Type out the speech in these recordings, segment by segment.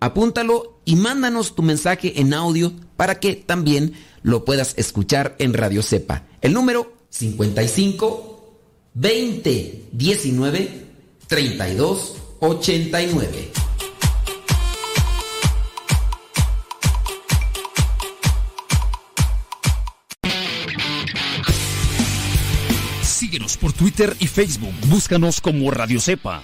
apúntalo y mándanos tu mensaje en audio para que también lo puedas escuchar en Radio Cepa. El número 55 20 19 32 89. Síguenos por Twitter y Facebook. Búscanos como Radio Cepa.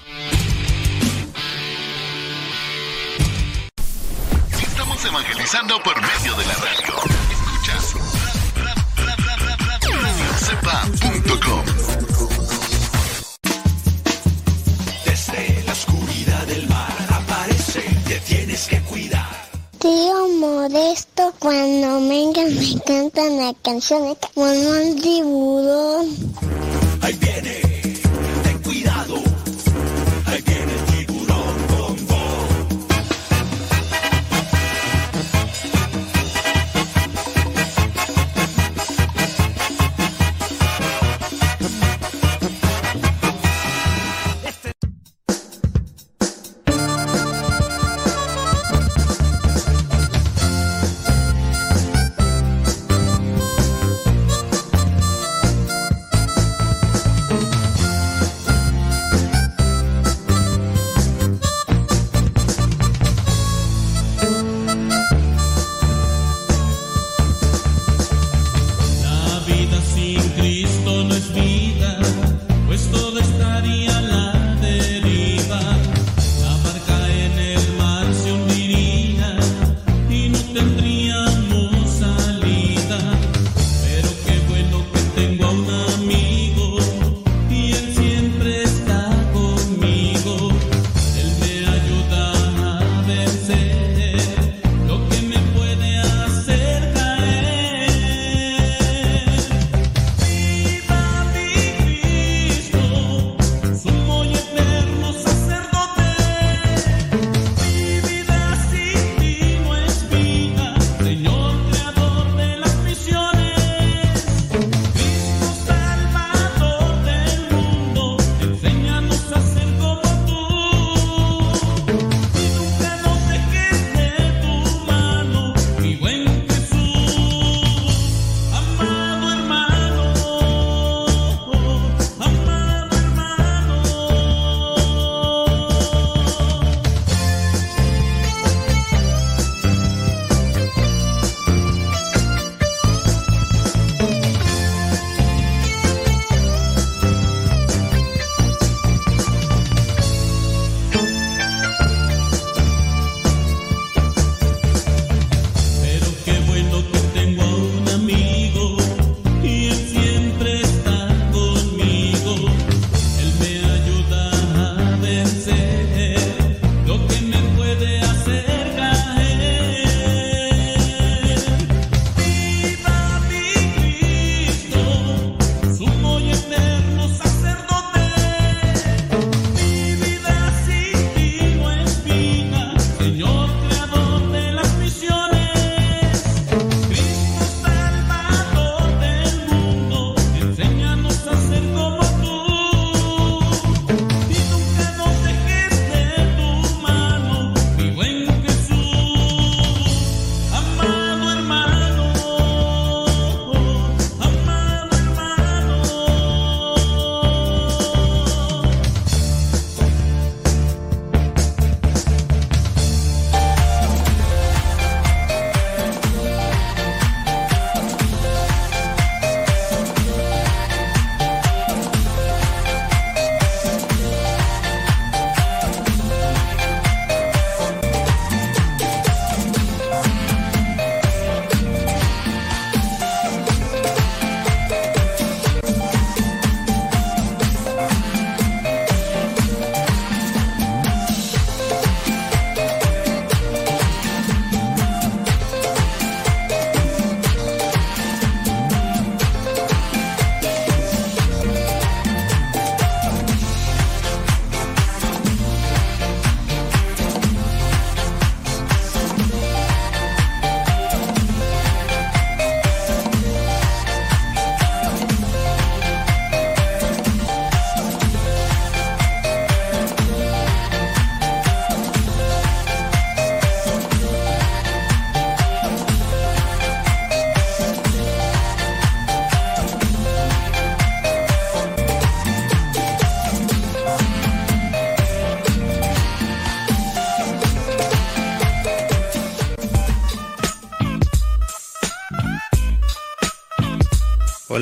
Estamos evangelizando por medio de la radio. Escuchas radiocepa.com. Desde la oscuridad del mar aparece, te tienes que cuidar. Tío Modesto, cuando vengan me cantan la canción de Mamá Tiburón. Ahí viene,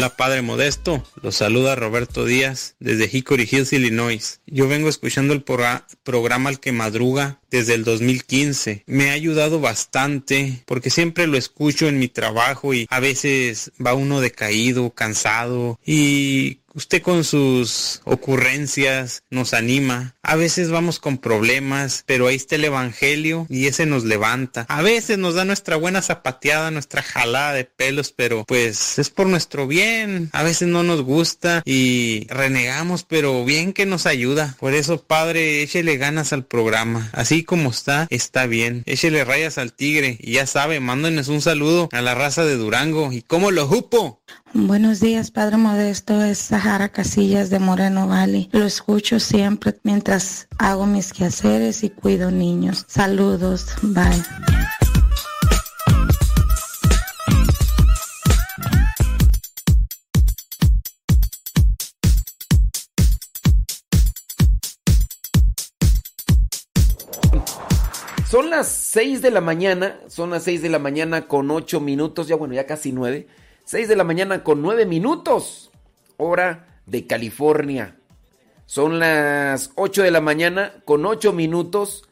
Hola Padre Modesto, los saluda Roberto Díaz desde Hickory Hills, Illinois. Yo vengo escuchando el programa Al que Madruga desde el 2015. Me ha ayudado bastante porque siempre lo escucho en mi trabajo y a veces va uno decaído, cansado y Usted con sus ocurrencias nos anima. A veces vamos con problemas, pero ahí está el Evangelio y ese nos levanta. A veces nos da nuestra buena zapateada, nuestra jalada de pelos, pero pues es por nuestro bien. A veces no nos gusta y renegamos, pero bien que nos ayuda. Por eso, Padre, échele ganas al programa. Así como está, está bien. Échele rayas al tigre y ya sabe, mándenos un saludo a la raza de Durango. ¿Y cómo lo jupo? Buenos días, Padre Modesto. Es Sahara Casillas de Moreno Valley. Lo escucho siempre mientras hago mis quehaceres y cuido niños. Saludos. Bye. Son las 6 de la mañana, son las 6 de la mañana con 8 minutos, ya bueno, ya casi 9. 6 de la mañana con 9 minutos, hora de California. Son las 8 de la mañana con 8 minutos,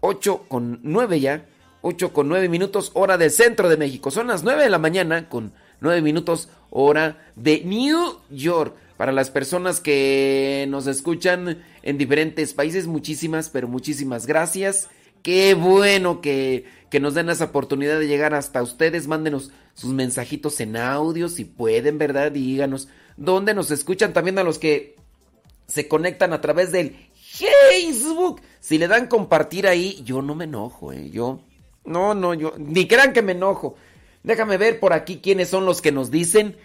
8 con 9 ya, 8 con 9 minutos, hora del centro de México. Son las 9 de la mañana con 9 minutos, hora de New York. Para las personas que nos escuchan en diferentes países, muchísimas, pero muchísimas gracias. Qué bueno que, que nos den esa oportunidad de llegar hasta ustedes. Mándenos sus mensajitos en audio, si pueden, ¿verdad? Díganos dónde nos escuchan también a los que se conectan a través del Facebook. Si le dan compartir ahí, yo no me enojo, ¿eh? Yo, no, no, yo, ni crean que me enojo. Déjame ver por aquí quiénes son los que nos dicen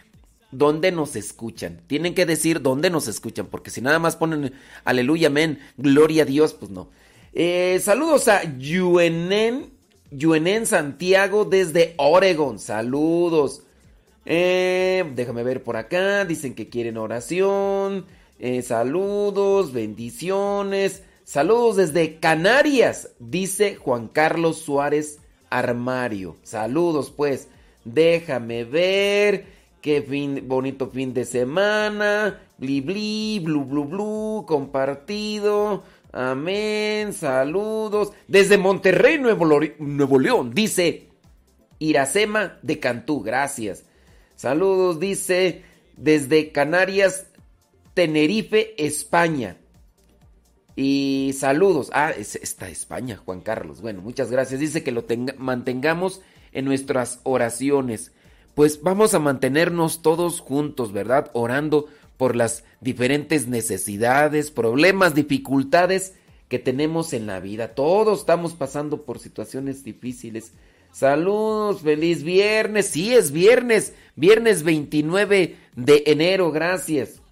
dónde nos escuchan. Tienen que decir dónde nos escuchan, porque si nada más ponen aleluya, amén, gloria a Dios, pues no. Eh, saludos a Yuenen Yuenen Santiago desde Oregon. Saludos. Eh, déjame ver por acá. Dicen que quieren oración. Eh, saludos, bendiciones. Saludos desde Canarias, dice Juan Carlos Suárez Armario. Saludos, pues. Déjame ver. Qué fin, bonito fin de semana. Bli, bli, blu, blu, blu. Compartido. Amén, saludos. Desde Monterrey, Nuevo, Nuevo León, dice Iracema de Cantú, gracias. Saludos, dice desde Canarias, Tenerife, España. Y saludos. Ah, está España, Juan Carlos. Bueno, muchas gracias. Dice que lo mantengamos en nuestras oraciones. Pues vamos a mantenernos todos juntos, ¿verdad? Orando por las diferentes necesidades, problemas, dificultades que tenemos en la vida. Todos estamos pasando por situaciones difíciles. Saludos, feliz viernes. Sí, es viernes, viernes 29 de enero, gracias.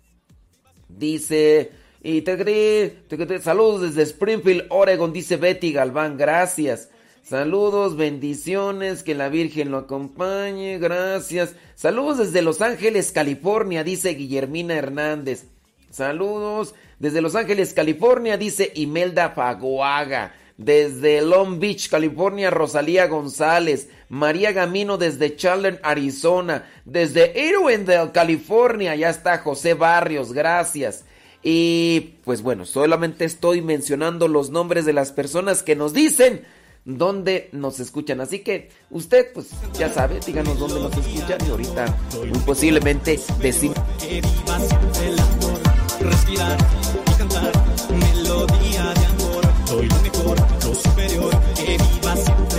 Dice, y te, saludos desde Springfield, Oregon, dice Betty Galván, gracias. Saludos, bendiciones, que la Virgen lo acompañe, gracias. Saludos desde Los Ángeles, California, dice Guillermina Hernández. Saludos desde Los Ángeles, California, dice Imelda Faguaga. Desde Long Beach, California, Rosalía González. María Gamino desde Chandler, Arizona. Desde Irwindale, California, ya está José Barrios, gracias. Y pues bueno, solamente estoy mencionando los nombres de las personas que nos dicen dónde nos escuchan. Así que usted, pues ya sabe, díganos dónde nos escuchan y ahorita muy posiblemente decimos. Respirar y cantar melodía de amor. Soy lo mejor, lo superior, que viva siempre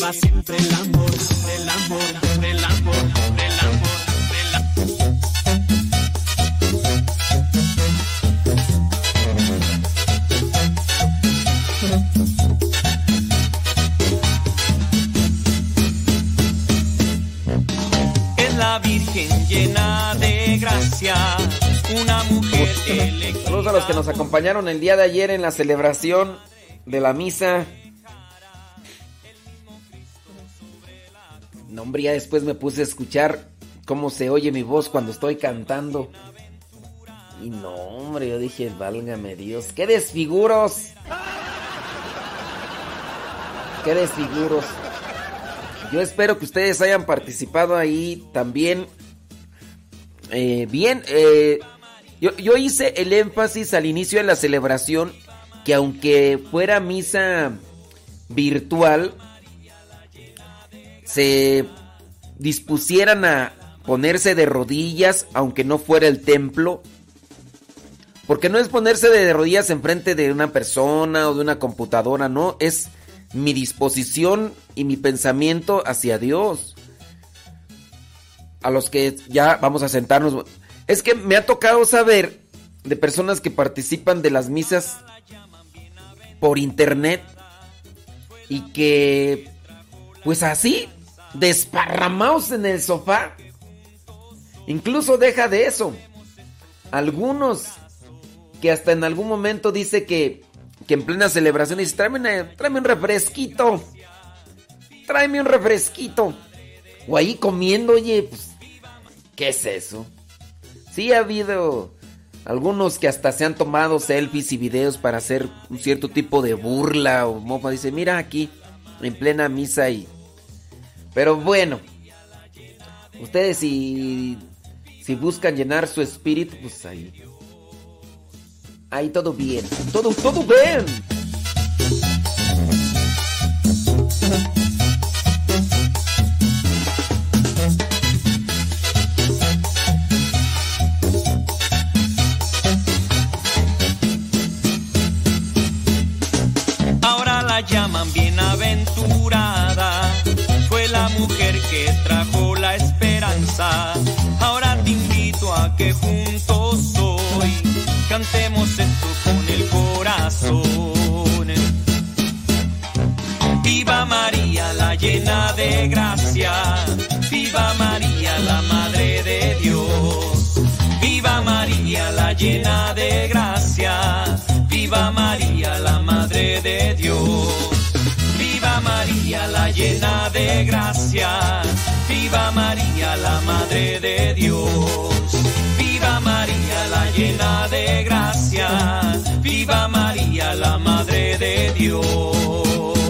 viva siempre el amor, el amor, el amor, el amor. Virgen llena de gracia, una mujer Saludos a los que nos acompañaron el día de ayer en la celebración de la misa No, hombre, ya después me puse a escuchar cómo se oye mi voz cuando estoy cantando. Y no, hombre, yo dije, válgame Dios, qué desfiguros. Qué desfiguros. Yo espero que ustedes hayan participado ahí también. Eh, bien, eh, yo, yo hice el énfasis al inicio de la celebración que aunque fuera misa virtual, se dispusieran a ponerse de rodillas, aunque no fuera el templo. Porque no es ponerse de rodillas enfrente de una persona o de una computadora, no, es mi disposición y mi pensamiento hacia Dios. A los que ya vamos a sentarnos. Es que me ha tocado saber de personas que participan de las misas por internet y que pues así desparramados en el sofá. Incluso deja de eso. Algunos que hasta en algún momento dice que, que en plena celebración dice, tráeme, tráeme un refresquito. Tráeme un refresquito. O ahí comiendo, oye, pues, ¿qué es eso? Sí ha habido algunos que hasta se han tomado selfies y videos para hacer un cierto tipo de burla o mofa. Dice, mira aquí, en plena misa y... Pero bueno, ustedes si, si buscan llenar su espíritu, pues ahí. Ahí todo bien. Todo, todo bien. Juntos hoy cantemos esto con el corazón. Viva María, la llena de gracia. Viva María, la Madre de Dios. Viva María, la llena de gracia. Viva María, la Madre de Dios. Viva María, la llena de gracia. Viva María, la Madre de Dios. María, la llena de gracia. Viva María, la Madre de Dios.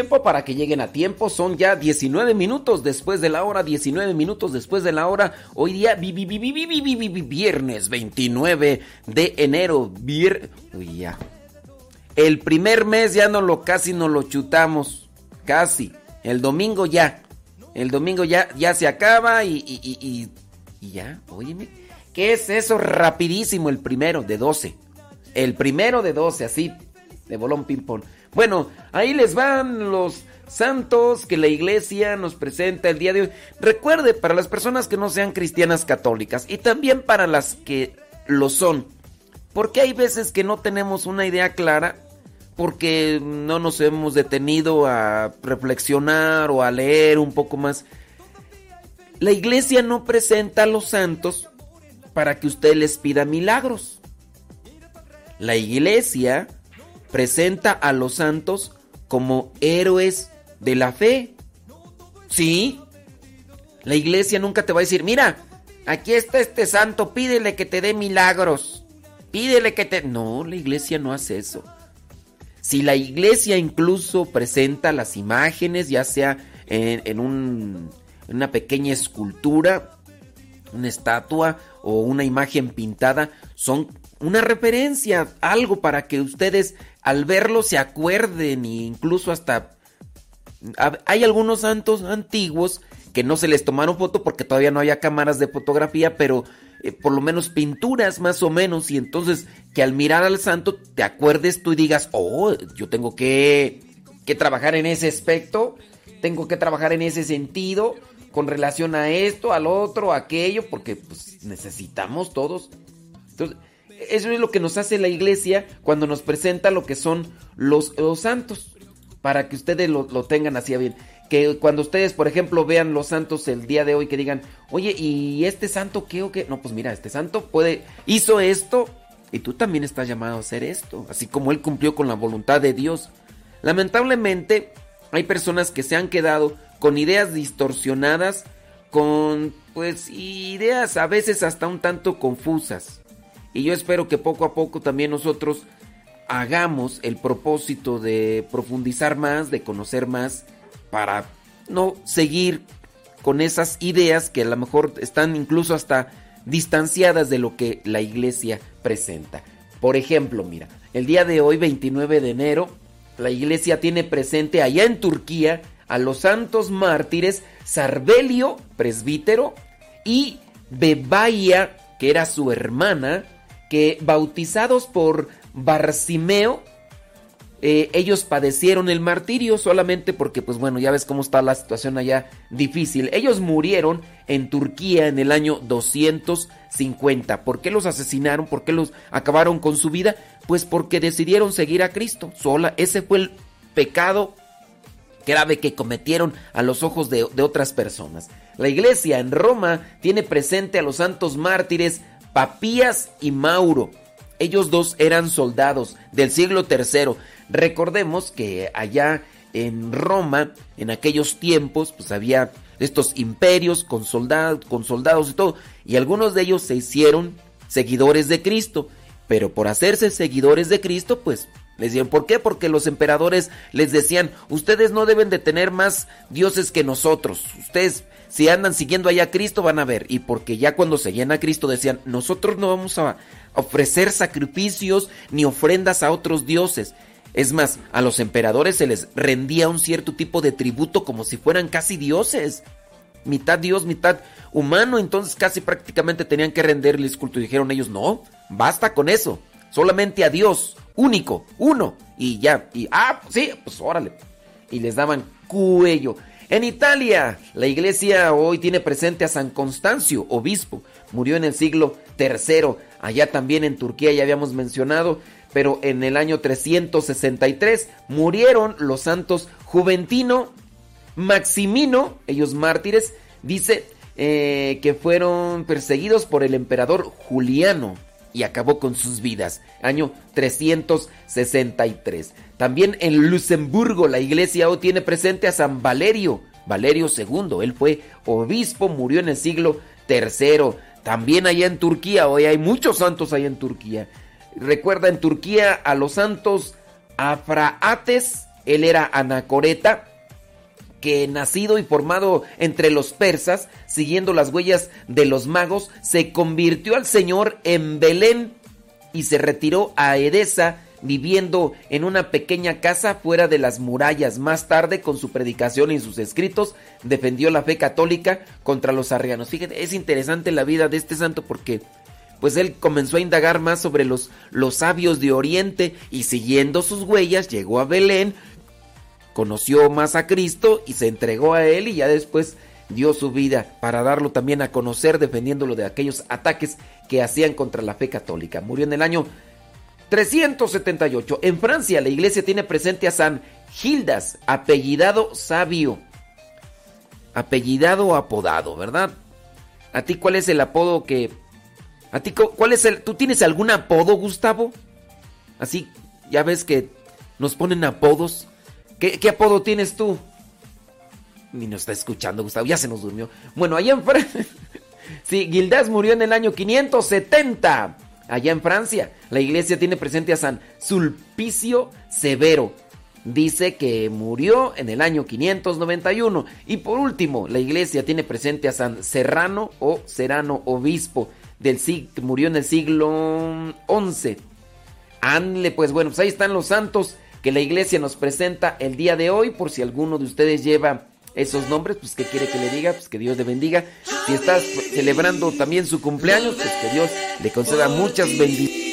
tiempo para que lleguen a tiempo. Son ya 19 minutos después de la hora, 19 minutos después de la hora. Hoy día vi, vi, vi, viernes 29 de enero. Vier... Uy, ya. El primer mes ya no lo casi nos lo chutamos. Casi. El domingo ya. El domingo ya, ya se acaba y, y, y, y ya. Óyeme. ¿Qué es eso? Rapidísimo el primero de 12. El primero de 12, así. De bolón ping-pong. Bueno, ahí les van los santos que la iglesia nos presenta el día de hoy. Recuerde, para las personas que no sean cristianas católicas y también para las que lo son. Porque hay veces que no tenemos una idea clara porque no nos hemos detenido a reflexionar o a leer un poco más. La iglesia no presenta a los santos para que usted les pida milagros. La iglesia presenta a los santos como héroes de la fe. Sí. La iglesia nunca te va a decir, mira, aquí está este santo, pídele que te dé milagros. Pídele que te... No, la iglesia no hace eso. Si la iglesia incluso presenta las imágenes, ya sea en, en un- una pequeña escultura, una estatua o una imagen pintada, son una referencia, algo para que ustedes al verlo se acuerden e incluso hasta... Hay algunos santos antiguos que no se les tomaron foto porque todavía no había cámaras de fotografía, pero eh, por lo menos pinturas más o menos, y entonces que al mirar al santo te acuerdes tú y digas, oh, yo tengo que, que trabajar en ese aspecto, tengo que trabajar en ese sentido, con relación a esto, al otro, a aquello, porque pues necesitamos todos. Entonces, eso es lo que nos hace la iglesia cuando nos presenta lo que son los, los santos, para que ustedes lo, lo tengan así a bien. Que cuando ustedes, por ejemplo, vean los santos el día de hoy, que digan, oye, ¿y este santo qué o qué? No, pues mira, este santo puede, hizo esto, y tú también estás llamado a hacer esto, así como él cumplió con la voluntad de Dios. Lamentablemente, hay personas que se han quedado con ideas distorsionadas, con pues ideas a veces hasta un tanto confusas. Y yo espero que poco a poco también nosotros hagamos el propósito de profundizar más, de conocer más, para no seguir con esas ideas que a lo mejor están incluso hasta distanciadas de lo que la iglesia presenta. Por ejemplo, mira, el día de hoy, 29 de enero, la iglesia tiene presente allá en Turquía a los santos mártires Sarbelio, presbítero, y Bebaia, que era su hermana, que bautizados por Barcimeo, eh, ellos padecieron el martirio solamente porque, pues bueno, ya ves cómo está la situación allá difícil. Ellos murieron en Turquía en el año 250. ¿Por qué los asesinaron? ¿Por qué los acabaron con su vida? Pues porque decidieron seguir a Cristo. Sola, ese fue el pecado grave que cometieron a los ojos de, de otras personas. La iglesia en Roma tiene presente a los santos mártires Papías y Mauro. Ellos dos eran soldados del siglo III. Recordemos que allá en Roma, en aquellos tiempos, pues había estos imperios con soldados, con soldados y todo, y algunos de ellos se hicieron seguidores de Cristo, pero por hacerse seguidores de Cristo, pues les decían, ¿por qué? Porque los emperadores les decían, ustedes no deben de tener más dioses que nosotros, ustedes si andan siguiendo allá a Cristo van a ver, y porque ya cuando seguían a Cristo decían, nosotros no vamos a ofrecer sacrificios ni ofrendas a otros dioses. Es más, a los emperadores se les rendía un cierto tipo de tributo como si fueran casi dioses. Mitad dios, mitad humano, entonces casi prácticamente tenían que renderles culto. Y dijeron ellos, no, basta con eso. Solamente a Dios, único, uno. Y ya, y, ah, sí, pues órale. Y les daban cuello. En Italia, la iglesia hoy tiene presente a San Constancio, obispo. Murió en el siglo III. Allá también en Turquía ya habíamos mencionado. Pero en el año 363 murieron los santos Juventino, Maximino, ellos mártires. Dice eh, que fueron perseguidos por el emperador Juliano y acabó con sus vidas. Año 363. También en Luxemburgo la iglesia hoy tiene presente a San Valerio, Valerio II. Él fue obispo, murió en el siglo III. También allá en Turquía, hoy hay muchos santos allá en Turquía. Recuerda en Turquía a los santos Afraates, él era anacoreta, que nacido y formado entre los persas, siguiendo las huellas de los magos, se convirtió al Señor en Belén y se retiró a Edesa, viviendo en una pequeña casa fuera de las murallas. Más tarde, con su predicación y sus escritos, defendió la fe católica contra los arrianos. Fíjense, es interesante la vida de este santo porque pues él comenzó a indagar más sobre los, los sabios de Oriente y siguiendo sus huellas llegó a Belén, conoció más a Cristo y se entregó a él y ya después dio su vida para darlo también a conocer defendiéndolo de aquellos ataques que hacían contra la fe católica. Murió en el año 378. En Francia la iglesia tiene presente a San Gildas, apellidado sabio. Apellidado apodado, ¿verdad? ¿A ti cuál es el apodo que... ¿A ti cuál es el... ¿Tú tienes algún apodo, Gustavo? Así, ya ves que nos ponen apodos. ¿Qué, qué apodo tienes tú? Ni nos está escuchando, Gustavo, ya se nos durmió. Bueno, allá en Francia... sí, Gildas murió en el año 570 allá en Francia. La iglesia tiene presente a San Sulpicio Severo. Dice que murió en el año 591. Y por último, la iglesia tiene presente a San Serrano o Serrano Obispo. Del que murió en el siglo XI. Anle, pues bueno, pues ahí están los santos que la iglesia nos presenta el día de hoy. Por si alguno de ustedes lleva esos nombres, pues que quiere que le diga, pues que Dios le bendiga. Si estás celebrando también su cumpleaños, pues que Dios le conceda muchas bendiciones.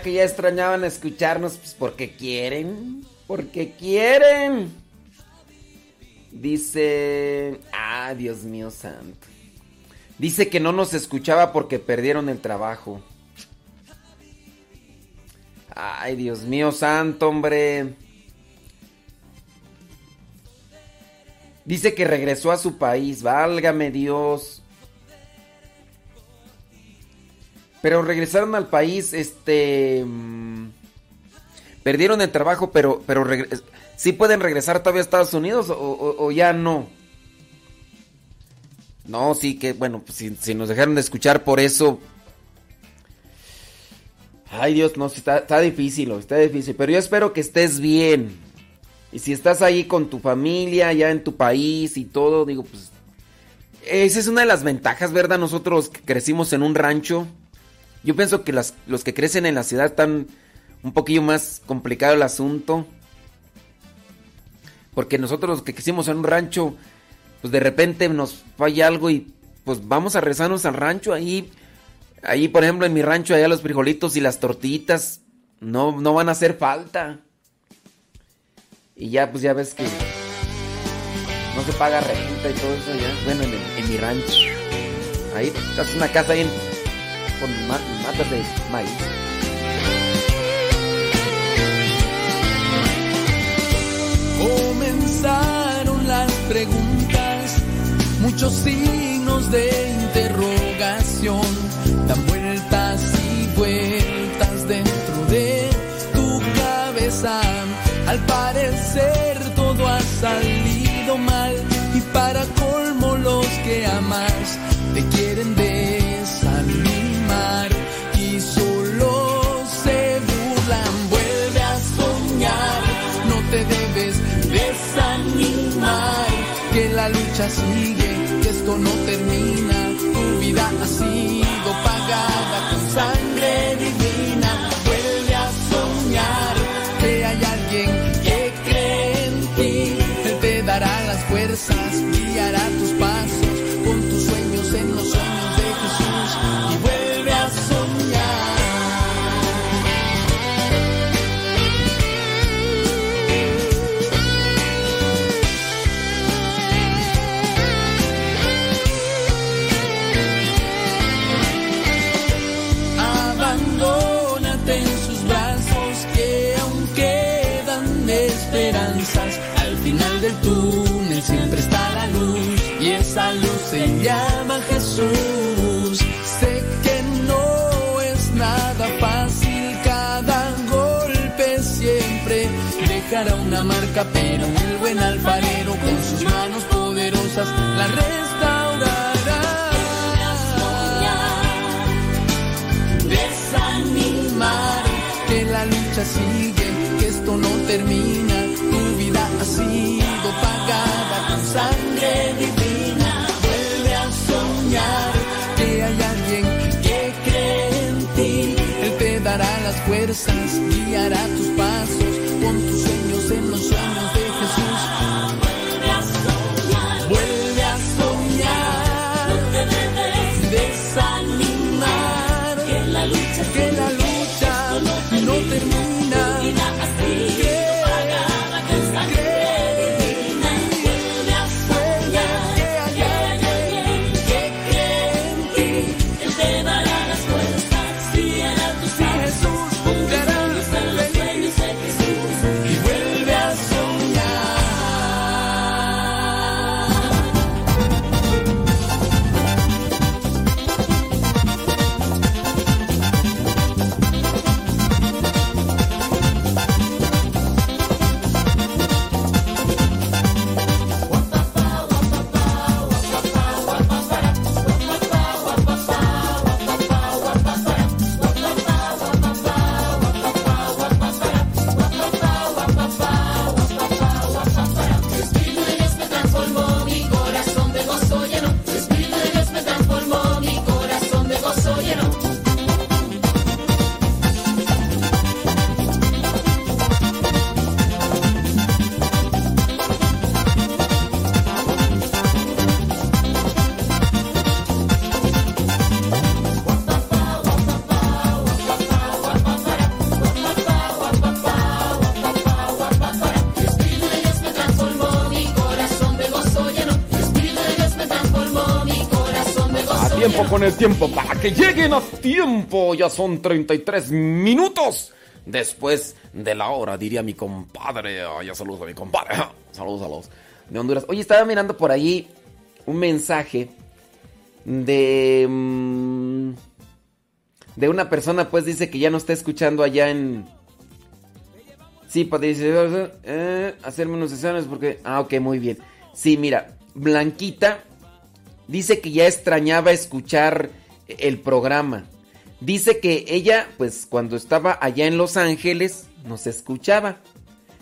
Que ya extrañaban escucharnos, pues porque quieren, porque quieren. Dice, ah, Dios mío santo. Dice que no nos escuchaba porque perdieron el trabajo. Ay, Dios mío santo, hombre. Dice que regresó a su país, válgame Dios. Pero regresaron al país, este... Mm, perdieron el trabajo, pero, pero ¿sí pueden regresar todavía a Estados Unidos o, ya no? No, sí que, bueno, pues si, nos dejaron de escuchar por eso, Ay Dios, no, está, está difícil, está difícil. Pero yo espero que estés bien. Y si estás ahí con tu familia, ya en tu país y todo, digo, pues... Esa es una de las ventajas, ¿verdad? Nosotros que crecimos en un rancho. Yo pienso que las, los que crecen en la ciudad están un poquillo más complicado el asunto. Porque nosotros los que crecimos en un rancho, pues de repente nos falla algo y pues vamos a rezarnos al rancho ahí. Ahí, por ejemplo, en mi rancho, allá los frijolitos y las tortillitas no, no van a hacer falta. Y ya, pues ya ves que no se paga renta y todo eso ya. Bueno, en, en mi rancho. Ahí haces una casa ahí en, con matas de maíz. Comenzaron las preguntas, muchos signos de interrogación, dan vueltas y vueltas dentro de tu cabeza. Al parecer todo ha salido lucha sigue, que esto no termina, tu vida ha sido pagada con sangre una marca, pero el buen alfarero con sus manos poderosas la restaurará. desanimar, que la lucha sigue, que esto no termina, tu vida ha sido pagada con sangre divina, vuelve a soñar, que hay alguien que cree en ti, Él te dará las fuerzas, guiará tus pasos, en los sueños de con el tiempo, para que lleguen a tiempo. Ya son 33 minutos después de la hora, diría mi compadre. Ay, ya saludos a mi compadre. Saludos a los de Honduras. Oye, estaba mirando por ahí un mensaje de... mm, de una persona, pues dice que ya no está escuchando allá en... Sí, pues dice... eh, hacer menos sesiones porque... Ah, ok, muy bien. Sí, mira, Blanquita dice que ya extrañaba escuchar el programa. Dice que ella, pues cuando estaba allá en Los Ángeles, nos escuchaba.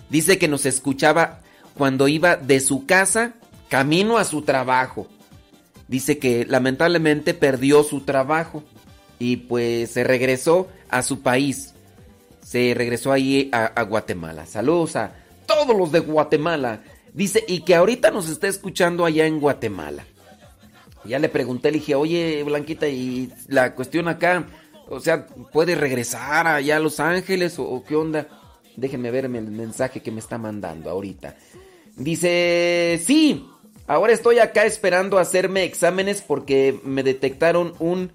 Dice que nos escuchaba cuando iba de su casa camino a su trabajo. Dice que lamentablemente perdió su trabajo y pues se regresó a su país. Se regresó ahí a, a Guatemala. Saludos a todos los de Guatemala. Dice, y que ahorita nos está escuchando allá en Guatemala. Ya le pregunté, le dije, oye, Blanquita, y la cuestión acá, o sea, ¿puede regresar allá a Los Ángeles o, qué onda? Déjenme ver el mensaje que me está mandando ahorita. Dice, sí, ahora estoy acá esperando hacerme exámenes porque me detectaron un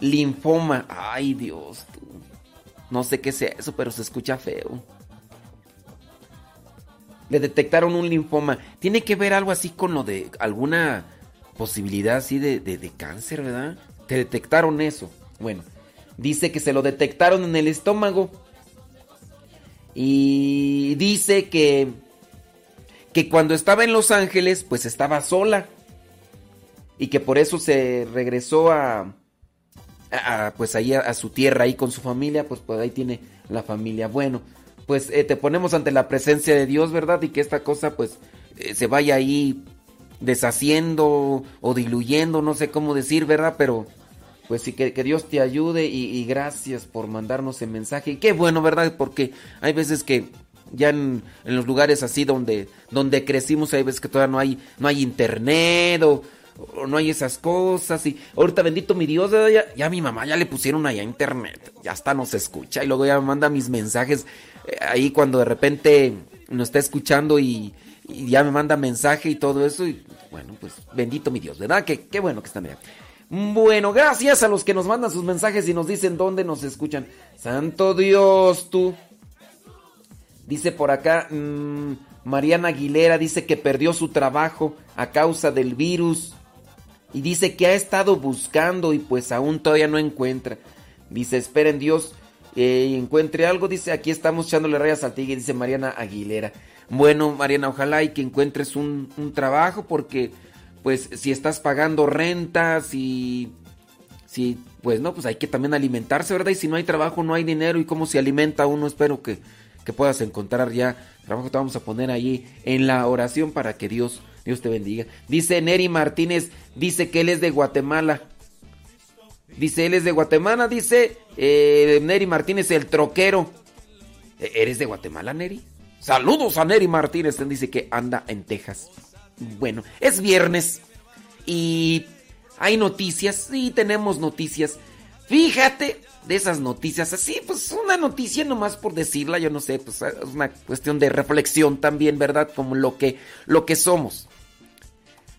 linfoma. Ay, Dios. No sé qué sea eso, pero se escucha feo. Le detectaron un linfoma. Tiene que ver algo así con lo de alguna posibilidad así de, de, cáncer, ¿verdad? Te detectaron eso. Bueno, dice que se lo detectaron en el estómago. Y dice que, que cuando estaba en Los Ángeles, pues estaba sola. Y que por eso se regresó a, a- pues ahí a, a su tierra, ahí con su familia, pues, pues ahí tiene la familia. Bueno, pues eh, te ponemos ante la presencia de Dios, ¿verdad? Y que esta cosa pues eh, se vaya ahí deshaciendo o diluyendo, no sé cómo decir, ¿verdad? Pero pues sí, que, que Dios te ayude y, gracias por mandarnos el mensaje. Qué bueno, ¿verdad? Porque hay veces que ya en, los lugares así donde, donde crecimos, hay veces que todavía no hay, no hay internet o, o no hay esas cosas. Y ahorita, bendito mi Dios, ya, ya mi mamá ya le pusieron allá internet. Ya hasta nos escucha y luego ya manda mis mensajes eh, ahí cuando de repente nos está escuchando y, y ya me manda mensaje y todo eso. Y bueno, pues bendito mi Dios, ¿verdad? Que, qué bueno que están allá. Bueno, gracias a los que nos mandan sus mensajes y nos dicen dónde nos escuchan. Santo Dios, tú. Dice por acá, mm, Mariana Aguilera dice que perdió su trabajo a causa del virus. Y dice que ha estado buscando y pues aún todavía no encuentra. Dice, espera en Dios eh, encuentre algo. Dice, aquí estamos echándole rayas al tigre, dice Mariana Aguilera. Bueno, Mariana, ojalá y que encuentres un, trabajo porque pues si estás pagando rentas y si pues no, pues hay que también alimentarse, ¿verdad? Y si no hay trabajo, no hay dinero y cómo se alimenta uno, espero que, que puedas encontrar ya trabajo. Te vamos a poner ahí en la oración para que Dios, Dios te bendiga. Dice Neri Martínez, dice que él es de Guatemala. Dice, él es de Guatemala, dice eh, Neri Martínez, el troquero. ¿E- ¿Eres de Guatemala, Neri? Saludos a Neri Martínez, dice que anda en Texas. Bueno, es viernes y hay noticias, sí tenemos noticias. Fíjate de esas noticias, así pues una noticia nomás por decirla, yo no sé, pues es una cuestión de reflexión también, ¿verdad? Como lo que lo que somos.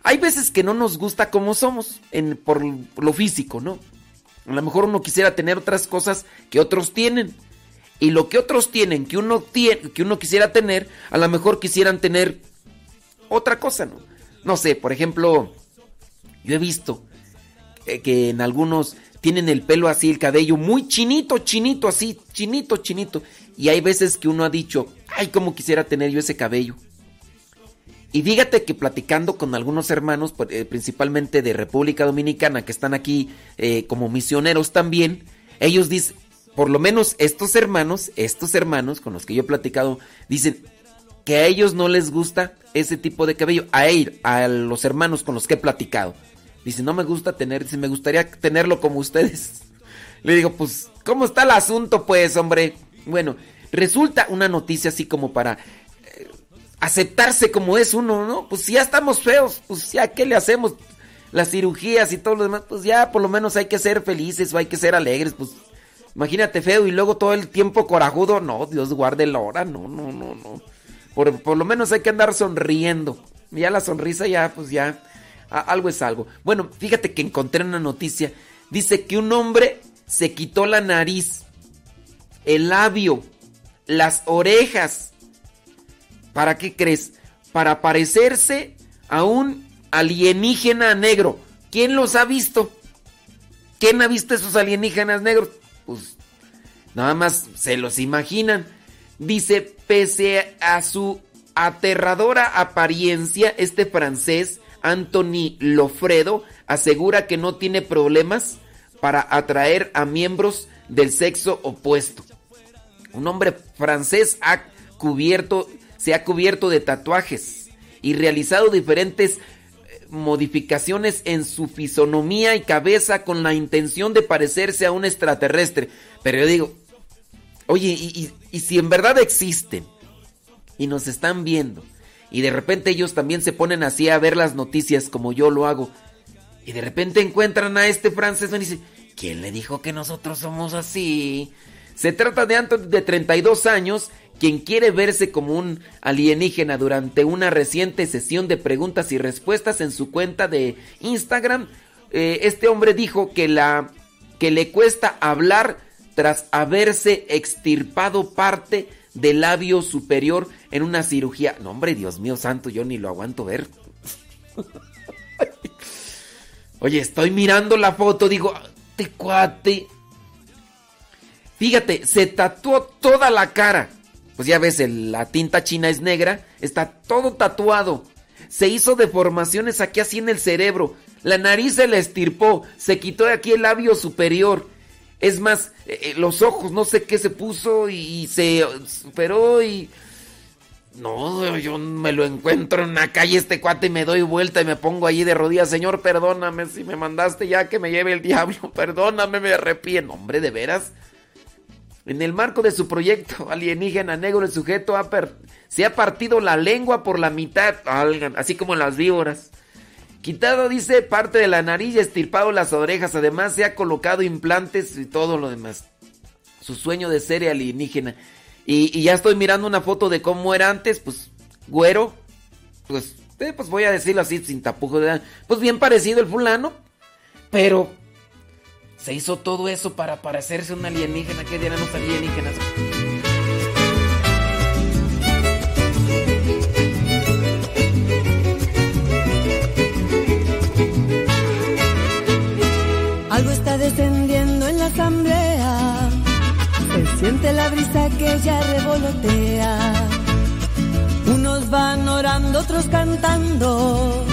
Hay veces que no nos gusta como somos en, por lo físico, ¿no? A lo mejor uno quisiera tener otras cosas que otros tienen. Y lo que otros tienen, que uno, tiene, que uno quisiera tener, a lo mejor quisieran tener otra cosa, ¿no? No sé, por ejemplo, yo he visto que, que en algunos tienen el pelo así, el cabello muy chinito, chinito, así, chinito, chinito. Y hay veces que uno ha dicho, ay, cómo quisiera tener yo ese cabello. Y fíjate que platicando con algunos hermanos, pues, eh, principalmente de República Dominicana, que están aquí eh, como misioneros también, ellos dicen, por lo menos estos hermanos, estos hermanos con los que yo he platicado, dicen que a ellos no les gusta ese tipo de cabello, a él, a los hermanos con los que he platicado. Dicen, no me gusta tener, dice, me gustaría tenerlo como ustedes. Le digo, pues, ¿cómo está el asunto, pues, hombre? Bueno, resulta una noticia así como para aceptarse como es uno, ¿no? Pues si ya estamos feos, pues ya, ¿qué le hacemos? Las cirugías y todo lo demás, pues ya por lo menos hay que ser felices o hay que ser alegres, pues imagínate feo y luego todo el tiempo corajudo, no, Dios guarde la hora, no, no, no, no. Por, por lo menos hay que andar sonriendo. Ya la sonrisa ya, pues ya, algo es algo. Bueno, fíjate que encontré una noticia. Dice que un hombre se quitó la nariz, el labio, las orejas. ¿Para qué crees? Para parecerse a un alienígena negro. ¿Quién los ha visto? ¿Quién ha visto esos alienígenas negros? Pues nada más se los imaginan. Dice, pese a su aterradora apariencia, este francés, Anthony Lofredo, asegura que no tiene problemas para atraer a miembros del sexo opuesto. Un hombre francés ha cubierto, se ha cubierto de tatuajes y realizado diferentes eh, modificaciones en su fisonomía y cabeza con la intención de parecerse a un extraterrestre. Pero yo digo, oye, y, si en verdad existen y nos están viendo, y de repente ellos también se ponen así a ver las noticias como yo lo hago, y de repente encuentran a este francés y dicen, ¿quién le dijo que nosotros somos así? Se trata de Anthony de 32 años, quien quiere verse como un alienígena durante una reciente sesión de preguntas y respuestas en su cuenta de Instagram. eh, este hombre dijo que, la, que le cuesta hablar tras haberse extirpado parte del labio superior en una cirugía. No, hombre, Dios mío santo, yo ni lo aguanto ver. Oye, estoy mirando la foto, digo, te cuate. Fíjate, se tatuó toda la cara. Pues ya ves, la tinta china es negra, está todo tatuado. Se hizo deformaciones aquí así en el cerebro. La nariz se le estirpó, se quitó de aquí el labio superior. Es más, eh, eh, los ojos, no sé qué se puso y, se superó y... No, yo me lo encuentro en la calle este cuate y me doy vuelta y me pongo allí de rodillas. Señor, perdóname si me mandaste ya que me lleve el diablo. Perdóname, me arrepiento. Hombre, de veras. En el marco de su proyecto alienígena negro, el sujeto se ha partido la lengua por la mitad, así como las víboras. Quitado, dice, parte de la nariz y estirpado las orejas. Además, se ha colocado implantes y todo lo demás. Su sueño de ser alienígena. Y, ya estoy mirando una foto de cómo era antes, pues, güero. Pues, eh, pues voy a decirlo así, sin tapujo de... Pues bien parecido el fulano. Pero se hizo todo eso para parecerse un alienígena. ¿Qué dirán los alienígenas? Algo está descendiendo en la asamblea. Se siente la brisa que ya revolotea. Unos van orando, otros cantando.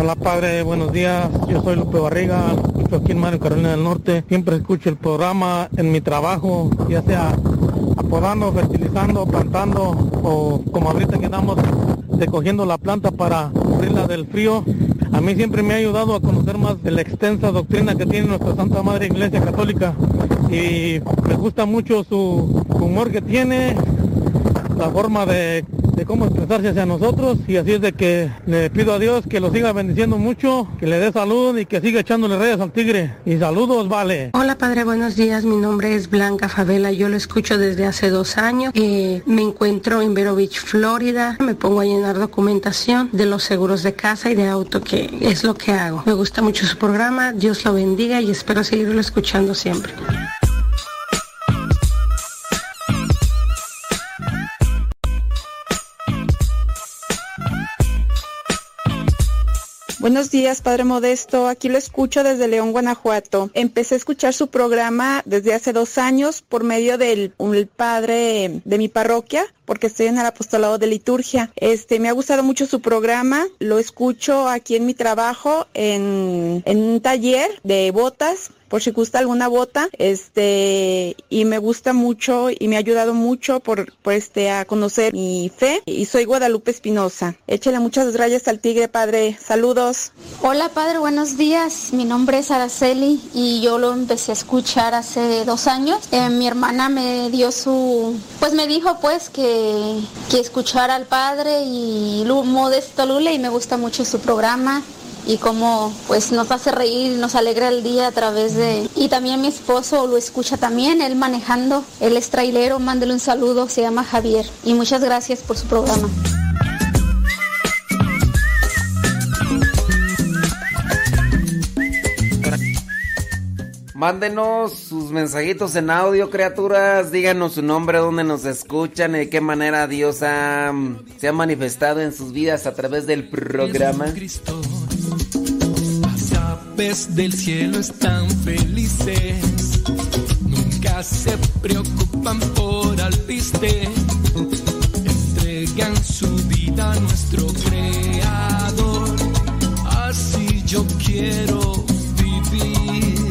Hola padre, buenos días. Yo soy Lupe Barriga, estoy aquí en Mario Carolina del Norte. Siempre escucho el programa en mi trabajo, ya sea apodando, fertilizando, plantando o como ahorita que estamos recogiendo la planta para cubrirla del frío. A mí siempre me ha ayudado a conocer más de la extensa doctrina que tiene nuestra Santa Madre Iglesia Católica y me gusta mucho su humor que tiene, la forma de, de cómo expresarse hacia nosotros y así es de que le pido a Dios que lo siga bendiciendo mucho, que le dé salud y que siga echándole reyes al tigre. Y saludos, vale. Hola padre, buenos días. Mi nombre es Blanca Favela. Yo lo escucho desde hace dos años. Eh, me encuentro en Vero Beach, Florida. Me pongo a llenar documentación de los seguros de casa y de auto, que es lo que hago. Me gusta mucho su programa. Dios lo bendiga y espero seguirlo escuchando siempre. Buenos días, Padre Modesto. Aquí lo escucho desde León, Guanajuato. Empecé a escuchar su programa desde hace dos años por medio del un padre de mi parroquia, porque estoy en el apostolado de liturgia. Este, me ha gustado mucho su programa. Lo escucho aquí en mi trabajo en, en un taller de botas por si gusta alguna bota, este, y me gusta mucho y me ha ayudado mucho por, por este, a conocer mi fe, y soy Guadalupe Espinosa. Échale muchas rayas al tigre, padre. Saludos. Hola padre, buenos días. Mi nombre es Araceli y yo lo empecé a escuchar hace dos años. Eh, mi hermana me dio su, pues me dijo pues que, que escuchara al padre y Modesto Lule y me gusta mucho su programa y cómo pues nos hace reír, nos alegra el día a través de... Y también mi esposo lo escucha también, él manejando, él es trailero, mándele un saludo, se llama Javier y muchas gracias por su programa. Mándenos sus mensajitos en audio, criaturas. Díganos su nombre, dónde nos escuchan y de qué manera Dios ha, se ha manifestado en sus vidas a través del programa. Aves del cielo están felices, nunca se preocupan por alpiste, entregan su vida a nuestro creador. Así yo quiero vivir.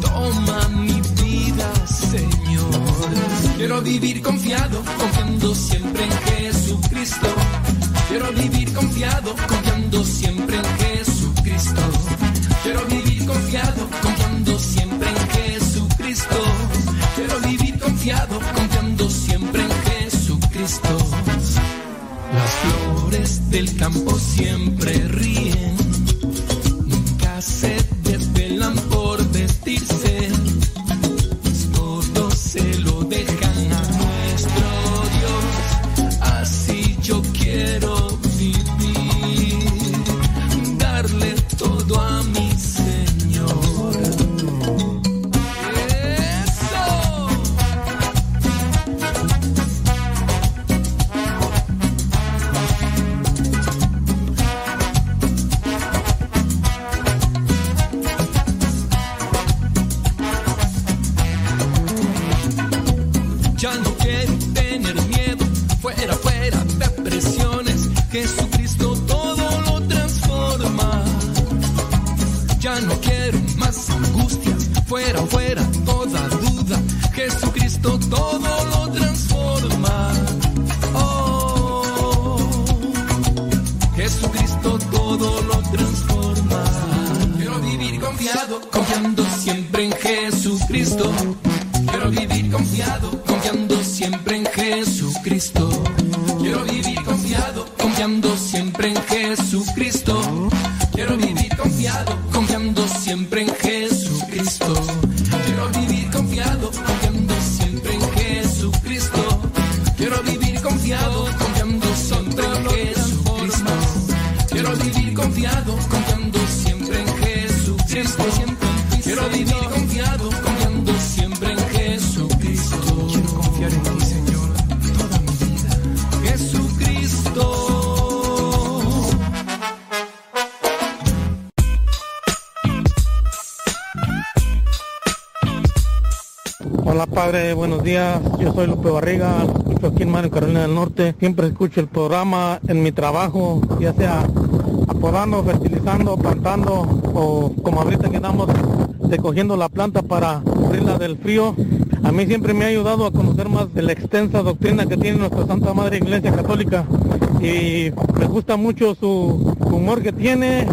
Toma mi vida, Señor. Quiero vivir confiado, confiando siempre en Jesucristo. Quiero vivir confiado, confiando siempre en Jesucristo. Confiando siempre en Jesucristo. Quiero vivir confiado, confiando siempre en Jesucristo. Las flores del campo siempre ríen, nunca se desvelan Jesucristo todo soy Lupe Barriga, escucho aquí en Mario Carolina del Norte. Siempre escucho el programa en mi trabajo, ya sea apodando, fertilizando, plantando o como ahorita que estamos recogiendo la planta para cubrirla del frío. A mí siempre me ha ayudado a conocer más de la extensa doctrina que tiene nuestra Santa Madre Iglesia Católica y me gusta mucho su humor que tiene,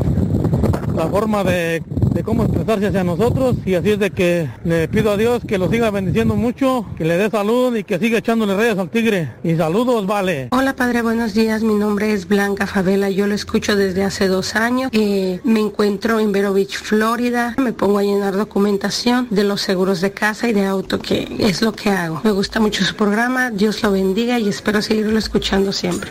la forma de, de cómo expresarse hacia nosotros y así es de que le pido a Dios que lo siga bendiciendo mucho, que le dé salud y que siga echándole reyes al tigre. Y saludos, vale. Hola padre, buenos días. Mi nombre es Blanca Favela. Yo lo escucho desde hace dos años. Eh, me encuentro en Vero Beach, Florida. Me pongo a llenar documentación de los seguros de casa y de auto, que es lo que hago. Me gusta mucho su programa. Dios lo bendiga y espero seguirlo escuchando siempre.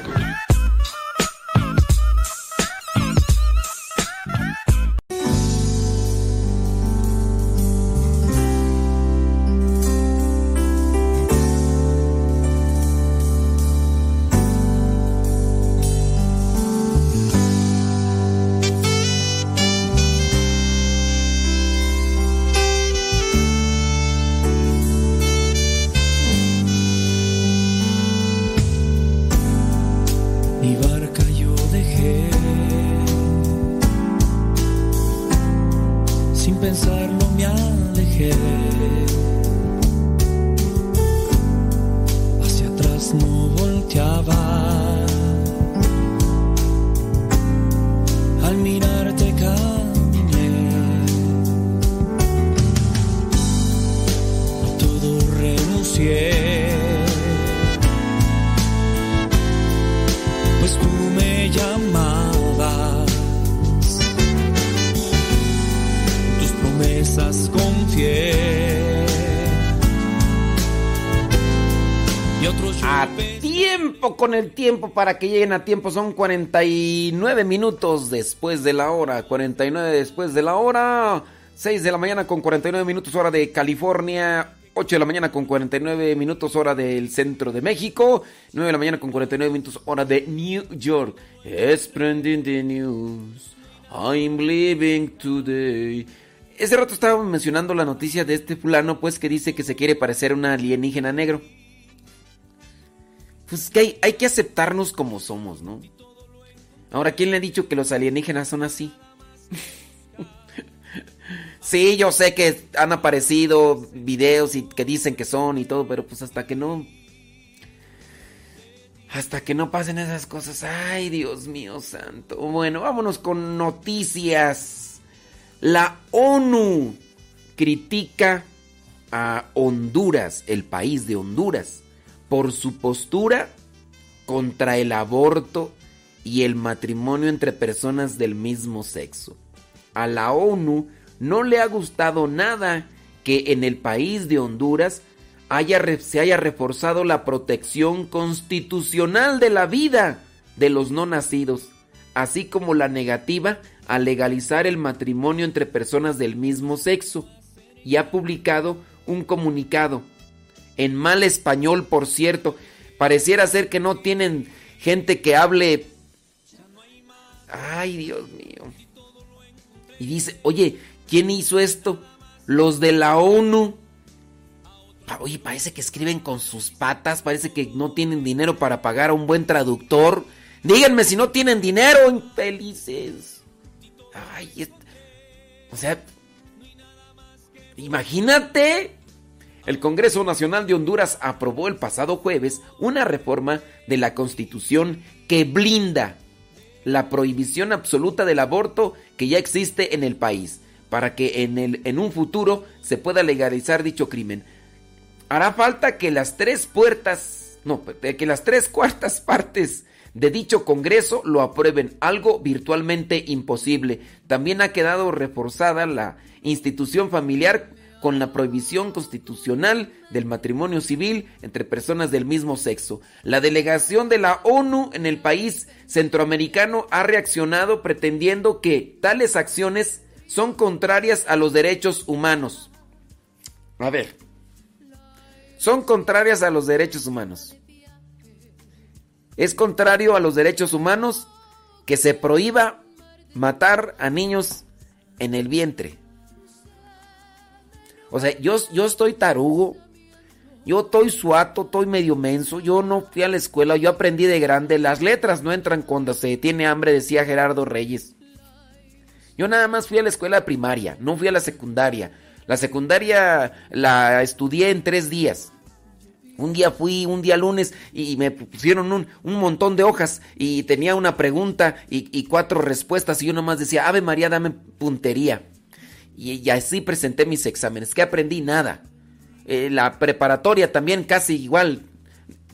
El tiempo para que lleguen a tiempo son 49 minutos después de la hora. 49 después de la hora. 6 de la mañana con 49 minutos hora de California. 8 de la mañana con 49 minutos hora del centro de México. 9 de la mañana con 49 minutos hora de New York. Spreading the news. I'm living today. Ese rato estábamos mencionando la noticia de este fulano, pues que dice que se quiere parecer a un alienígena negro. Pues que hay, hay que aceptarnos como somos, ¿no? Ahora, ¿quién le ha dicho que los alienígenas son así? sí, yo sé que han aparecido videos y que dicen que son y todo, pero pues hasta que no... Hasta que no pasen esas cosas. Ay, Dios mío santo. Bueno, vámonos con noticias. La ONU critica a Honduras, el país de Honduras, por su postura contra el aborto y el matrimonio entre personas del mismo sexo. A la ONU no le ha gustado nada que en el país de Honduras se haya reforzado la protección constitucional de la vida de los no nacidos, así como la negativa a legalizar el matrimonio entre personas del mismo sexo, y ha publicado un comunicado, en mal español por cierto, pareciera ser que no tienen gente que hable... Ay, Dios mío. Y dice, oye, ¿quién hizo esto? Los de la ONU. Oye, parece que escriben con sus patas, parece que no tienen dinero para pagar a un buen traductor. Díganme si no tienen dinero, infelices. Ay, o sea, imagínate. El Congreso Nacional de Honduras aprobó el pasado jueves una reforma de la Constitución que blinda la prohibición absoluta del aborto que ya existe en el país, para que en, el, en un futuro se pueda legalizar dicho crimen. Hará falta que las tres puertas, no, que las tres cuartas partes de dicho Congreso lo aprueben, algo virtualmente imposible. También ha quedado reforzada la institución familiar con la prohibición constitucional del matrimonio civil entre personas del mismo sexo. La delegación de la ONU en el país centroamericano ha reaccionado pretendiendo que tales acciones son contrarias a los derechos humanos. A ver, son contrarias a los derechos humanos. Es contrario a los derechos humanos que se prohíba matar a niños en el vientre. O sea, yo, yo estoy tarugo, yo estoy suato, estoy medio menso, yo no fui a la escuela, yo aprendí de grande, las letras no entran cuando se tiene hambre, decía Gerardo Reyes. Yo nada más fui a la escuela primaria, no fui a la secundaria. La secundaria la estudié en tres días. Un día fui, un día lunes, y me pusieron un, un montón de hojas y tenía una pregunta y, cuatro respuestas y yo nomás decía, Ave María, dame puntería. Y, así presenté mis exámenes. que aprendí? Nada. Eh, la preparatoria también casi igual.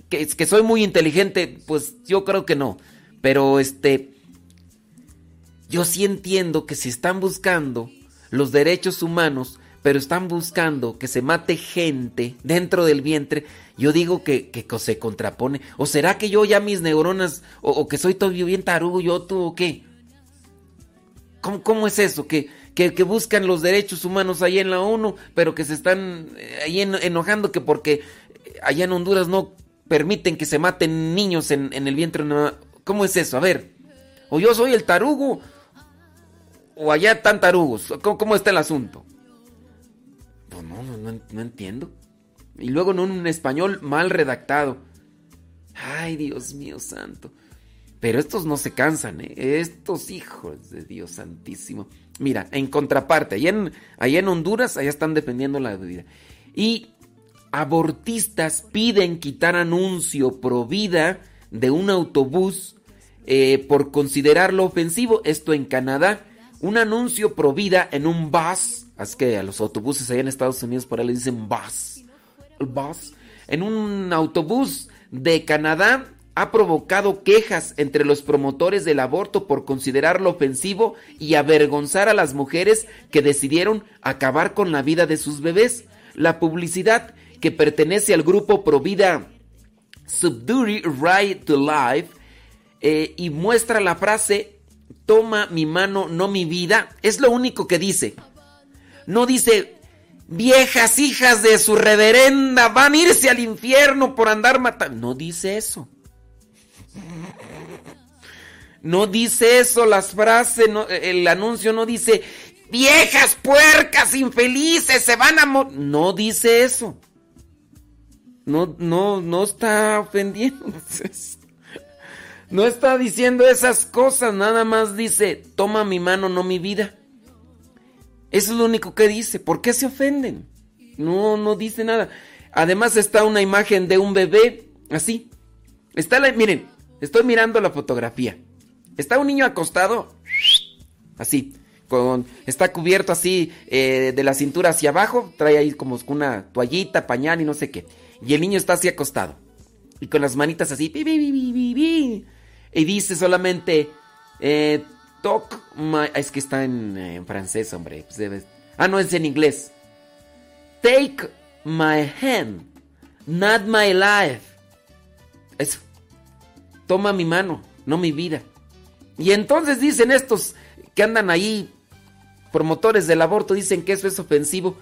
Que, que soy muy inteligente, pues yo creo que no. Pero este... Yo sí entiendo que si están buscando los derechos humanos, pero están buscando que se mate gente dentro del vientre, yo digo que, que se contrapone. ¿O será que yo ya mis neuronas, o, o que soy todo bien tarugo, yo tú o qué? ¿Cómo, ¿Cómo, es eso? Que, que, buscan los derechos humanos ahí en la ONU, pero que se están eh, ahí en, enojando que porque allá en Honduras no permiten que se maten niños en, el vientre. ¿Cómo es eso? A ver, o yo soy el tarugo, o allá están tarugos. ¿Cómo, está el asunto? Pues no, no, no, no entiendo. Y luego en un español mal redactado. Ay, Dios mío santo. Pero estos no se cansan, ¿eh? Estos hijos de Dios santísimo. Mira, en contraparte, allá en, Honduras, allá están defendiendo la vida. Y abortistas piden quitar anuncio pro vida de un autobús eh, por considerarlo ofensivo. Esto en Canadá. Un anuncio pro vida en un bus. Es que a los autobuses allá en Estados Unidos por ahí le dicen bus. Bus. En un autobús de Canadá ha provocado quejas entre los promotores del aborto por considerarlo ofensivo y avergonzar a las mujeres que decidieron acabar con la vida de sus bebés. La publicidad que pertenece al grupo Provida Subdury Right to Life eh, y muestra la frase toma mi mano, no mi vida, es lo único que dice. No dice, viejas hijas de su reverenda van a irse al infierno por andar matando. No dice eso. No dice eso las frases, el anuncio no dice, viejas puercas infelices se van a morir. No dice eso. No, no, no está ofendiendo. No está diciendo esas cosas, nada más dice, toma mi mano, no mi vida. Eso es lo único que dice. ¿Por qué se ofenden? No, no dice nada. Además está una imagen de un bebé, así. Está la, miren, estoy mirando la fotografía. Está un niño acostado, así, con, está cubierto así eh, de la cintura hacia abajo, trae ahí como una toallita, pañal y no sé qué. Y el niño está así acostado. Y con las manitas así, pi, pi, pi. y dice solamente, eh, talk my... Es que está en, eh, francés, hombre. pues Ah, no, es en inglés. Take my hand, not my life. Eso. Toma mi mano, no mi vida. Y entonces dicen estos que andan ahí, promotores del aborto, dicen que eso es ofensivo.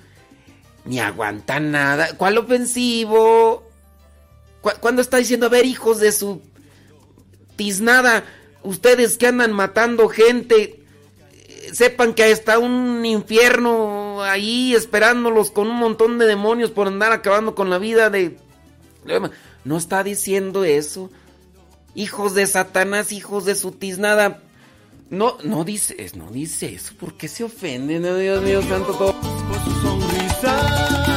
Ni aguantan nada. ¿Cuál ofensivo? ¿Cu- ¿Cuándo está diciendo, a ver, hijos de su tiznada, ustedes que andan matando gente, sepan que está un infierno ahí esperándolos con un montón de demonios por andar acabando con la vida de... No está diciendo eso. Hijos de Satanás, hijos de su tiznada. No, no dice, no dice eso. ¿Por qué se ofenden? Oh, Dios mío, santo todo. Yo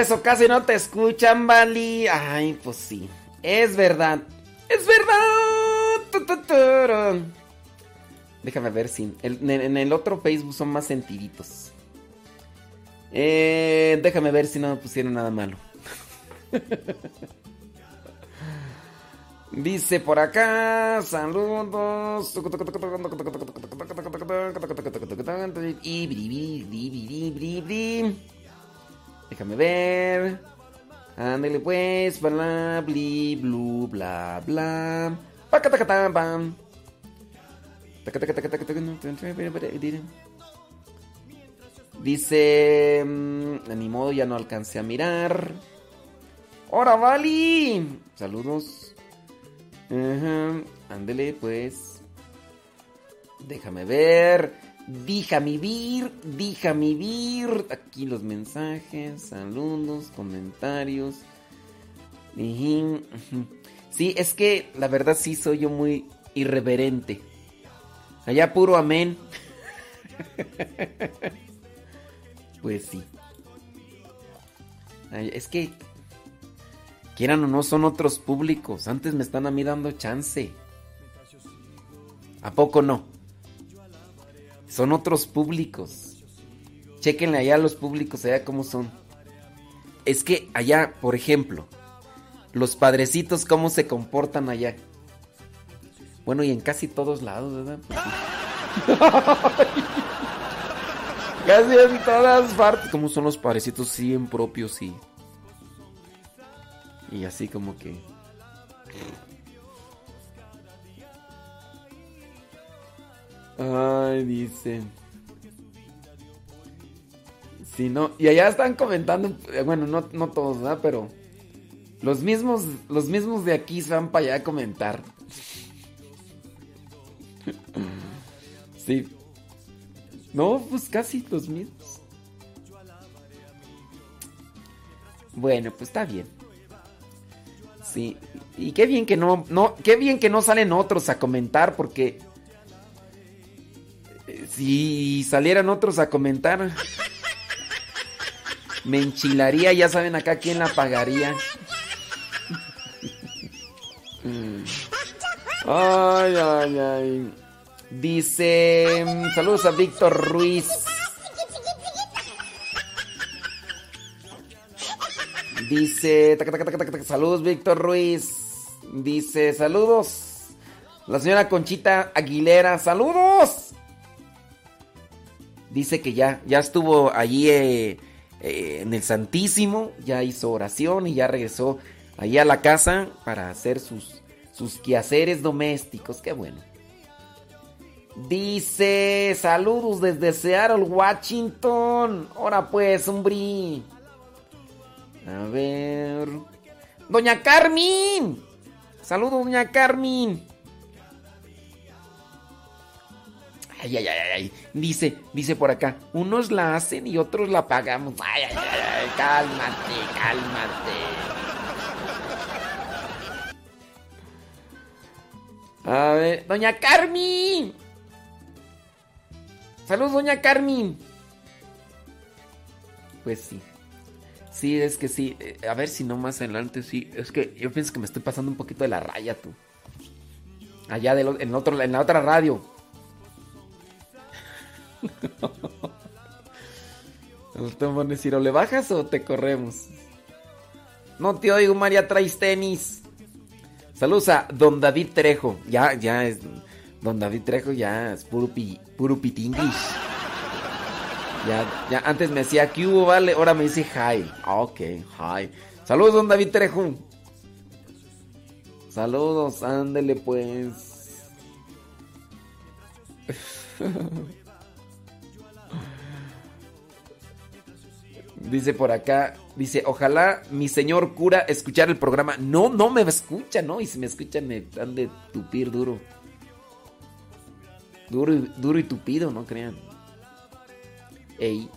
eso casi no te escuchan, Bali. Ay, pues sí. Es verdad. Es verdad. Déjame ver si. en, el otro Facebook son más sentiditos. Eh, déjame ver si no me pusieron nada malo. Dice por acá, saludos. Y Déjame ver. Ándale pues, bla, bli, blu, bla, bla. Paca, taca, tam, pam. Dice, mm, ni modo, ya no alcancé a mirar. ¡Hora, Vali! Saludos. Ándele, pues. Déjame ver. Déjame vir, déjame vir. Aquí los mensajes, saludos, comentarios. Sí, es que la verdad sí soy yo muy irreverente. Allá puro amén. Pues sí. Es que, quieran o no, son otros públicos. Antes me están a mí dando chance. ¿A poco no? Son otros públicos. Chequenle allá los públicos, allá cómo son. Es que allá, por ejemplo, los padrecitos, cómo se comportan allá. Bueno, y en casi todos lados, ¿verdad? casi en todas partes. ¿Cómo son los padrecitos? Sí, en propios, sí. Y así como que... Ay, dicen. Sí, no. Y allá están comentando, eh, bueno, no, no todos, ¿verdad? Pero los mismos, los mismos de aquí se van para allá a comentar. Sí. No, pues casi los mismos. Bueno, pues está bien. Sí. Y qué bien que no, no, qué bien que no salen otros a comentar porque si salieran otros a comentar me enchilaría, ya saben acá quién la pagaría. Ay, ay, ay. Dice, saludos a Víctor Ruiz. Dice, taca, taca, taca, taca, taca, saludos Víctor Ruiz. Dice, saludos. La señora Conchita Aguilera, saludos. Dice que ya, ya estuvo allí eh, eh, en el Santísimo, ya hizo oración y ya regresó allí a la casa para hacer sus, sus quehaceres domésticos. Qué bueno. Dice, saludos desde Seattle, Washington. Ahora pues, hombre. A ver. Doña Carmen. Saludos, doña Carmen. Ay, ay, ay, ay. Dice, dice por acá, unos la hacen y otros la pagamos. Ay, ay, ay, ay, cálmate, cálmate. A ver, doña Carmen. Saludos, doña Carmen. Pues sí. Sí, es que sí. Eh, A ver si no más adelante sí. Es que yo pienso que me estoy pasando un poquito de la raya, tú. Allá en, otro, en la otra radio. A decir, o le bajas o te corremos. No te oigo, María, traes tenis. Saludos a Don David Trejo. Ya, ya es. Don David Trejo ya es puro, pi, puro pitinglish. Ya, ya, antes me decía que vale, ahora me dice hi. Ah, ok, hi. Saludos, don David Trejo. Saludos, ándele pues. Dice por acá, dice, ojalá mi señor cura escuchar el programa. No, no me escucha, ¿no? Y si me escuchan me han de tupir duro. Duro y, duro y tupido, no crean. Ey.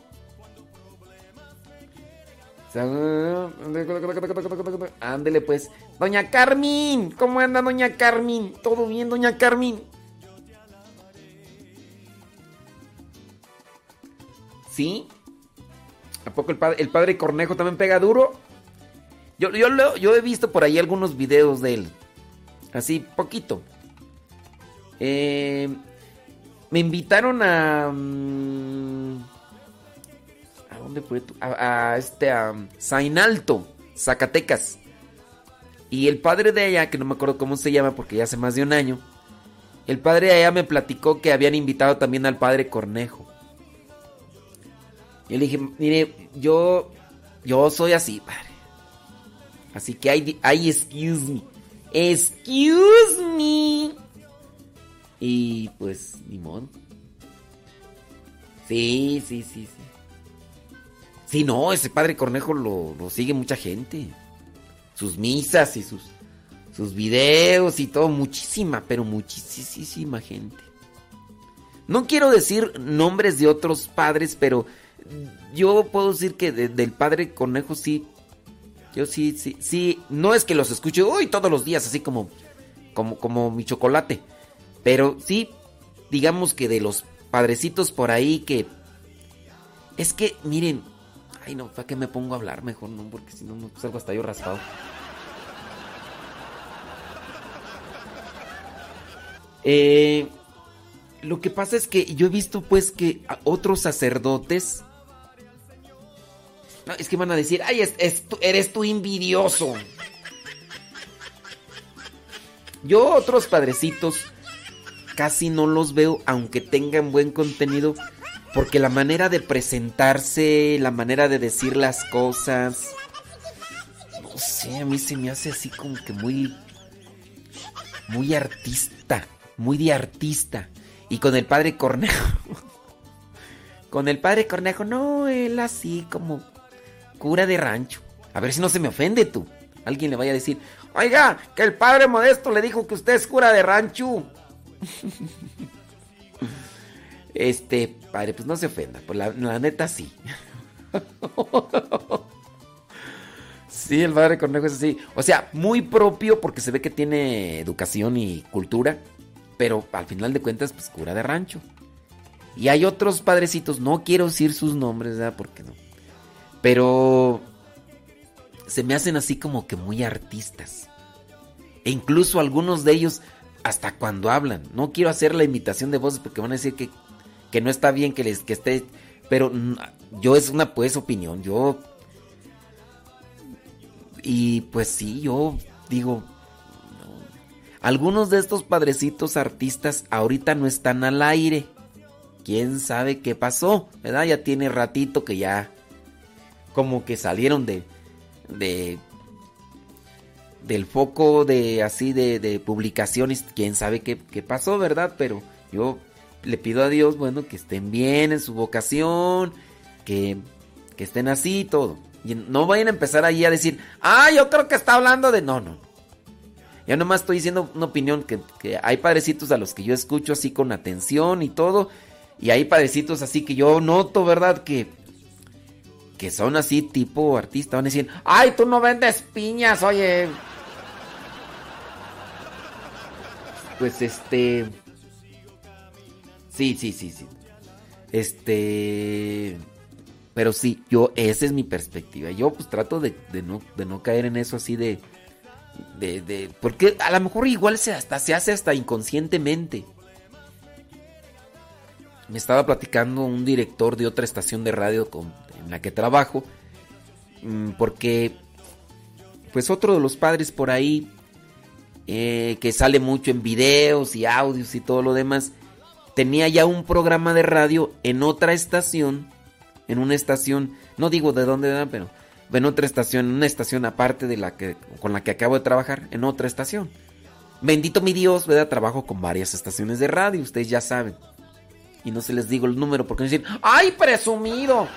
Ándele pues. Doña Carmen, ¿cómo anda Doña Carmen? ¿Todo bien, Doña Carmen? ¿Sí? ¿A poco el padre, el padre Cornejo también pega duro? Yo, yo, yo he visto por ahí algunos videos de él. Así, poquito. Eh, me invitaron a... mm, ¿A dónde fue? A, a este, a Zainalto, Zacatecas. Y el padre de allá, que no me acuerdo cómo se llama porque ya hace más de un año, el padre de allá me platicó que habían invitado también al padre Cornejo. Y le dije, mire, yo, yo soy así, padre. Así que hay, hay excuse me. Excuse me. Y pues, modo. Sí, sí, sí, sí. Sí, no, ese padre Cornejo lo, lo sigue mucha gente. Sus misas y sus, sus videos y todo, muchísima, pero muchísima gente. No quiero decir nombres de otros padres, pero yo puedo decir que de- del padre Cornejo sí. Yo sí, sí, sí. No es que los escuche hoy todos los días, así como, como, como mi chocolate. Pero sí, digamos que de los padrecitos por ahí que. Es que, miren. Ay, no, ¿para qué me pongo a hablar mejor? No, porque si no, no salgo hasta yo raspado. Eh, lo que pasa es que yo he visto pues que otros sacerdotes... Es que van a decir, ay, eres tú envidioso. Yo otros padrecitos casi no los veo, aunque tengan buen contenido, porque la manera de presentarse, la manera de decir las cosas, no sé, a mí se me hace así como que muy, muy artista, muy de artista. Y con el padre Cornejo, con el padre Cornejo, no, él así como cura de rancho. A ver si no se me ofende tú. Alguien le vaya a decir, oiga, que el padre Modesto le dijo que usted es cura de rancho. Este, padre, pues no se ofenda, pues la, neta sí. Sí, el padre Cornejo es así. O sea, muy propio porque se ve que tiene educación y cultura, pero al final de cuentas, pues cura de rancho. Y hay otros padrecitos, no quiero decir sus nombres, ¿verdad? Porque no. Pero se me hacen así como que muy artistas. E incluso algunos de ellos, hasta cuando hablan, no quiero hacer la imitación de voces porque van a decir que, que no está bien que les que esté. Pero yo es una pues opinión. Yo. Y pues sí, yo digo. no. Algunos de estos padrecitos artistas ahorita no están al aire. Quién sabe qué pasó, ¿verdad? Ya tiene ratito que ya. Como que salieron de. de del foco de así de, de publicaciones, quién sabe qué, qué pasó, ¿verdad? Pero yo le pido a Dios, bueno, que estén bien en su vocación, que, que estén así y todo. Y no vayan a empezar ahí a decir, ah, yo creo que está hablando de... No, no. Ya nomás estoy diciendo una opinión que, que hay padrecitos a los que yo escucho así con atención y todo. Y hay padrecitos así que yo noto, ¿verdad? Que, que son así tipo artista. Van a decir, ay, tú no vendes piñas, oye. Pues este... Sí, sí, sí, sí. Este... Pero sí, yo, esa es mi perspectiva. Yo pues trato de, no, de no caer en eso así de, de, de... Porque a lo mejor igual se, hasta, se hace hasta inconscientemente. Me estaba platicando un director de otra estación de radio con, en la que trabajo. mm, Porque, pues otro de los padres por ahí, eh, que sale mucho en videos y audios y todo lo demás, tenía ya un programa de radio en otra estación, en una estación, no digo de dónde era, pero en otra estación, en una estación aparte de la que con la que acabo de trabajar, en otra estación. Bendito mi Dios, ¿verdad? Trabajo con varias estaciones de radio, ustedes ya saben. Y no se les digo el número porque no dicen, ¡ay, presumido!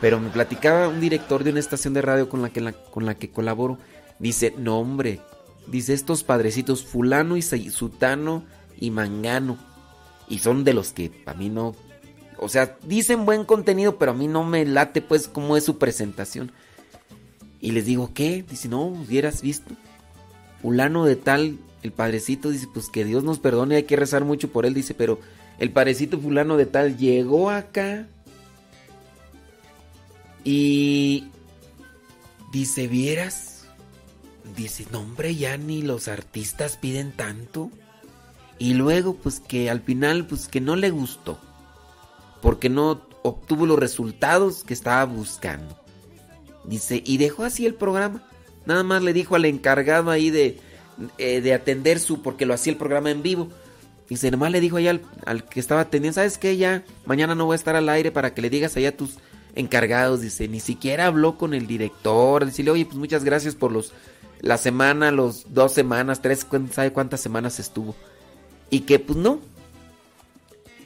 Pero me platicaba un director de una estación de radio con la que, con la que colaboro. Dice, no hombre, dice estos padrecitos fulano y sutano y mangano. Y son de los que a mí no... O sea, dicen buen contenido, pero a mí no me late pues cómo es su presentación. Y les digo, ¿qué? Dice, no, hubieras visto. Fulano de tal, el padrecito, dice, pues que Dios nos perdone, hay que rezar mucho por él, dice, pero el padrecito fulano de tal llegó acá y dice, ¿vieras? Dice, no hombre, ya ni los artistas piden tanto. Y luego, pues que al final, pues que no le gustó. Porque no obtuvo los resultados que estaba buscando. Dice, y dejó así el programa. Nada más le dijo al encargado ahí de, eh, de atender su, porque lo hacía el programa en vivo. Dice, nomás le dijo allá al, al que estaba atendiendo, ¿sabes qué? Ya mañana no voy a estar al aire para que le digas allá tus encargados. Dice, ni siquiera habló con el director. Decirle, oye, pues muchas gracias por los, la semana, los dos semanas, tres, ¿sabe cuántas semanas estuvo? Y que pues no.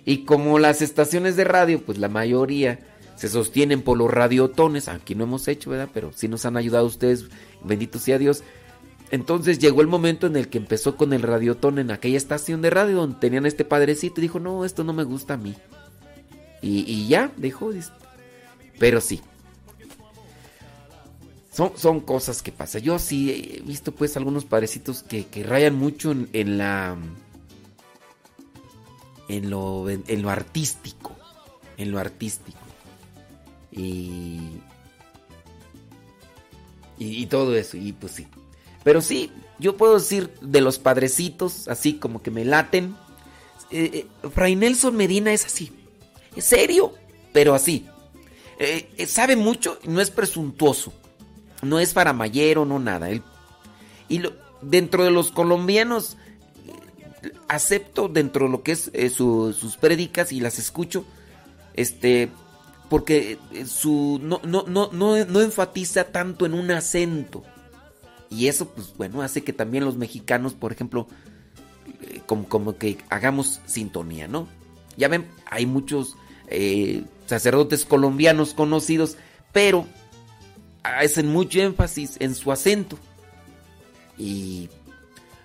Y como las estaciones de radio, pues la mayoría se sostienen por los radiotones, aquí no hemos hecho, ¿verdad? Pero sí nos han ayudado ustedes, bendito sea Dios. Entonces llegó el momento en el que empezó con el radiotón en aquella estación de radio donde tenían este padrecito y dijo, no, esto no me gusta a mí. Y, y ya, dejó. Pero sí. Son, son cosas que pasan. Yo sí he visto pues algunos padrecitos que, que rayan mucho en, en la... En lo, en, en lo artístico. En lo artístico. Y, y... Todo eso. Y pues sí. Pero sí, yo puedo decir de los padrecitos, así como que me laten. Eh, eh, Fray Nelson Medina es así. Es serio, pero así. Eh, eh, sabe mucho no es presuntuoso. No es faramayero, no nada. Él, y dentro de los colombianos, eh, acepto dentro de lo que es su- sus prédicas y las escucho. Este, porque su no, no, no, no, enfatiza tanto en un acento. Y eso, pues bueno, hace que también los mexicanos, por ejemplo, como, como que hagamos sintonía, ¿no? Ya ven, hay muchos sacerdotes colombianos conocidos, pero hacen mucho énfasis en su acento. Y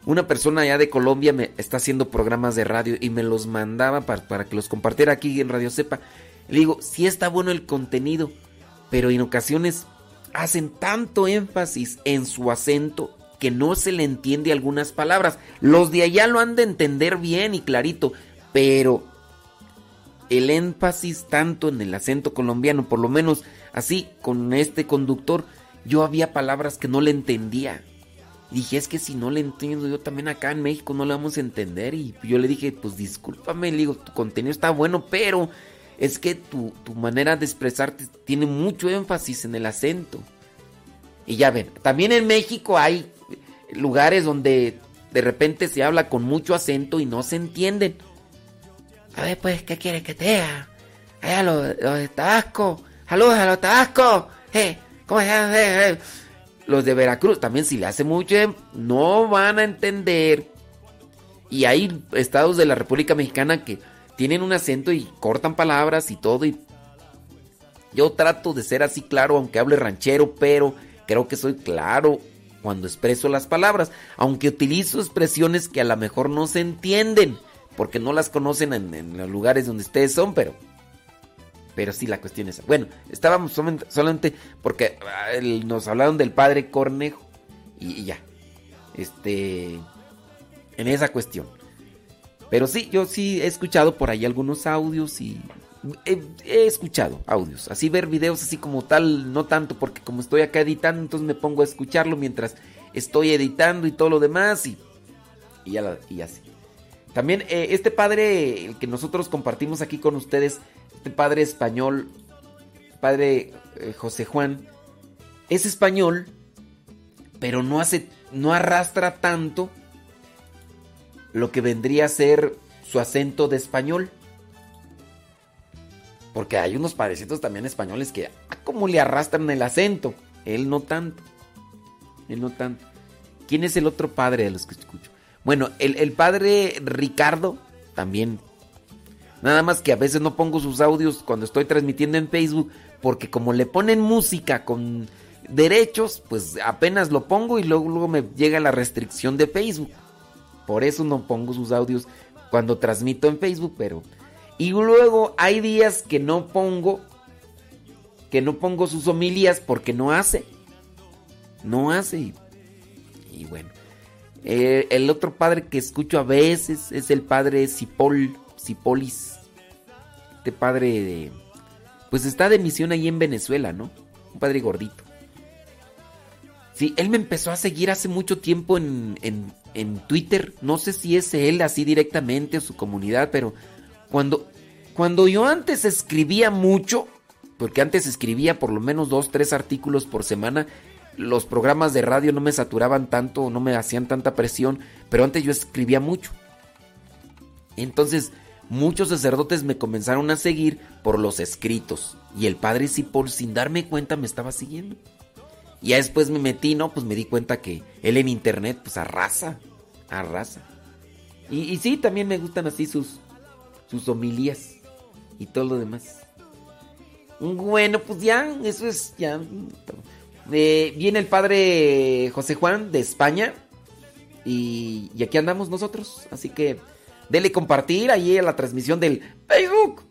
una persona allá de Colombia me está haciendo programas de radio y me los mandaba para, para que los compartiera aquí en Radio Cepa. Le digo, sí está bueno el contenido, pero en ocasiones hacen tanto énfasis en su acento que no se le entiende algunas palabras. Los de allá lo han de entender bien y clarito, pero el énfasis tanto en el acento colombiano, por lo menos así con este conductor, yo había palabras que no le entendía. Dije, es que si no le entiendo, yo también acá en México no le vamos a entender. Y yo le dije, pues discúlpame, le digo, tu contenido está bueno, pero es que tu, tu manera de expresarte tiene mucho énfasis en el acento. Y ya ven, también en México hay lugares donde de repente se habla con mucho acento y no se entienden. A ver, pues, ¿qué quiere que te diga? Allá los, los de Tabasco. Saludos a los Tabasco. Eh, ¿Cómo llama? Eh, eh. Los de Veracruz también, si le hace mucho, no van a entender. Y hay estados de la República Mexicana que tienen un acento y cortan palabras y todo. Y yo trato de ser así claro, aunque hable ranchero, pero creo que soy claro cuando expreso las palabras. Aunque utilizo expresiones que a lo mejor no se entienden, porque no las conocen en, los lugares donde ustedes son, pero pero sí, la cuestión es. Bueno, estábamos solamente, porque ah, nos hablaron del padre Cornejo y, ya. Este. En esa cuestión. Pero sí, yo sí he escuchado por ahí algunos audios y. He, he escuchado audios. Así ver videos así como tal, no tanto porque como estoy acá editando, entonces me pongo a escucharlo mientras estoy editando y todo lo demás y. Y ya, la- y así. También eh, este padre, el que nosotros compartimos aquí con ustedes, este padre español, padre eh, José Juan, es español, pero no hace, no arrastra tanto lo que vendría a ser su acento de español. Porque hay unos padrecitos también españoles que, ah, como le arrastran el acento. Él no tanto. Él no tanto. ¿Quién es el otro padre de los que escucho? Bueno, el, el padre Ricardo también. Nada más que a veces no pongo sus audios cuando estoy transmitiendo en Facebook, porque como le ponen música con derechos, pues apenas lo pongo y luego, luego me llega la restricción de Facebook. Por eso no pongo sus audios cuando transmito en Facebook, pero... Y luego hay días que no pongo, que no pongo sus homilías porque no hace. No hace. Y, y bueno. Eh, el otro padre que escucho a veces es el padre Cipol, Cipolis. Este padre de... Pues está de misión ahí en Venezuela, ¿no? Un padre gordito. Sí, él me empezó a seguir hace mucho tiempo en, en, en Twitter. No sé si es él así directamente o su comunidad, pero cuando, cuando yo antes escribía mucho, porque antes escribía por lo menos dos, tres artículos por semana, los programas de radio no me saturaban tanto, no me hacían tanta presión, pero antes yo escribía mucho. Entonces, muchos sacerdotes me comenzaron a seguir por los escritos. Y el padre Cipol, sin darme cuenta, me estaba siguiendo. Y ya después me metí, ¿no? Pues me di cuenta que él en internet, pues arrasa, arrasa. Y, y sí, también me gustan así sus, sus homilías y todo lo demás. Bueno, pues ya, eso es ya. Viene el padre José Juan de España y, y aquí andamos nosotros. Así que dele compartir ahí a la transmisión del Facebook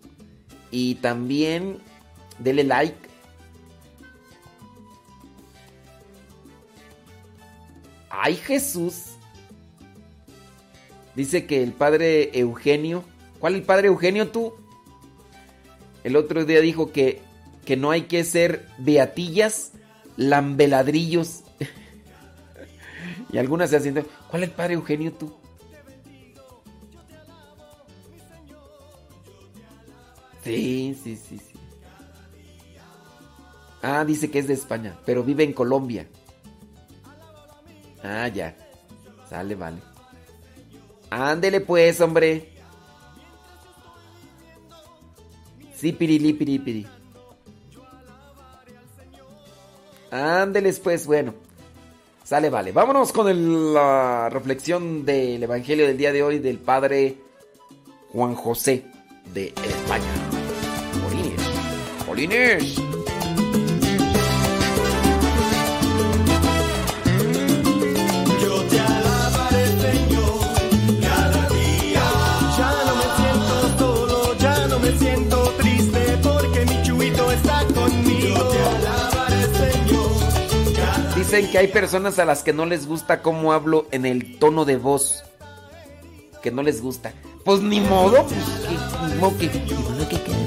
y también dele like. Ay Jesús. Dice que el padre Eugenio. ¿Cuál el padre Eugenio tú? El otro día dijo que, que no hay que ser beatillas, lambeladrillos. Y algunas se hacen, ¿cuál es el padre Eugenio tú? Sí, sí, sí, sí. Ah, dice que es de España, pero vive en Colombia. Ah, ya. Sale, vale. Ándele pues, hombre. Sí, pirili, piripiri. Ándeles pues, bueno. Sale, vale. Vámonos con la reflexión del Evangelio del día de hoy del Padre Juan José de España. Polines. Polines. Dicen que hay personas a las que no les gusta cómo hablo en el tono de voz. Que no les gusta. Pues ni modo, pues ni modo que, ni modo que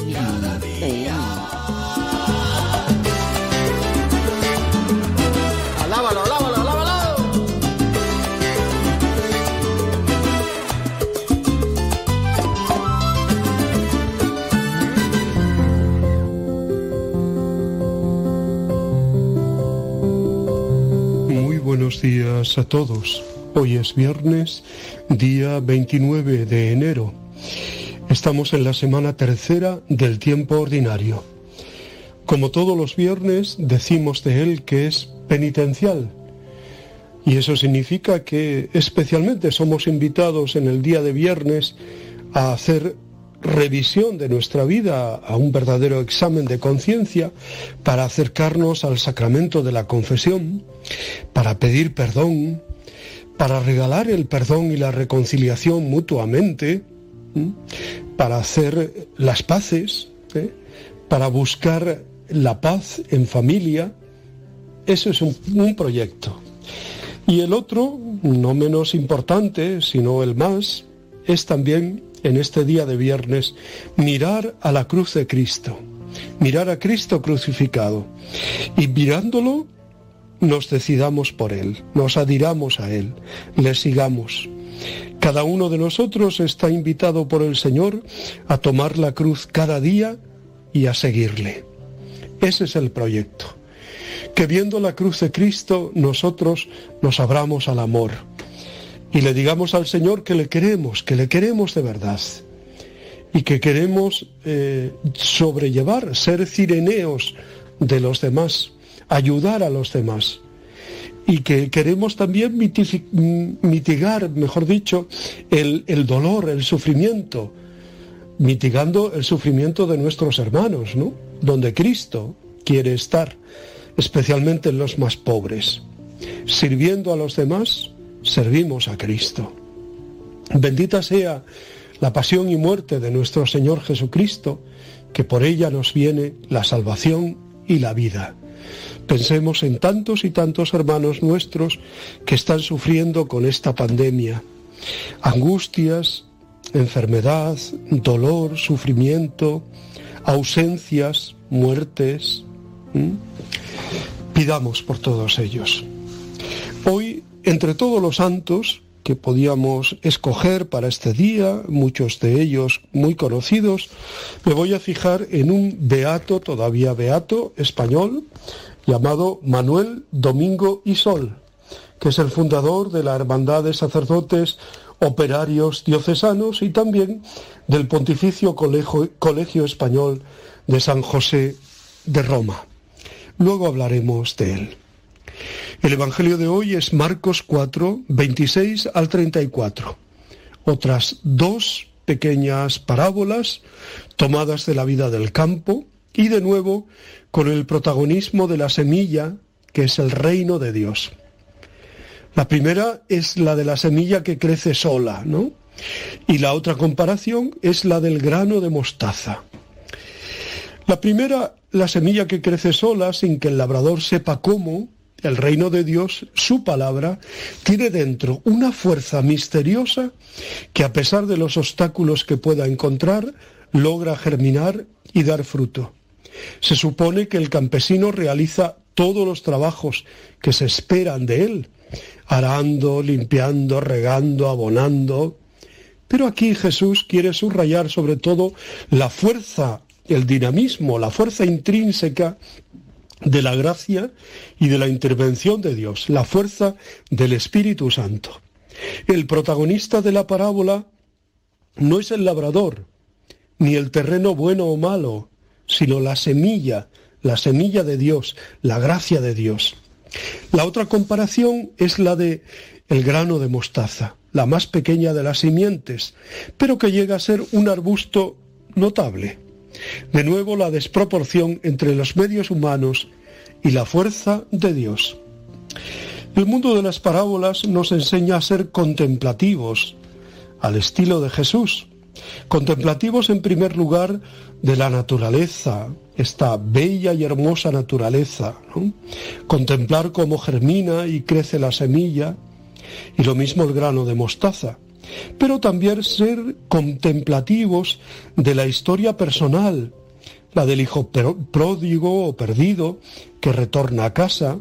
días a todos. Hoy es viernes, día 29 de enero. Estamos en la semana tercera del tiempo ordinario. Como todos los viernes, decimos de él que es penitencial. Y eso significa que especialmente somos invitados en el día de viernes a hacer revisión de nuestra vida, a un verdadero examen de conciencia, para acercarnos al sacramento de la confesión, para pedir perdón, para regalar el perdón y la reconciliación mutuamente, para hacer las paces, ¿eh? para buscar la paz en familia. Eso es un, un proyecto. Y el otro, no menos importante, sino el más, es también en este día de viernes mirar a la cruz de Cristo, mirar a Cristo crucificado y mirándolo nos decidamos por Él, nos adhiramos a Él, le sigamos. Cada uno de nosotros está invitado por el Señor a tomar la cruz cada día y a seguirle. Ese es el proyecto. Que viendo la cruz de Cristo nosotros nos abramos al amor y le digamos al Señor que le queremos, que le queremos de verdad y que queremos eh, sobrellevar, ser cireneos de los demás, ayudar a los demás y que queremos también mm, mitigar, mejor dicho, el, el dolor, el sufrimiento, mitigando el sufrimiento de nuestros hermanos, ¿no? Donde Cristo quiere estar, especialmente en los más pobres. Sirviendo a los demás, servimos a Cristo. Bendita sea la pasión y muerte de nuestro Señor Jesucristo, que por ella nos viene la salvación y la vida. Pensemos en tantos y tantos hermanos nuestros que están sufriendo con esta pandemia. Angustias, enfermedad, dolor, sufrimiento, ausencias, muertes. Pidamos por todos ellos. Hoy, entre todos los santos que podíamos escoger para este día, muchos de ellos muy conocidos, me voy a fijar en un beato, todavía beato, español, llamado Manuel Domingo y Sol, que es el fundador de la Hermandad de Sacerdotes Operarios Diocesanos y también del Pontificio Colegio, Colegio Español de San José de Roma. Luego hablaremos de él. El Evangelio de hoy es Marcos 4, 26 al 34. Otras dos pequeñas parábolas tomadas de la vida del campo y de nuevo con el protagonismo de la semilla que es el reino de Dios. La primera es la de la semilla que crece sola, ¿no? Y la otra comparación es la del grano de mostaza. La primera, la semilla que crece sola sin que el labrador sepa cómo, el reino de Dios, su palabra, tiene dentro una fuerza misteriosa que a pesar de los obstáculos que pueda encontrar, logra germinar y dar fruto. Se supone que el campesino realiza todos los trabajos que se esperan de él, arando, limpiando, regando, abonando. Pero aquí Jesús quiere subrayar sobre todo la fuerza, el dinamismo, la fuerza intrínseca de la gracia y de la intervención de Dios, la fuerza del Espíritu Santo. El protagonista de la parábola no es el labrador, ni el terreno bueno o malo, sino la semilla, la semilla de Dios, la gracia de Dios. La otra comparación es la de el grano de mostaza, la más pequeña de las simientes, pero que llega a ser un arbusto notable. De nuevo la desproporción entre los medios humanos y la fuerza de Dios. El mundo de las parábolas nos enseña a ser contemplativos, al estilo de Jesús. Contemplativos en primer lugar de la naturaleza, esta bella y hermosa naturaleza. Contemplar cómo germina y crece la semilla, y lo mismo el grano de mostaza. Pero también ser contemplativos de la historia personal, la del hijo pródigo o perdido que retorna a casa,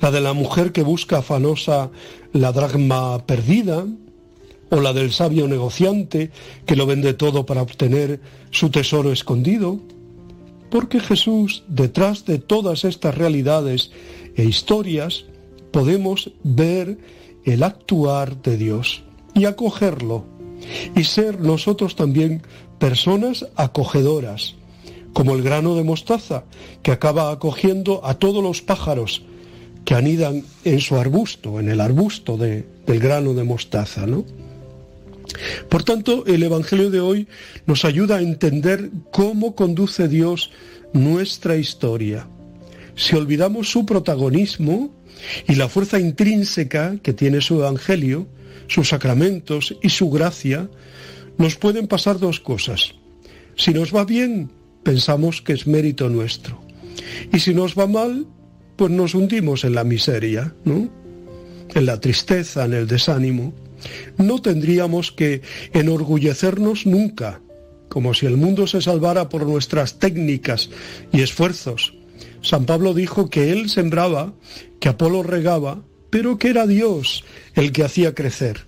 la de la mujer que busca afanosa la dragma perdida, o la del sabio negociante que lo vende todo para obtener su tesoro escondido. Porque Jesús, detrás de todas estas realidades e historias, podemos ver el actuar de Dios y acogerlo y ser nosotros también personas acogedoras, como el grano de mostaza que acaba acogiendo a todos los pájaros que anidan en su arbusto, en el arbusto del grano de mostaza, ¿no? Por tanto, el Evangelio de hoy nos ayuda a entender cómo conduce Dios nuestra historia. Si olvidamos su protagonismo y la fuerza intrínseca que tiene su Evangelio, sus sacramentos y su gracia, nos pueden pasar dos cosas. Si nos va bien, pensamos que es mérito nuestro. Y si nos va mal, pues nos hundimos en la miseria. En la tristeza, en el desánimo. No tendríamos que enorgullecernos nunca, como si el mundo se salvara por nuestras técnicas y esfuerzos. San Pablo dijo que él sembraba, que Apolo regaba, pero que era Dios el que hacía crecer.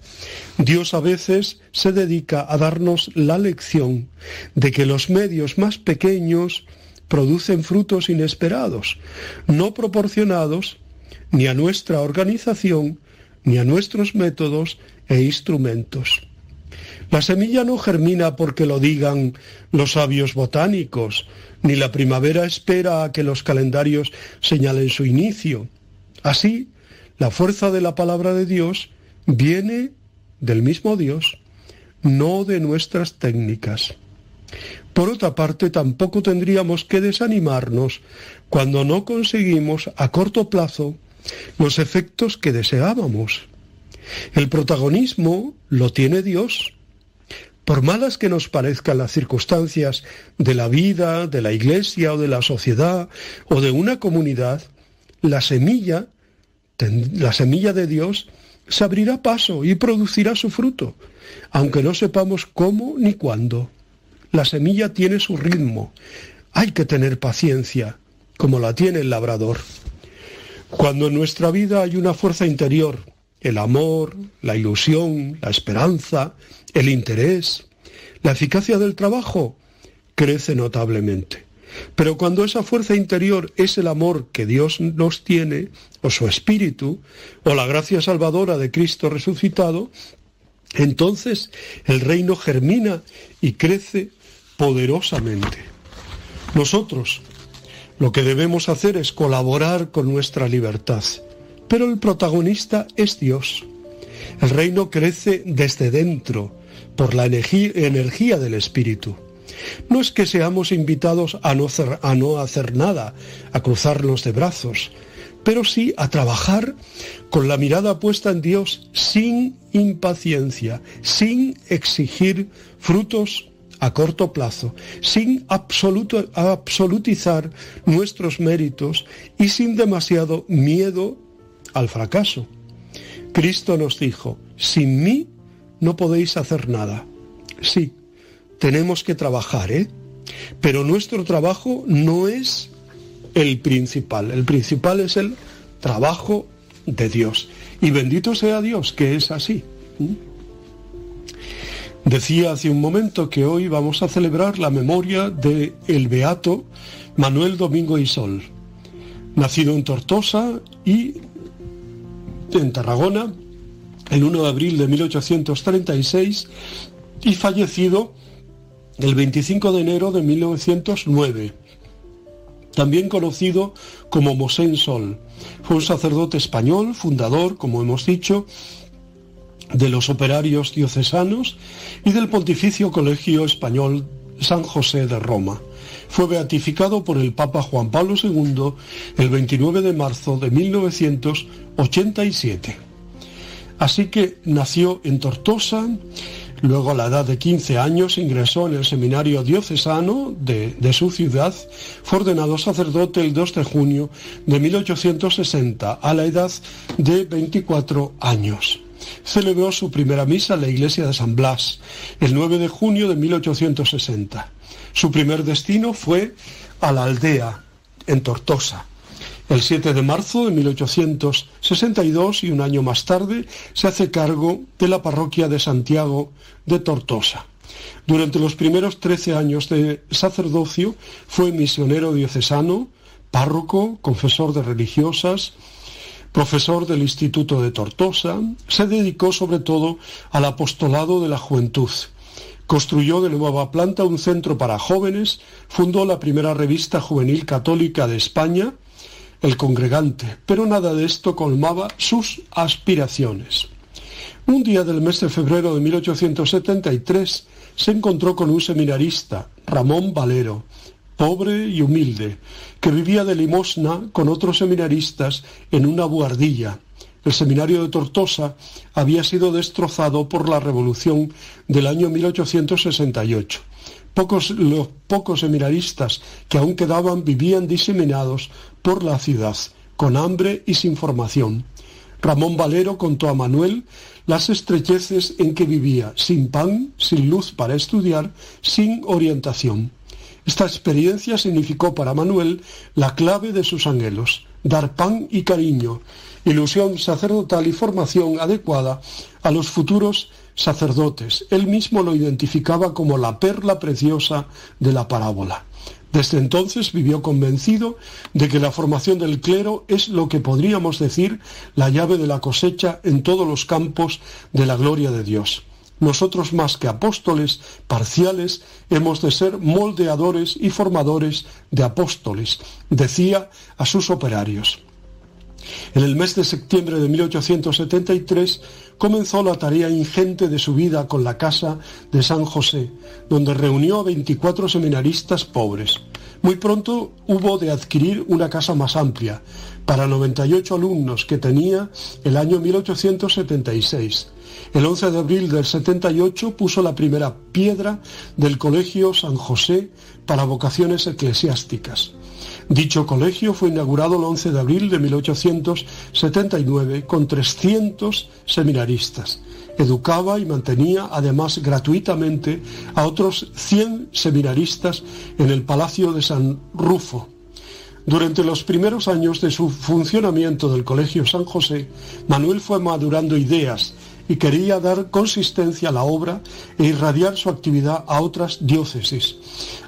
Dios a veces se dedica a darnos la lección de que los medios más pequeños producen frutos inesperados, no proporcionados ni a nuestra organización, ni a nuestros métodos e instrumentos. La semilla no germina porque lo digan los sabios botánicos, ni la primavera espera a que los calendarios señalen su inicio. Así, la fuerza de la palabra de Dios viene del mismo Dios, no de nuestras técnicas. Por otra parte, tampoco tendríamos que desanimarnos cuando no conseguimos a corto plazo los efectos que deseábamos. El protagonismo lo tiene Dios. Por malas que nos parezcan las circunstancias de la vida, de la iglesia o de la sociedad o de una comunidad, la semilla, la semilla de Dios, se abrirá paso y producirá su fruto, aunque no sepamos cómo ni cuándo. La semilla tiene su ritmo. Hay que tener paciencia, como la tiene el labrador. Cuando en nuestra vida hay una fuerza interior, el amor, la ilusión, la esperanza, el interés, la eficacia del trabajo, crece notablemente. Pero cuando esa fuerza interior es el amor que Dios nos tiene, o su espíritu, o la gracia salvadora de Cristo resucitado, entonces el reino germina y crece poderosamente. Nosotros lo que debemos hacer es colaborar con nuestra libertad, pero el protagonista es Dios. El reino crece desde dentro, por la energía, del Espíritu. No es que seamos invitados a no, hacer, a no hacer nada, a cruzarnos de brazos, pero sí a trabajar con la mirada puesta en Dios sin impaciencia, sin exigir frutos a corto plazo, sin absolutizar nuestros méritos y sin demasiado miedo al fracaso. Cristo nos dijo, sin mí no podéis hacer nada. Sí, tenemos que trabajar, ¿eh? Pero nuestro trabajo no es el principal. El principal es el trabajo de Dios. Y bendito sea Dios que es así. Decía hace un momento que hoy vamos a celebrar la memoria de el beato Manuel Domingo y Sol, nacido en Tortosa y en Tarragona el 1 de abril de 1836 y fallecido el 25 de enero de 1909 también conocido como Mosén Sol. Fue un sacerdote español, fundador, como hemos dicho, de los operarios diocesanos y del Pontificio Colegio Español San José de Roma. Fue beatificado por el Papa Juan Pablo II el 29 de marzo de 1987. Así que nació en Tortosa, Luego, a la edad de 15 años, ingresó en el seminario diocesano de, su ciudad. Fue ordenado sacerdote el 2 de junio de 1860, a la edad de 24 años. Celebró su primera misa en la iglesia de San Blas el 9 de junio de 1860. Su primer destino fue a la aldea, en Tortosa. El 7 de marzo de 1862 y un año más tarde se hace cargo de la parroquia de Santiago de Tortosa. Durante los primeros 13 años de sacerdocio fue misionero diocesano, párroco, confesor de religiosas, profesor del Instituto de Tortosa, se dedicó sobre todo al apostolado de la juventud. Construyó de nueva planta un centro para jóvenes, fundó la primera revista juvenil católica de España, el congregante, pero nada de esto colmaba sus aspiraciones. Un día del mes de febrero de 1873 se encontró con un seminarista, Ramón Valero, pobre y humilde, que vivía de limosna con otros seminaristas en una buhardilla. El seminario de Tortosa había sido destrozado por la revolución del año 1868 los pocos seminaristas que aún quedaban vivían diseminados por la ciudad, con hambre y sin formación. Ramón Valero contó a Manuel las estrecheces en que vivía, sin pan, sin luz para estudiar, sin orientación. Esta experiencia significó para Manuel la clave de sus anhelos, dar pan y cariño, ilusión sacerdotal y formación adecuada a los futuros sacerdotes. Él mismo lo identificaba como la perla preciosa de la parábola. Desde entonces vivió convencido de que la formación del clero es lo que podríamos decir la llave de la cosecha en todos los campos de la gloria de Dios. Nosotros más que apóstoles parciales hemos de ser moldeadores y formadores de apóstoles, decía a sus operarios. En el mes de septiembre de 1873 comenzó la tarea ingente de su vida con la Casa de San José, donde reunió a 24 seminaristas pobres. Muy pronto hubo de adquirir una casa más amplia, para 98 alumnos que tenía el año 1876. El 11 de abril del 78 puso la primera piedra del Colegio San José para vocaciones eclesiásticas. Dicho colegio fue inaugurado el 11 de abril de 1879 con 300 seminaristas. Educaba y mantenía además gratuitamente a otros 100 seminaristas en el Palacio de San Rufo. Durante los primeros años de su funcionamiento del Colegio San José, Manuel fue madurando ideas y quería dar consistencia a la obra e irradiar su actividad a otras diócesis.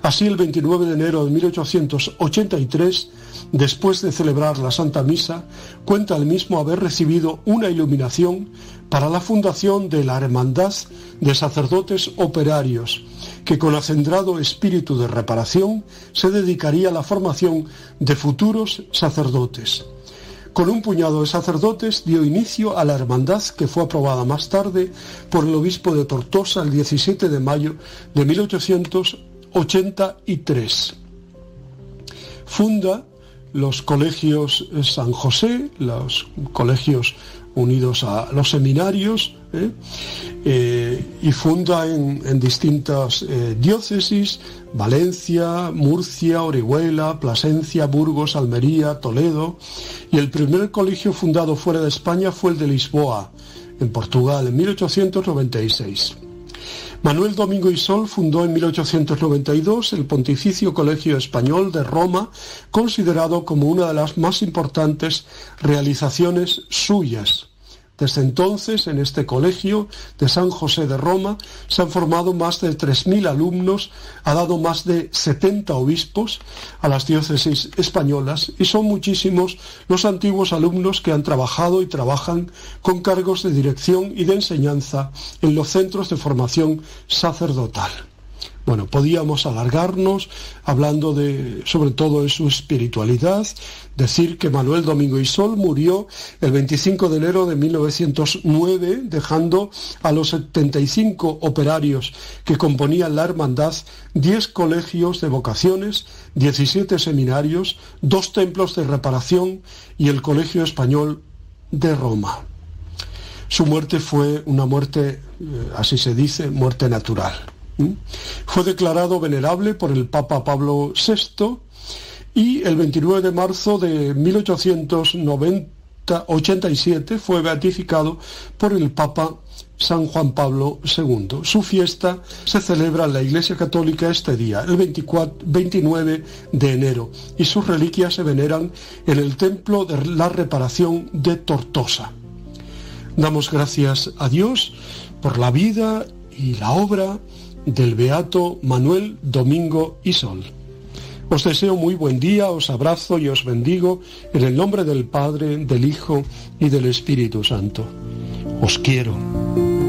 Así, el 29 de enero de 1883, después de celebrar la Santa Misa, cuenta el mismo haber recibido una iluminación para la fundación de la Hermandad de Sacerdotes Operarios, que con acendrado espíritu de reparación se dedicaría a la formación de futuros sacerdotes. Con un puñado de sacerdotes dio inicio a la hermandad que fue aprobada más tarde por el obispo de Tortosa el 17 de mayo de 1883. Funda los colegios San José, los colegios unidos a los seminarios, ¿eh? Eh, y funda en, distintas eh, diócesis, Valencia, Murcia, Orihuela, Plasencia, Burgos, Almería, Toledo, y el primer colegio fundado fuera de España fue el de Lisboa, en Portugal, en 1896. Manuel Domingo y Sol fundó en 1892 el Pontificio Colegio Español de Roma, considerado como una de las más importantes realizaciones suyas. Desde entonces, en este colegio de San José de Roma se han formado más de 3.000 alumnos, ha dado más de 70 obispos a las diócesis españolas y son muchísimos los antiguos alumnos que han trabajado y trabajan con cargos de dirección y de enseñanza en los centros de formación sacerdotal. Bueno, podíamos alargarnos hablando de, sobre todo de su espiritualidad, decir que Manuel Domingo y Sol murió el 25 de enero de 1909, dejando a los 75 operarios que componían la hermandad 10 colegios de vocaciones, 17 seminarios, dos templos de reparación y el Colegio Español de Roma. Su muerte fue una muerte, eh, así se dice, muerte natural. Fue declarado venerable por el Papa Pablo VI y el 29 de marzo de 1887 fue beatificado por el Papa San Juan Pablo II. Su fiesta se celebra en la Iglesia Católica este día, el 29 de enero, y sus reliquias se veneran en el Templo de la Reparación de Tortosa. Damos gracias a Dios por la vida y la obra del Beato Manuel Domingo y Sol. Os deseo muy buen día, os abrazo y os bendigo en el nombre del Padre, del Hijo y del Espíritu Santo. Os quiero.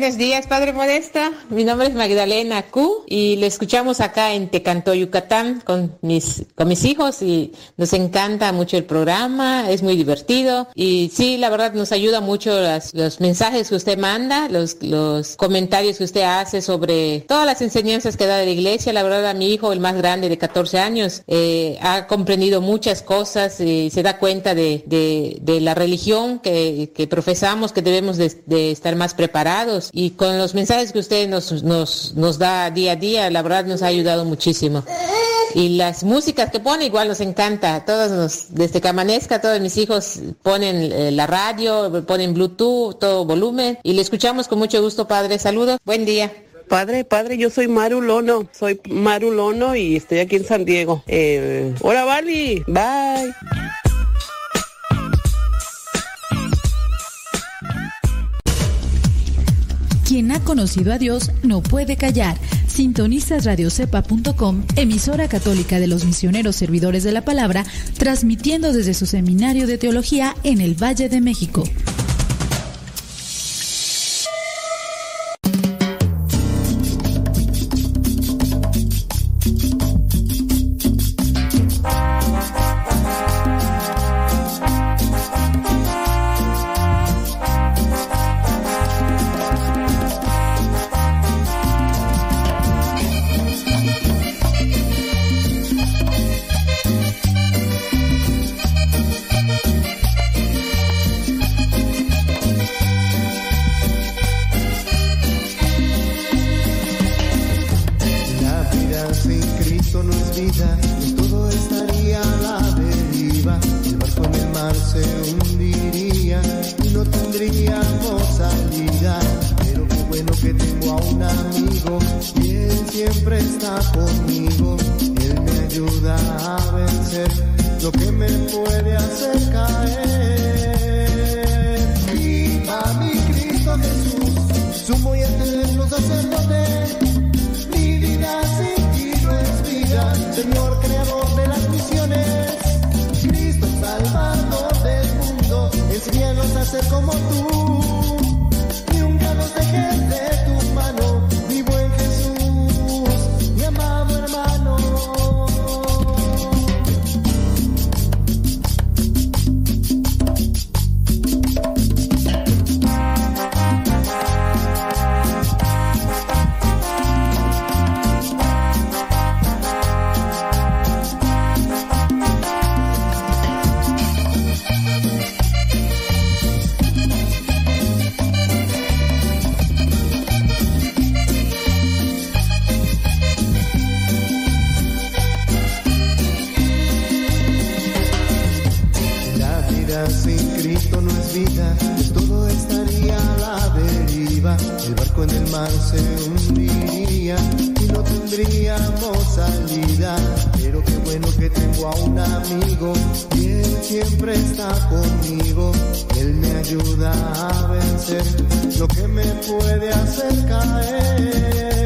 Buenos días, Padre Modesta. Mi nombre es Magdalena Q y lo escuchamos acá en Tecantó, Yucatán, con mis, con mis hijos y nos encanta mucho el programa, es muy divertido y sí, la verdad nos ayuda mucho las- los mensajes que usted manda, los, los comentarios que usted hace sobre todas las enseñanzas que da de la iglesia. La verdad, mi hijo, el más grande de 14 años, eh, ha comprendido muchas cosas y se da cuenta de, de- la religión que, que profesamos, que debemos de, de estar más preparados. Y con los mensajes que usted nos, nos, nos da día a día, la verdad nos ha ayudado muchísimo. Y las músicas que pone igual nos encanta. Todos nos, desde que amanezca, todos mis hijos ponen eh, la radio, ponen Bluetooth, todo volumen. Y le escuchamos con mucho gusto, padre. Saludos. Buen día. Padre, padre, yo soy Maru Lono, soy Maru Lono y estoy aquí en San Diego. Eh, hola, Bali, bye. Quien ha conocido a Dios no puede callar. Sintonizas radiocepa.com, emisora católica de los misioneros servidores de la palabra, transmitiendo desde su seminario de teología en el Valle de México. No tendríamos salida. Pero qué bueno que tengo a un amigo y él siempre está conmigo. Él me ayuda a vencer lo que me puede hacer caer.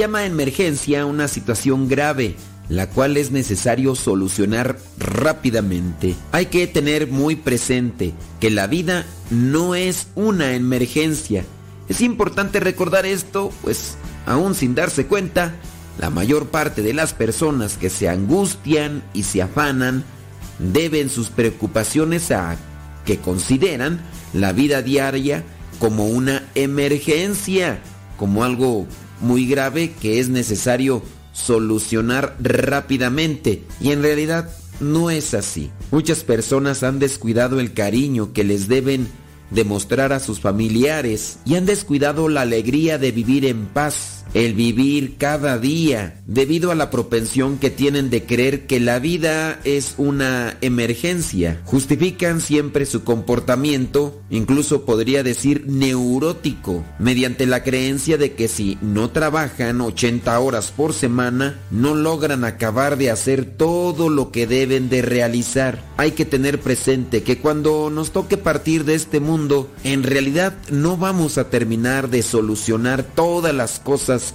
Llama emergencia una situación grave, la cual es necesario solucionar rápidamente. Hay que tener muy presente que la vida no es una emergencia. Es importante recordar esto, pues aún sin darse cuenta, la mayor parte de las personas que se angustian y se afanan deben sus preocupaciones a que consideran la vida diaria como una emergencia, como algo muy grave que es necesario solucionar rápidamente. Y en realidad no es así. Muchas personas han descuidado el cariño que les deben demostrar a sus familiares y han descuidado la alegría de vivir en paz, el vivir cada día, debido a la propensión que tienen de creer que la vida es una emergencia. Justifican siempre su comportamiento, incluso podría decir neurótico, mediante la creencia de que si no trabajan 80 horas por semana, no logran acabar de hacer todo lo que deben de realizar. Hay que tener presente que cuando nos toque partir de este mundo, en realidad no vamos a terminar de solucionar todas las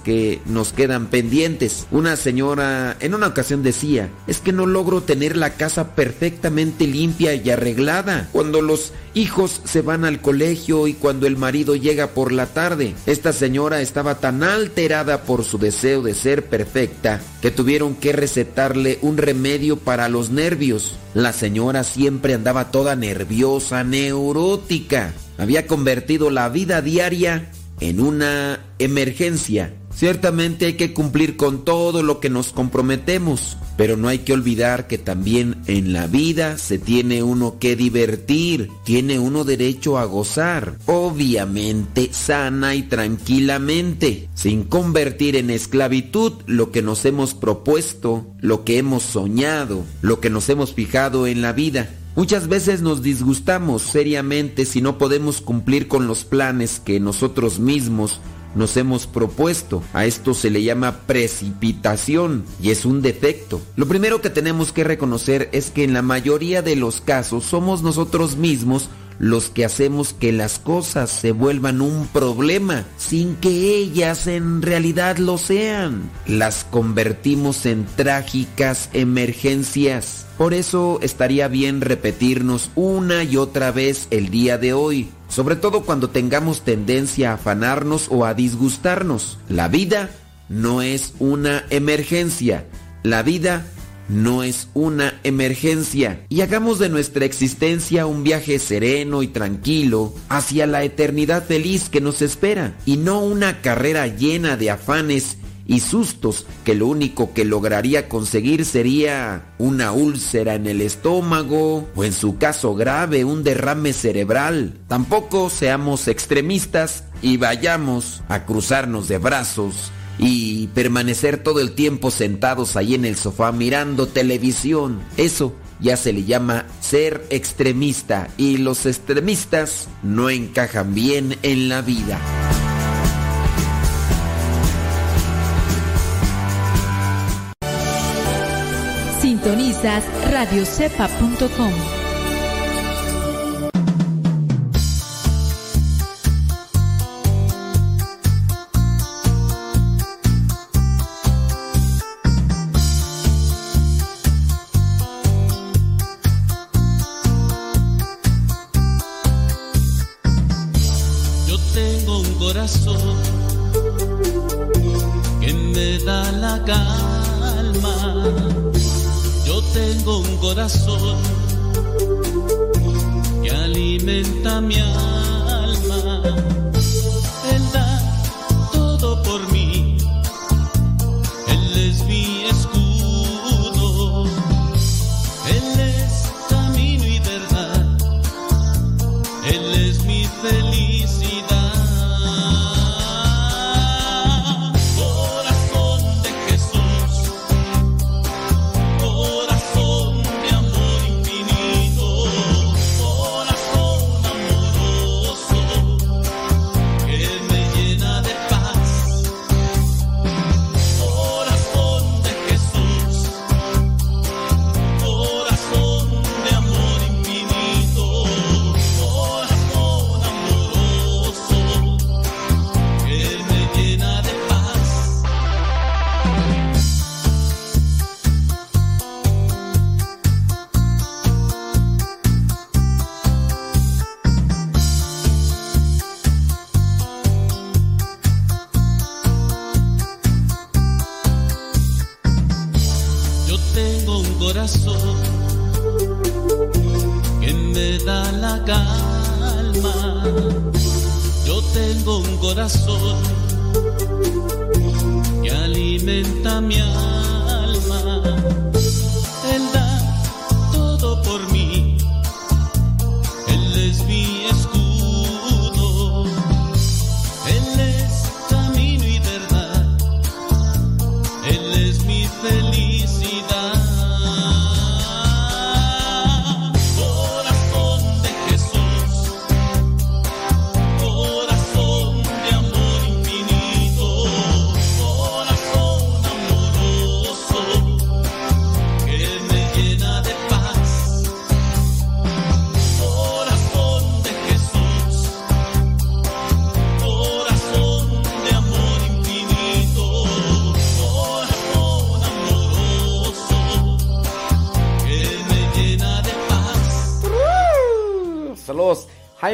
que nos quedan pendientes. Una señora en una ocasión decía, es que no logro tener la casa perfectamente limpia y arreglada. Cuando los hijos se van al colegio y cuando el marido llega por la tarde. Esta señora estaba tan alterada por su deseo de ser perfecta que tuvieron que recetarle un remedio para los nervios. La señora siempre andaba toda nerviosa, neurótica. Había convertido la vida diaria en una emergencia. Ciertamente hay que cumplir con todo lo que nos comprometemos, pero no hay que olvidar que también en la vida se tiene uno que divertir, tiene uno derecho a gozar, obviamente sana y tranquilamente, sin convertir en esclavitud lo que nos hemos propuesto, lo que hemos soñado, lo que nos hemos fijado en la vida. Muchas veces nos disgustamos seriamente si no podemos cumplir con los planes que nosotros mismos nos hemos propuesto. A esto se le llama precipitación y es un defecto. Lo primero que tenemos que reconocer es que en la mayoría de los casos somos nosotros mismos los que hacemos que las cosas se vuelvan un problema sin que ellas en realidad lo sean. Las convertimos en trágicas emergencias. Por eso estaría bien repetirnos una y otra vez el día de hoy, sobre todo cuando tengamos tendencia a afanarnos o a disgustarnos. La vida no es una emergencia. La vida no es una emergencia y hagamos de nuestra existencia un viaje sereno y tranquilo hacia la eternidad feliz que nos espera y no una carrera llena de afanes y sustos que lo único que lograría conseguir sería una úlcera en el estómago o en su caso grave un derrame cerebral. Tampoco seamos extremistas y vayamos a cruzarnos de brazos y permanecer todo el tiempo sentados ahí en el sofá mirando televisión. Eso ya se le llama ser extremista y los extremistas no encajan bien en la vida. Sintonizas radiocepa.com.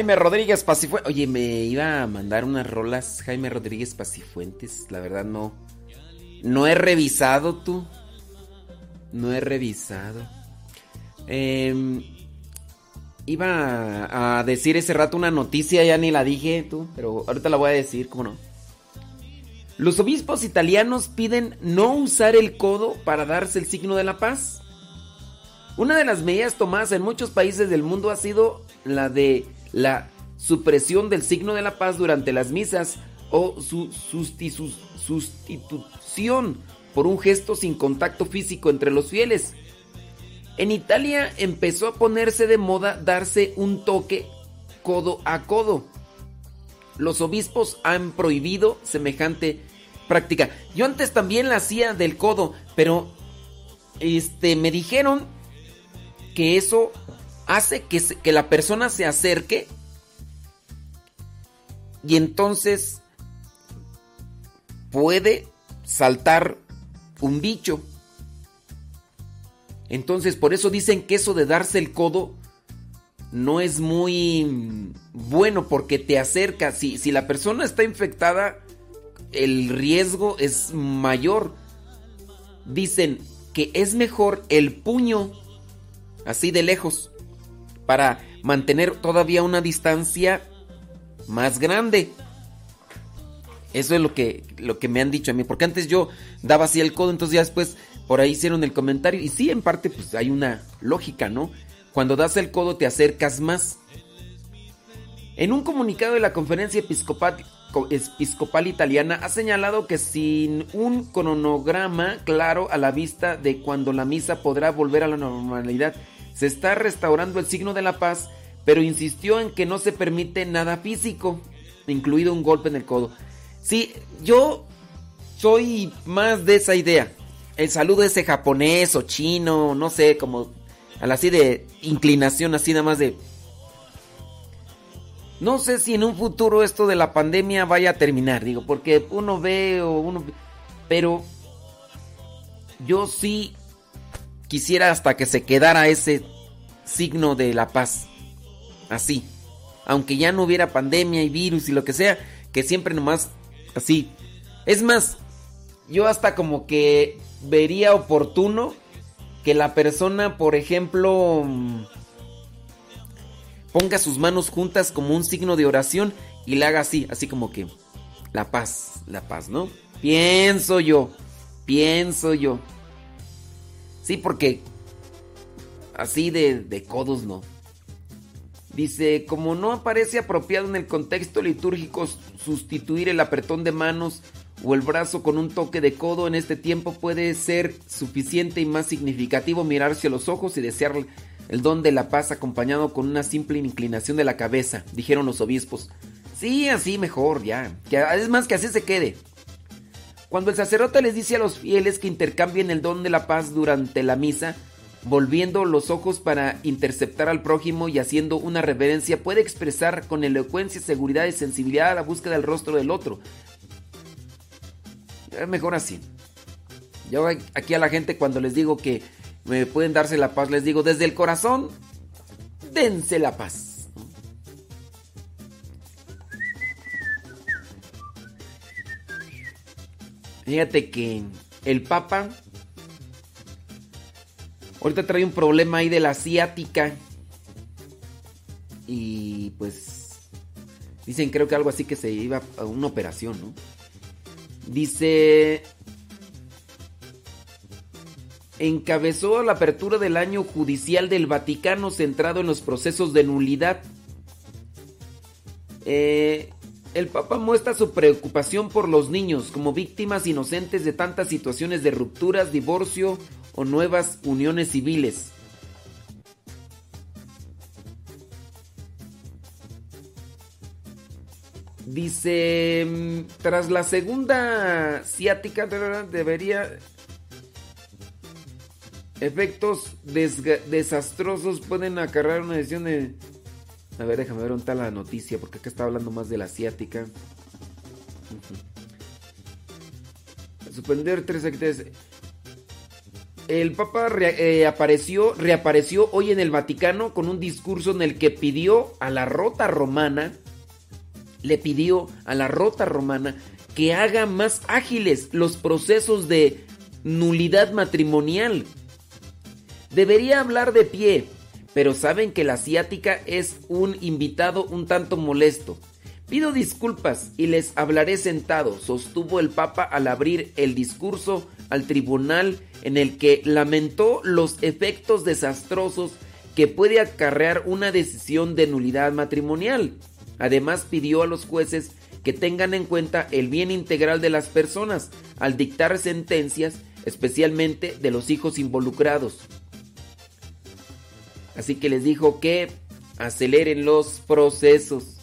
Jaime Rodríguez Pacifuentes. Oye, me iba a mandar unas rolas Jaime Rodríguez Pacifuentes. La verdad no. No he revisado tú. No he revisado. Em, iba a, decir ese rato una noticia, ya ni la dije tú, pero ahorita la voy a decir, ¿cómo no? Los obispos italianos piden no usar el codo para darse el signo de la paz. Una de las medidas tomadas en muchos países del mundo ha sido la de la supresión del signo de la paz durante las misas o su sustitu- sustitución por un gesto sin contacto físico entre los fieles. En Italia empezó a ponerse de moda darse un toque codo a codo. Los obispos han prohibido semejante práctica. Yo antes también la hacía del codo, pero este me dijeron que eso hace que, que la persona se acerque y entonces puede saltar un bicho. Entonces, por eso dicen que eso de darse el codo no es muy bueno porque te acerca. Si, si la persona está infectada, el riesgo es mayor. Dicen que es mejor el puño así de lejos para mantener todavía una distancia más grande. Eso es lo que, lo que me han dicho a mí. Porque antes yo daba así el codo, entonces ya después por ahí hicieron el comentario. Y sí, en parte, pues hay una lógica, ¿no? Cuando das el codo te acercas más. En un comunicado de la Conferencia Episcopal, Co- Episcopal Italiana ha señalado que sin un cronograma claro a la vista de cuando la misa podrá volver a la normalidad, se está restaurando el signo de la paz, pero insistió en que no se permite nada físico, incluido un golpe en el codo. Sí, yo soy más de esa idea. El saludo ese japonés o chino, no sé, como al así de inclinación, así nada más de... No sé si en un futuro esto de la pandemia vaya a terminar, digo, porque uno ve o uno... Pero yo sí quisiera hasta que se quedara ese signo de la paz. Así. Aunque ya no hubiera pandemia y virus y lo que sea, que siempre nomás así. Es más, yo hasta como que vería oportuno que la persona, por ejemplo, mm, ponga sus manos juntas como un signo de oración y la haga así, así como que la paz, la paz, ¿no? Pienso yo, pienso yo. Sí, porque así de, de codos no. Dice, como no aparece apropiado en el contexto litúrgico sustituir el apretón de manos o el brazo con un toque de codo en este tiempo puede ser suficiente y más significativo mirarse a los ojos y desear el don de la paz acompañado con una simple inclinación de la cabeza, dijeron los obispos. Sí, así mejor, ya. Que, es más que así se quede. Cuando el sacerdote les dice a los fieles que intercambien el don de la paz durante la misa, volviendo los ojos para interceptar al prójimo y haciendo una reverencia, puede expresar con elocuencia, seguridad y sensibilidad la búsqueda del rostro del otro. Mejor así. Yo aquí a la gente cuando les digo que me pueden darse la paz, les digo desde el corazón, dense la paz. Fíjate que el Papa ahorita trae un problema ahí de la asiática. Y pues dicen creo que algo así que se iba a una operación, ¿no? Dice encabezó la apertura del año judicial del Vaticano centrado en los procesos de nulidad. Eh, el Papa muestra su preocupación por los niños como víctimas inocentes de tantas situaciones de rupturas, divorcio o nuevas uniones civiles. Dice, mm, tras la segunda ciática debería... Efectos desastrosos pueden acarrear una decisión de... A ver, déjame ver un tal la noticia, porque acá está hablando más de la asiática. Suspender tres actividades. El Papa eh, apareció, reapareció hoy en el Vaticano con un discurso en el que pidió a la rota romana, le pidió a la rota romana que haga más ágiles los procesos de nulidad matrimonial. Debería hablar de pie, pero saben que la asiática es un invitado un tanto molesto. Pido disculpas y les hablaré sentado, sostuvo el Papa al abrir el discurso al tribunal en el que lamentó los efectos desastrosos que puede acarrear una decisión de nulidad matrimonial. Además pidió a los jueces que tengan en cuenta el bien integral de las personas al dictar sentencias, especialmente de los hijos involucrados. Así que les dijo que aceleren los procesos.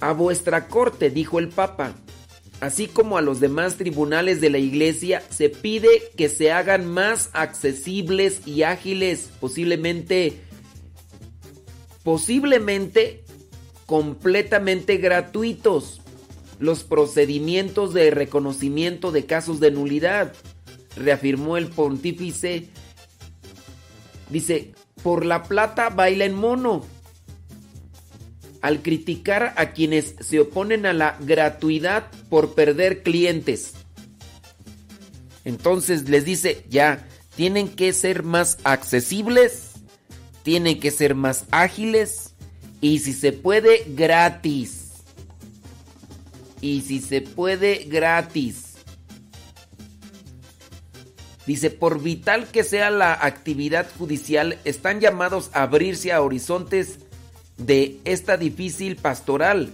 A vuestra corte, dijo el Papa, así como a los demás tribunales de la Iglesia, se pide que se hagan más accesibles y ágiles, posiblemente, posiblemente completamente gratuitos, los procedimientos de reconocimiento de casos de nulidad, reafirmó el pontífice Dice, por la plata baila en mono. Al criticar a quienes se oponen a la gratuidad por perder clientes. Entonces les dice, ya, tienen que ser más accesibles, tienen que ser más ágiles y si se puede, gratis. Y si se puede, gratis. Dice, por vital que sea la actividad judicial, están llamados a abrirse a horizontes de esta difícil pastoral,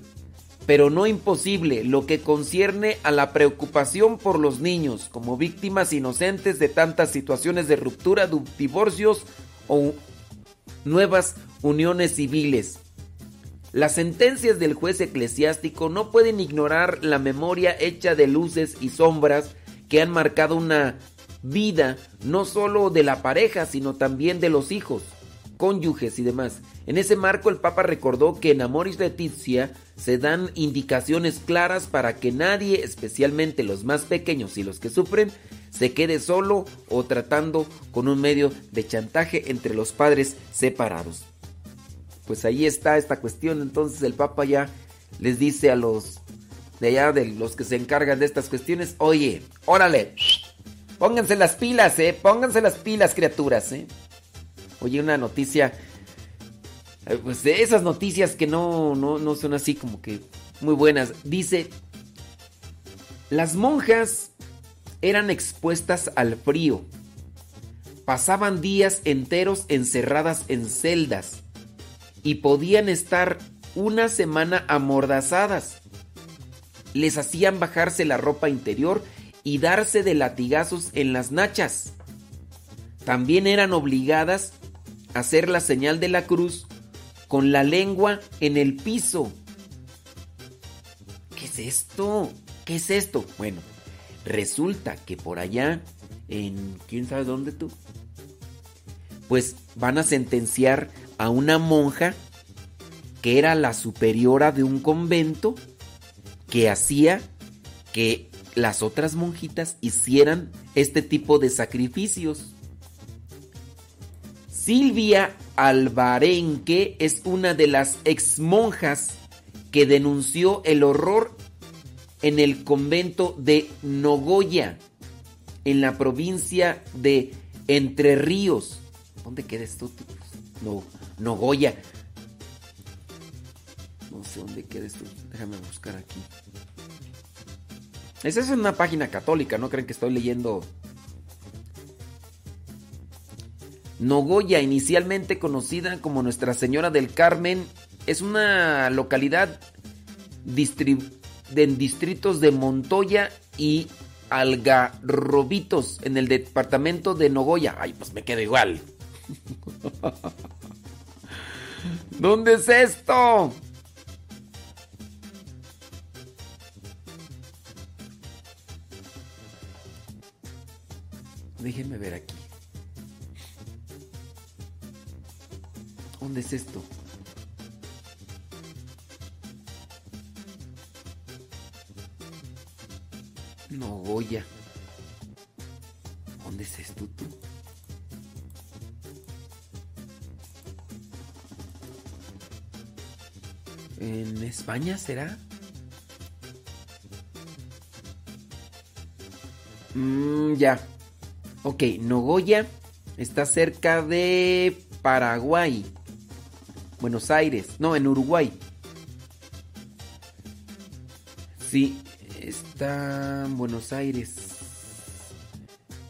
pero no imposible, lo que concierne a la preocupación por los niños como víctimas inocentes de tantas situaciones de ruptura, divorcios o nuevas uniones civiles. Las sentencias del juez eclesiástico no pueden ignorar la memoria hecha de luces y sombras que han marcado una vida no solo de la pareja, sino también de los hijos, cónyuges y demás. En ese marco el Papa recordó que en Amoris Letizia se dan indicaciones claras para que nadie, especialmente los más pequeños y los que sufren, se quede solo o tratando con un medio de chantaje entre los padres separados. Pues ahí está esta cuestión, entonces el Papa ya les dice a los de allá, de los que se encargan de estas cuestiones, oye, órale, pónganse las pilas, eh, pónganse las pilas, criaturas, eh. Oye, una noticia, eh, pues de esas noticias que no, no, no son así como que muy buenas. Dice, las monjas eran expuestas al frío. Pasaban días enteros encerradas en celdas y podían estar una semana amordazadas. Les hacían bajarse la ropa interior y darse de latigazos en las nachas. También eran obligadas a hacer la señal de la cruz con la lengua en el piso. ¿Qué es esto? ¿Qué es esto? Bueno, resulta que por allá, en quién sabe dónde tú, pues van a sentenciar a una monja que era la superiora de un convento que hacía que las otras monjitas hicieran este tipo de sacrificios. Silvia Alvarenque es una de las ex monjas que denunció el horror en el convento de Nogoya, en la provincia de Entre Ríos. ¿Dónde queda esto? No, Nogoya. No sé dónde queda esto. Déjame buscar aquí. Esa es una página católica, no creen que estoy leyendo. Nogoya, inicialmente conocida como Nuestra Señora del Carmen, es una localidad de distritos de Montoya y Algarrobitos en el departamento de Nogoya. Ay, pues me quedo igual. ¿Dónde es esto? Déjenme ver aquí. ¿Dónde es esto? Nogoya. ¿Dónde es esto tú? ¿En España será? Mm, ya. Ok, Nogoya está cerca de Paraguay. Buenos Aires. No, en Uruguay. Sí, está en Buenos Aires.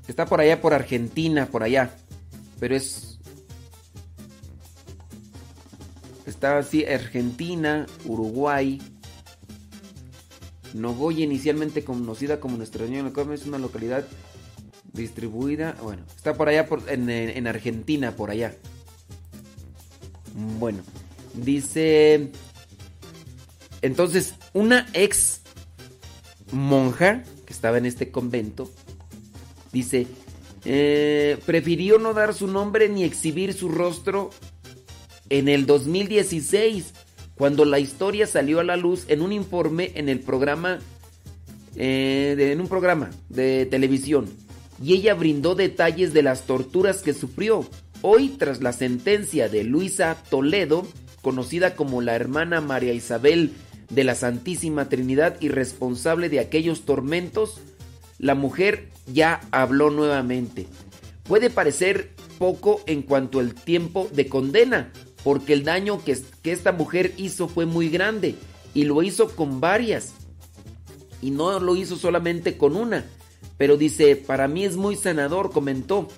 Está por allá, por Argentina, por allá. Pero es... Está así, Argentina, Uruguay. Nogoya, inicialmente conocida como Nuestra Señora del Carmen, es una localidad distribuida. Bueno, está por allá, en, en Argentina, por allá. Bueno, dice... Entonces, una ex monja que estaba en este convento, dice, eh, prefirió no dar su nombre ni exhibir su rostro en el 2016, cuando la historia salió a la luz en un informe en el programa, eh, en un programa de televisión, y ella brindó detalles de las torturas que sufrió. Hoy, tras la sentencia de Luisa Toledo, conocida como la hermana María Isabel de la Santísima Trinidad y responsable de aquellos tormentos, la mujer ya habló nuevamente. Puede parecer poco en cuanto al tiempo de condena, porque el daño que, que esta mujer hizo fue muy grande y lo hizo con varias. Y no lo hizo solamente con una. Pero dice, para mí es muy sanador, comentó.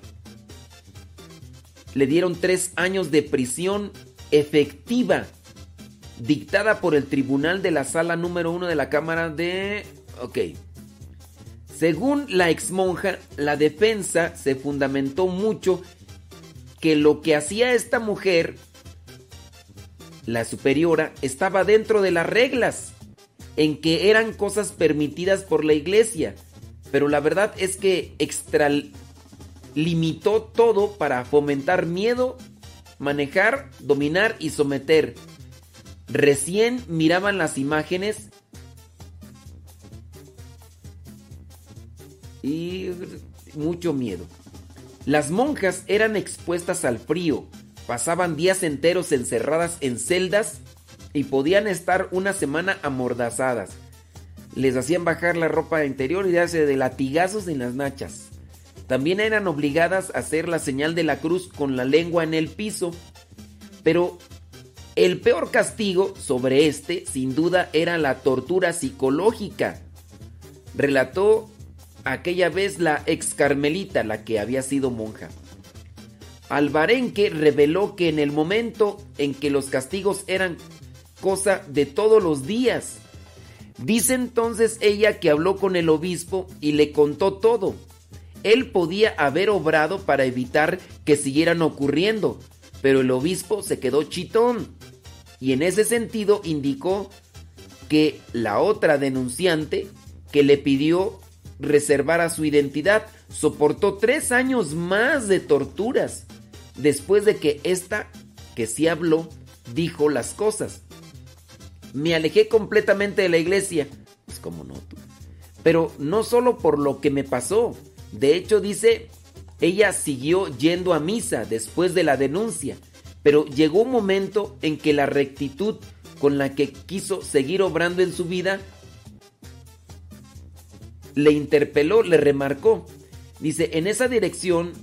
Le dieron tres años de prisión efectiva, dictada por el tribunal de la sala número uno de la Cámara de... Ok. Según la ex monja, la defensa se fundamentó mucho que lo que hacía esta mujer, la superiora, estaba dentro de las reglas, en que eran cosas permitidas por la iglesia. Pero la verdad es que extralimitó todo para fomentar miedo, manejar, dominar y someter. Recién miraban las imágenes y mucho miedo. Las monjas eran expuestas al frío, pasaban días enteros encerradas en celdas y podían estar una semana amordazadas. Les hacían bajar la ropa interior y darse de latigazos en las nachas. También eran obligadas a hacer la señal de la cruz con la lengua en el piso. Pero el peor castigo sobre este, sin duda, era la tortura psicológica. Relató aquella vez la ex carmelita, la que había sido monja. Alvarenque reveló que en el momento en que los castigos eran cosa de todos los días, dice entonces ella que habló con el obispo y le contó todo. Él podía haber obrado para evitar que siguieran ocurriendo, pero el obispo se quedó chitón y en ese sentido indicó que la otra denunciante que le pidió reservara su identidad soportó tres años más de torturas después de que esta, que sí habló, dijo las cosas. Me alejé completamente de la iglesia. Pues como no. Pero no solo por lo que me pasó. De hecho dice, ella siguió yendo a misa después de la denuncia. Pero llegó un momento en que la rectitud con la que quiso seguir obrando en su vida le interpeló, le remarcó. Dice, en esa dirección,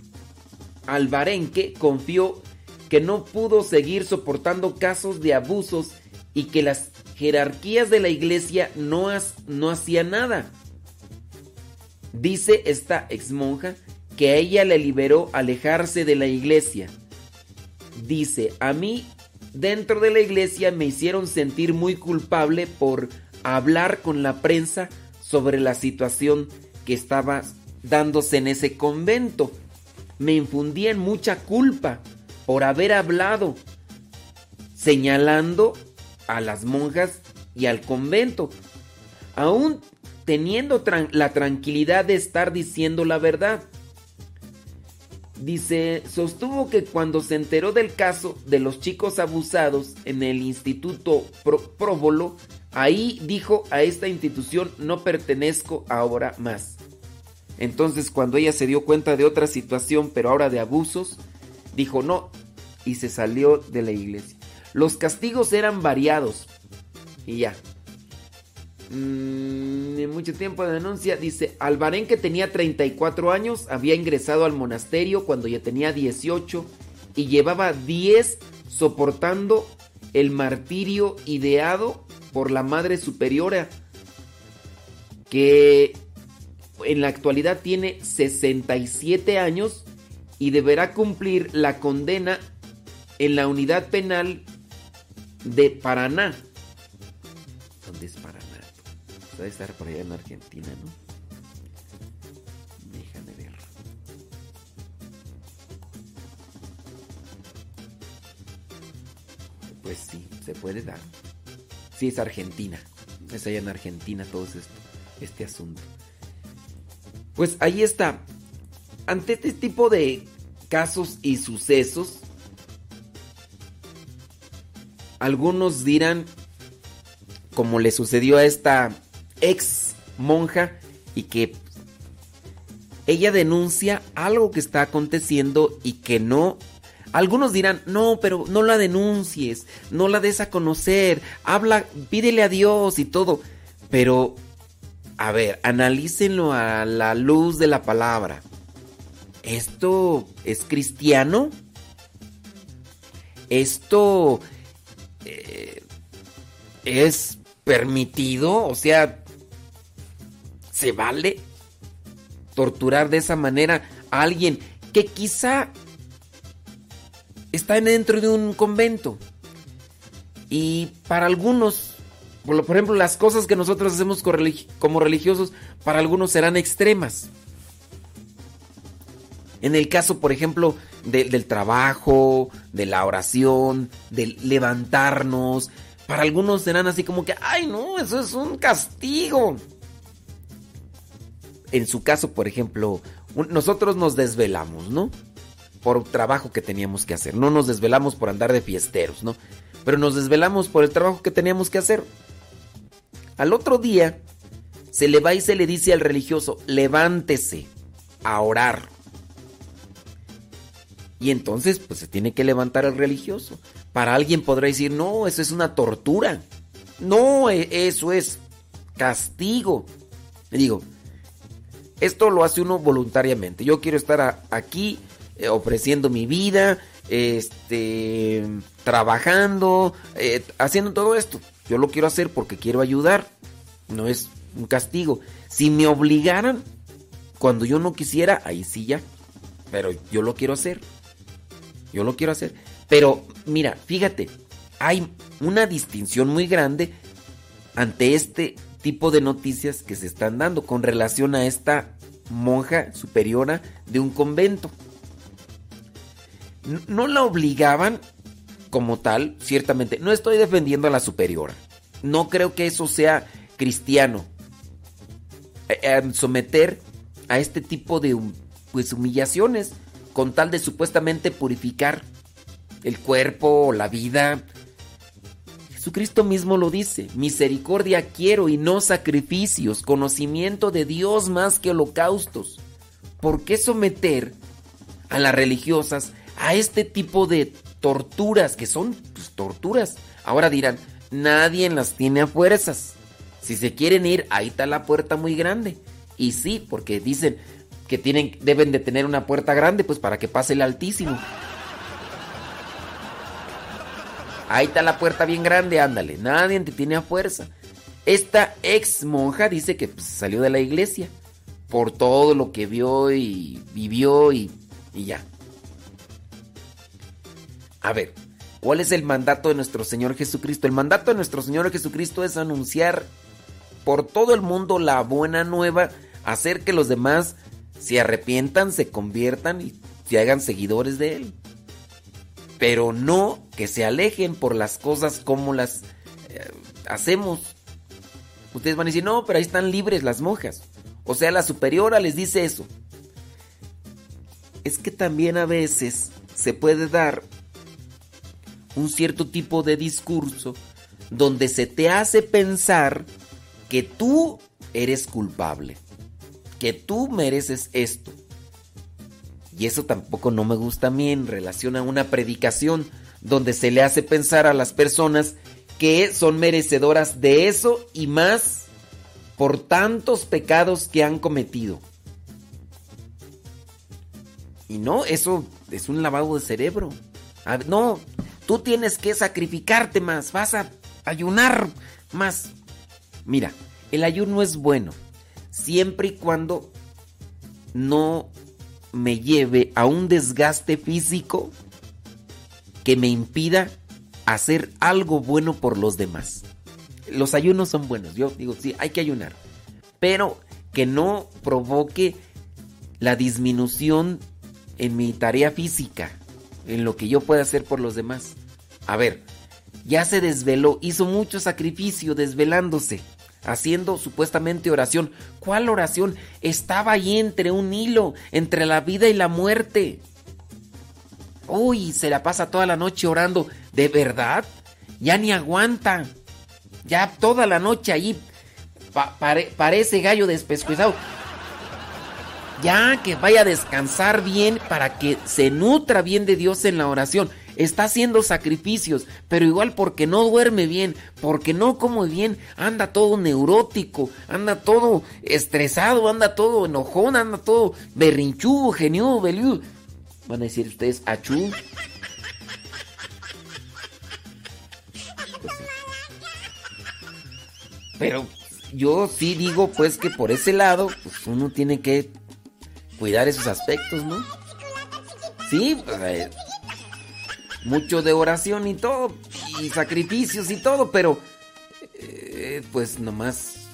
Alvarenque confió que no pudo seguir soportando casos de abusos y que las jerarquías de la iglesia no, no hacían nada. Dice esta ex monja que a ella le liberó alejarse de la iglesia. Dice, a mí dentro de la iglesia me hicieron sentir muy culpable por hablar con la prensa sobre la situación que estaba dándose en ese convento. Me infundían mucha culpa por haber hablado, señalando a las monjas y al convento, aún teniendo la tranquilidad de estar diciendo la verdad. Dice, sostuvo que cuando se enteró del caso de los chicos abusados en el Instituto Próbolo, ahí dijo a esta institución no pertenezco ahora más. Entonces cuando ella se dio cuenta de otra situación, pero ahora de abusos, dijo no y se salió de la iglesia. Los castigos eran variados y ya. Mm, mucho tiempo de denuncia dice, Albarén que tenía 34 años había ingresado al monasterio cuando ya tenía 18 y llevaba 10 soportando el martirio ideado por la Madre Superiora que en la actualidad tiene 67 años y deberá cumplir la condena en la unidad penal de Paraná. ¿Dónde es Paraná? Debe estar por allá en Argentina, ¿no? Déjame ver. Pues sí, se puede dar. Sí, es Argentina. Es allá en Argentina todo esto, este asunto. Pues ahí está. Ante este tipo de casos y sucesos, algunos dirán, como le sucedió a esta ex monja, y que ella denuncia algo que está aconteciendo y que no... Algunos dirán, no, pero no la denuncies, no la des a conocer, habla, pídele a Dios y todo. Pero, a ver, analícenlo a la luz de la palabra. ¿Esto es cristiano? ¿Esto eh, es permitido? O sea, ¿se vale torturar de esa manera a alguien que quizá está dentro de un convento? Y para algunos, por ejemplo, las cosas que nosotros hacemos como religiosos, para algunos serán extremas. En el caso, por ejemplo, de, del trabajo, de la oración, del levantarnos, para algunos serán así como que, ay no, eso es un castigo. En su caso, por ejemplo, nosotros nos desvelamos, ¿no? Por trabajo que teníamos que hacer. No nos desvelamos por andar de fiesteros, ¿no? Pero nos desvelamos por el trabajo que teníamos que hacer. Al otro día, se le va y se le dice al religioso, levántese a orar. Y entonces, pues se tiene que levantar el religioso. Para alguien podrá decir, no, eso es una tortura. No, e- eso es castigo. Digo, esto lo hace uno voluntariamente. Yo quiero estar aquí eh, ofreciendo mi vida, este, trabajando, eh, haciendo todo esto. Yo lo quiero hacer porque quiero ayudar. No es un castigo. Si me obligaran, cuando yo no quisiera, ahí sí ya. Pero yo lo quiero hacer. Yo lo quiero hacer. Pero mira, fíjate, hay una distinción muy grande ante este tipo de noticias que se están dando con relación a esta monja superiora de un convento. No la obligaban como tal, ciertamente. No estoy defendiendo a la superiora. No creo que eso sea cristiano. Eh, eh, someter a este tipo de pues, humillaciones con tal de supuestamente purificar el cuerpo, la vida. Jesucristo mismo lo dice, misericordia quiero y no sacrificios, conocimiento de Dios más que holocaustos. ¿Por qué someter a las religiosas a este tipo de torturas que son pues, torturas? Ahora dirán, nadie las tiene a fuerzas. Si se quieren ir, ahí está la puerta muy grande. Y sí, porque dicen que tienen, deben de tener una puerta grande, pues para que pase el Altísimo. Ahí está la puerta bien grande, ándale. Nadie te tiene a fuerza. Esta ex monja dice que pues, salió de la iglesia por todo lo que vio y vivió y, y ya. A ver, ¿cuál es el mandato de nuestro Señor Jesucristo? El mandato de nuestro Señor Jesucristo es anunciar por todo el mundo la buena nueva, hacer que los demás se arrepientan, se conviertan y se hagan seguidores de Él. Pero no que se alejen por las cosas como las eh, hacemos. Ustedes van a decir, no, pero ahí están libres las monjas. O sea, la superiora les dice eso. Es que también a veces se puede dar un cierto tipo de discurso donde se te hace pensar que tú eres culpable, que tú mereces esto. Y eso tampoco no me gusta a mí en relación a una predicación donde se le hace pensar a las personas que son merecedoras de eso y más por tantos pecados que han cometido. Y no, eso es un lavado de cerebro. No, tú tienes que sacrificarte más, vas a ayunar más. Mira, el ayuno es bueno siempre y cuando no me lleve a un desgaste físico que me impida hacer algo bueno por los demás. Los ayunos son buenos, yo digo, sí, hay que ayunar, pero que no provoque la disminución en mi tarea física, en lo que yo pueda hacer por los demás. A ver, ya se desveló, hizo mucho sacrificio desvelándose, haciendo supuestamente oración. ¿Cuál oración? Estaba ahí entre un hilo, entre la vida y la muerte. Uy, se la pasa toda la noche orando. ¿De verdad? Ya ni aguanta. Ya toda la noche pa- pare- parece gallo despescuezado. Ya que vaya a descansar bien para que se nutra bien de Dios en la oración. Está haciendo sacrificios, pero igual porque no duerme bien, porque no come bien, anda todo neurótico, anda todo estresado, anda todo enojón, anda todo berrinchudo, geniudo, beliudo. Van a decir ustedes, achú. Pero yo sí digo pues que por ese lado, pues uno tiene que cuidar esos aspectos, ¿no? Sí, pues, mucho de oración y todo, y sacrificios y todo, pero eh, pues nomás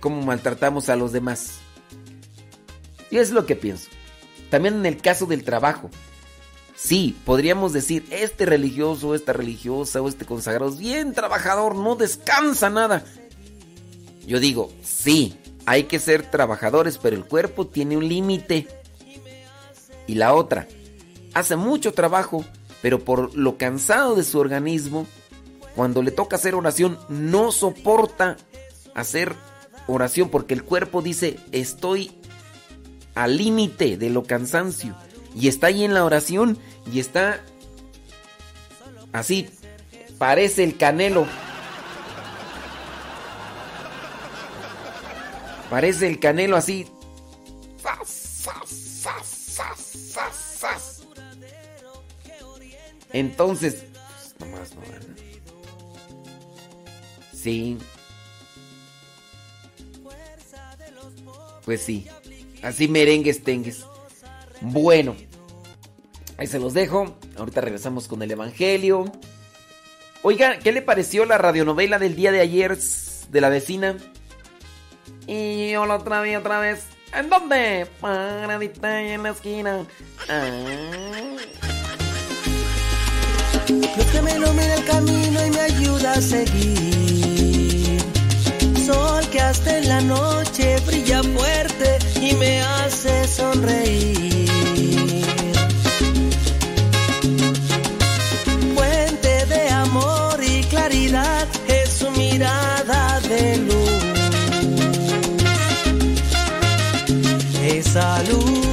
cómo maltratamos a los demás. Y es lo que pienso. También en el caso del trabajo. Sí, podríamos decir, este religioso, esta religiosa o este consagrado es bien trabajador, no descansa nada. Yo digo, sí, hay que ser trabajadores, pero el cuerpo tiene un límite. Y la otra, hace mucho trabajo, pero por lo cansado de su organismo, cuando le toca hacer oración, no soporta hacer oración porque el cuerpo dice, estoy al límite de lo cansancio. Y está ahí en la oración y está así, parece el canelo. Parece el canelo así. Entonces, pues, nomás no, ¿verdad? Sí. Pues sí. Así merengues tengues. Bueno. Ahí se los dejo. Ahorita regresamos con el Evangelio. Oiga, ¿qué le pareció la radionovela del día de ayer de la vecina? Y yo la otra vez, otra vez. ¿En dónde? Paradita en la esquina. Ah. Dios que me ilumina el camino y me ayuda a seguir. Sol que hasta en la noche brilla fuerte y me hace sonreír. Fuente de amor y claridad es su mirada de luz. Esa luz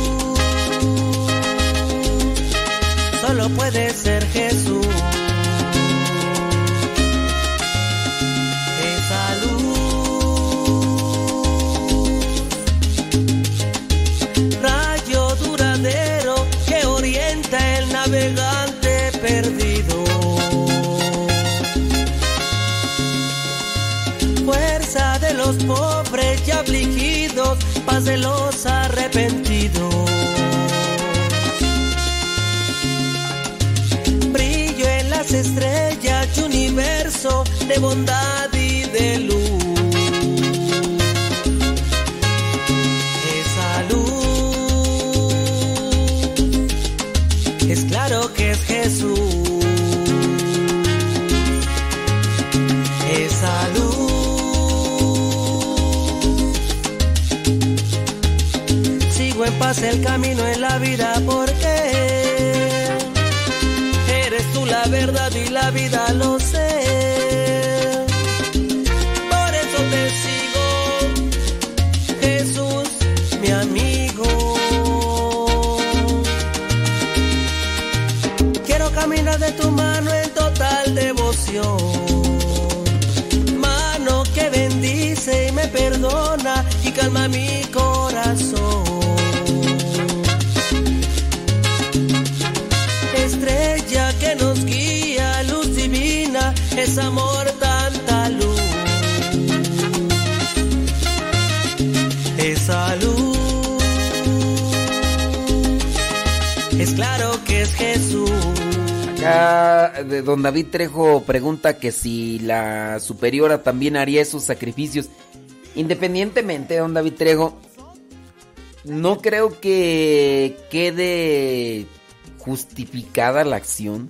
solo puede ser Jesús. Estrellas y universo de bondad y de luz. Esa luz es claro que es Jesús. Esa luz sigo en paz el camino en la vida porque verdad y la vida lo sé. Acá de don David Trejo pregunta que si la superiora también haría esos sacrificios. Independientemente, don David Trejo, no creo que quede justificada la acción,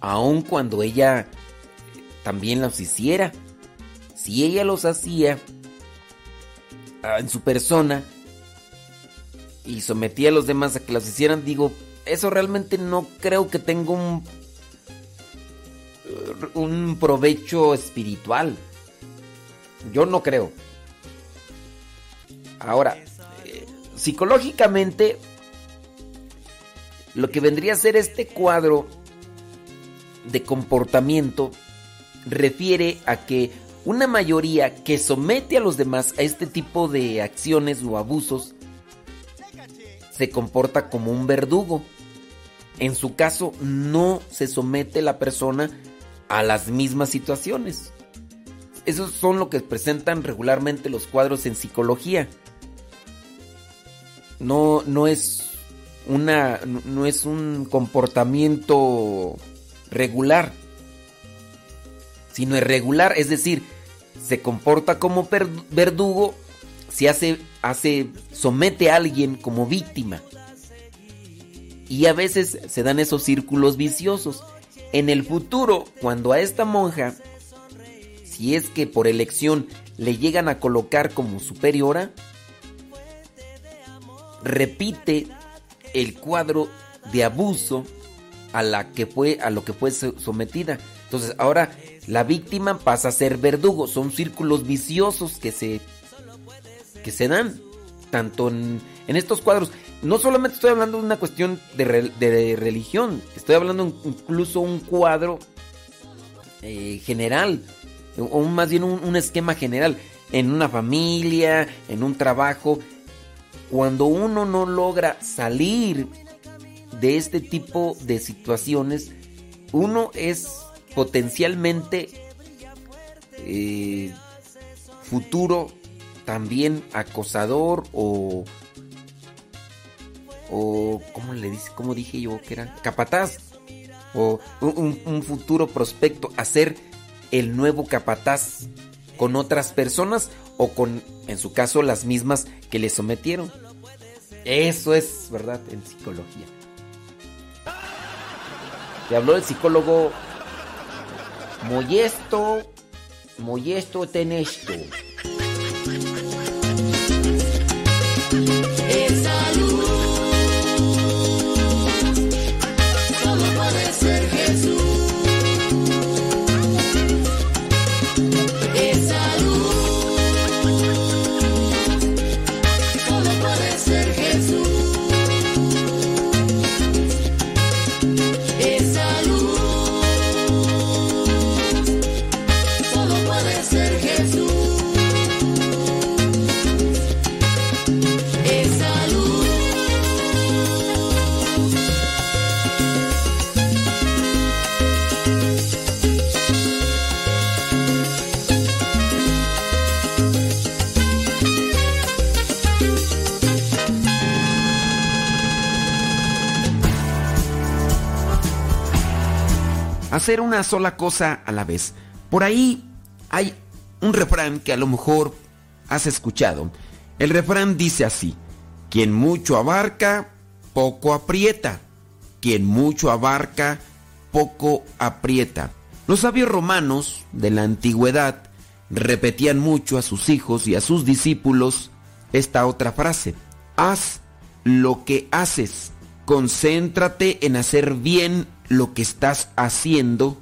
aun cuando ella también los hiciera. Si ella los hacía ah, en su persona y sometía a los demás a que los hicieran, digo, eso realmente no creo que tenga un, un provecho espiritual. Yo no creo. Ahora, eh, psicológicamente, lo que vendría a ser este cuadro de comportamiento refiere a que una mayoría que somete a los demás a este tipo de acciones o abusos se comporta como un verdugo. En su caso, no se somete la persona a las mismas situaciones. Esos son lo que presentan regularmente los cuadros en psicología. No, no es una no es un comportamiento regular, sino irregular, es decir, se comporta como verdugo, se hace hace somete a alguien como víctima. Y a veces se dan esos círculos viciosos. En el futuro, cuando a esta monja si es que por elección le llegan a colocar como superiora, repite el cuadro de abuso a la que fue a lo que fue so- sometida. Entonces, ahora la víctima pasa a ser verdugo, son círculos viciosos que se que se dan tanto en, en estos cuadros. No solamente estoy hablando de una cuestión de, de religión, estoy hablando incluso un cuadro eh, general, o más bien un, un esquema general, en una familia, en un trabajo. Cuando uno no logra salir de este tipo de situaciones, uno es potencialmente eh, futuro también acosador o o cómo le dice dije yo que era capataz. O un, futuro prospecto a ser el nuevo capataz con otras personas o con en su caso las mismas que le sometieron. Eso es verdad en psicología. Te habló el psicólogo Moyesto Moyesto Tenesto hacer una sola cosa a la vez. Por ahí hay un refrán que a lo mejor has escuchado. El refrán dice así, quien mucho abarca, poco aprieta. Quien mucho abarca, poco aprieta. Los sabios romanos de la antigüedad repetían mucho a sus hijos y a sus discípulos esta otra frase. Haz lo que haces. Concéntrate en hacer bien lo que estás haciendo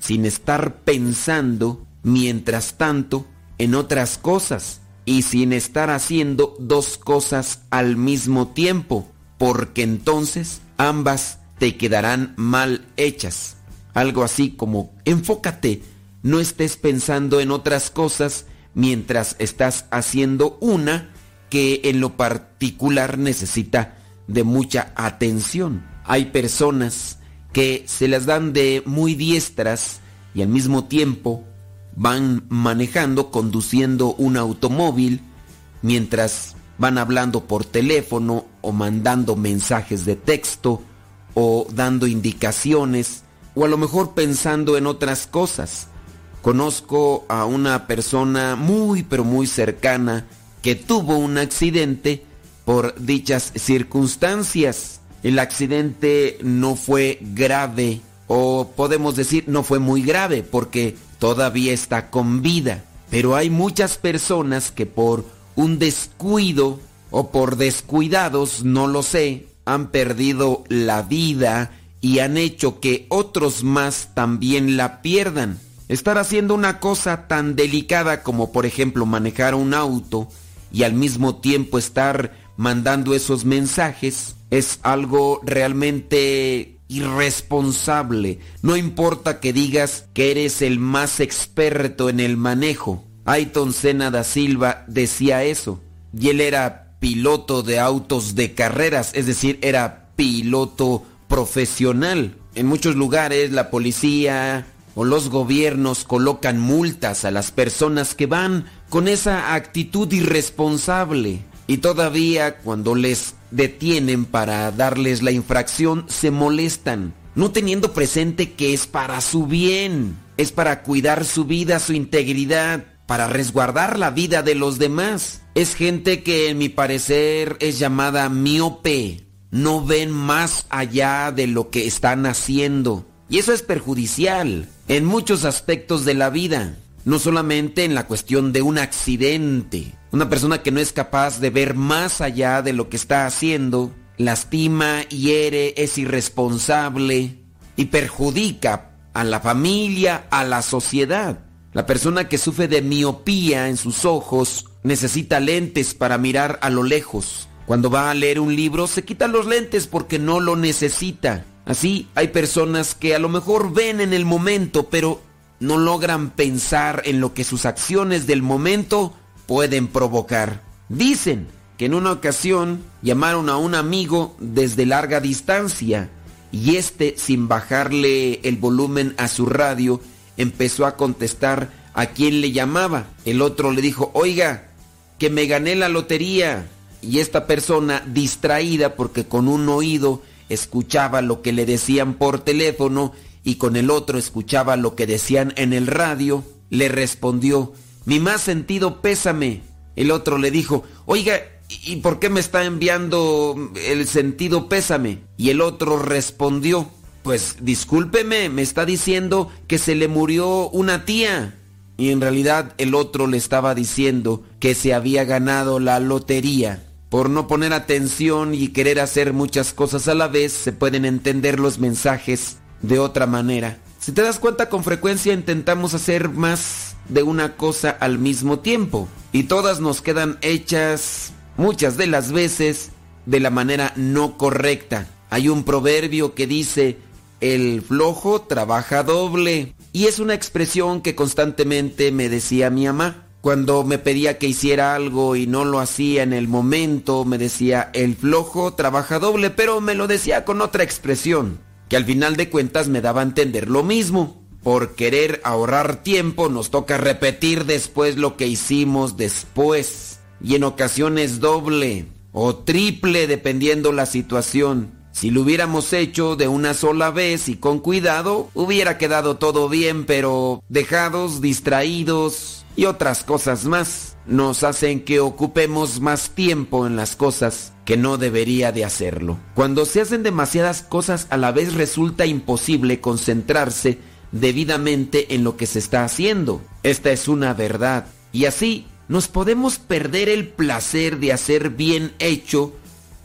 sin estar pensando mientras tanto en otras cosas y sin estar haciendo dos cosas al mismo tiempo, porque entonces ambas te quedarán mal hechas. Algo así como enfócate, no estés pensando en otras cosas mientras estás haciendo una que en lo particular necesita de mucha atención. Hay personas que se las dan de muy diestras y al mismo tiempo van manejando, conduciendo un automóvil, mientras van hablando por teléfono o mandando mensajes de texto o dando indicaciones o a lo mejor pensando en otras cosas. Conozco a una persona muy pero muy cercana que tuvo un accidente por dichas circunstancias. El accidente no fue grave o podemos decir no fue muy grave porque todavía está con vida. Pero hay muchas personas que por un descuido o por descuidados, no lo sé, han perdido la vida y han hecho que otros más también la pierdan. Estar haciendo una cosa tan delicada como por ejemplo manejar un auto y al mismo tiempo estar mandando esos mensajes es algo realmente irresponsable. No importa que digas que eres el más experto en el manejo. Ayton Senna da Silva decía eso. Y él era piloto de autos de carreras, es decir, era piloto profesional. En muchos lugares la policía o los gobiernos colocan multas a las personas que van con esa actitud irresponsable. Y todavía cuando les detienen para darles la infracción se molestan, no teniendo presente que es para su bien, es para cuidar su vida, su integridad, para resguardar la vida de los demás. Es gente que en mi parecer es llamada miope, no ven más allá de lo que están haciendo. Y eso es perjudicial en muchos aspectos de la vida, no solamente en la cuestión de un accidente. Una persona que no es capaz de ver más allá de lo que está haciendo, lastima, hiere, es irresponsable y perjudica a la familia, a la sociedad. La persona que sufre de miopía en sus ojos necesita lentes para mirar a lo lejos. Cuando va a leer un libro se quita los lentes porque no lo necesita. Así hay personas que a lo mejor ven en el momento, pero no logran pensar en lo que sus acciones del momento pueden provocar. Dicen que en una ocasión llamaron a un amigo desde larga distancia y este, sin bajarle el volumen a su radio, empezó a contestar a quien le llamaba. El otro le dijo, oiga, que me gané la lotería. Y esta persona, distraída porque con un oído escuchaba lo que le decían por teléfono y con el otro escuchaba lo que decían en el radio, le respondió, mi más sentido pésame. El otro le dijo, oiga, ¿y por qué me está enviando el sentido pésame? Y el otro respondió, pues discúlpeme, me está diciendo que se le murió una tía. Y en realidad el otro le estaba diciendo que se había ganado la lotería. Por no poner atención y querer hacer muchas cosas a la vez, se pueden entender los mensajes de otra manera. Si te das cuenta, con frecuencia intentamos hacer más de una cosa al mismo tiempo. Y todas nos quedan hechas, muchas de las veces, de la manera no correcta. Hay un proverbio que dice, el flojo trabaja doble. Y es una expresión que constantemente me decía mi mamá. Cuando me pedía que hiciera algo y no lo hacía en el momento, me decía, el flojo trabaja doble, pero me lo decía con otra expresión, que al final de cuentas me daba a entender lo mismo. Por querer ahorrar tiempo nos toca repetir después lo que hicimos después. Y en ocasiones doble o triple dependiendo la situación. Si lo hubiéramos hecho de una sola vez y con cuidado, hubiera quedado todo bien, pero dejados, distraídos y otras cosas más nos hacen que ocupemos más tiempo en las cosas que no debería de hacerlo. Cuando se hacen demasiadas cosas a la vez resulta imposible concentrarse debidamente en lo que se está haciendo. Esta es una verdad. Y así nos podemos perder el placer de hacer bien hecho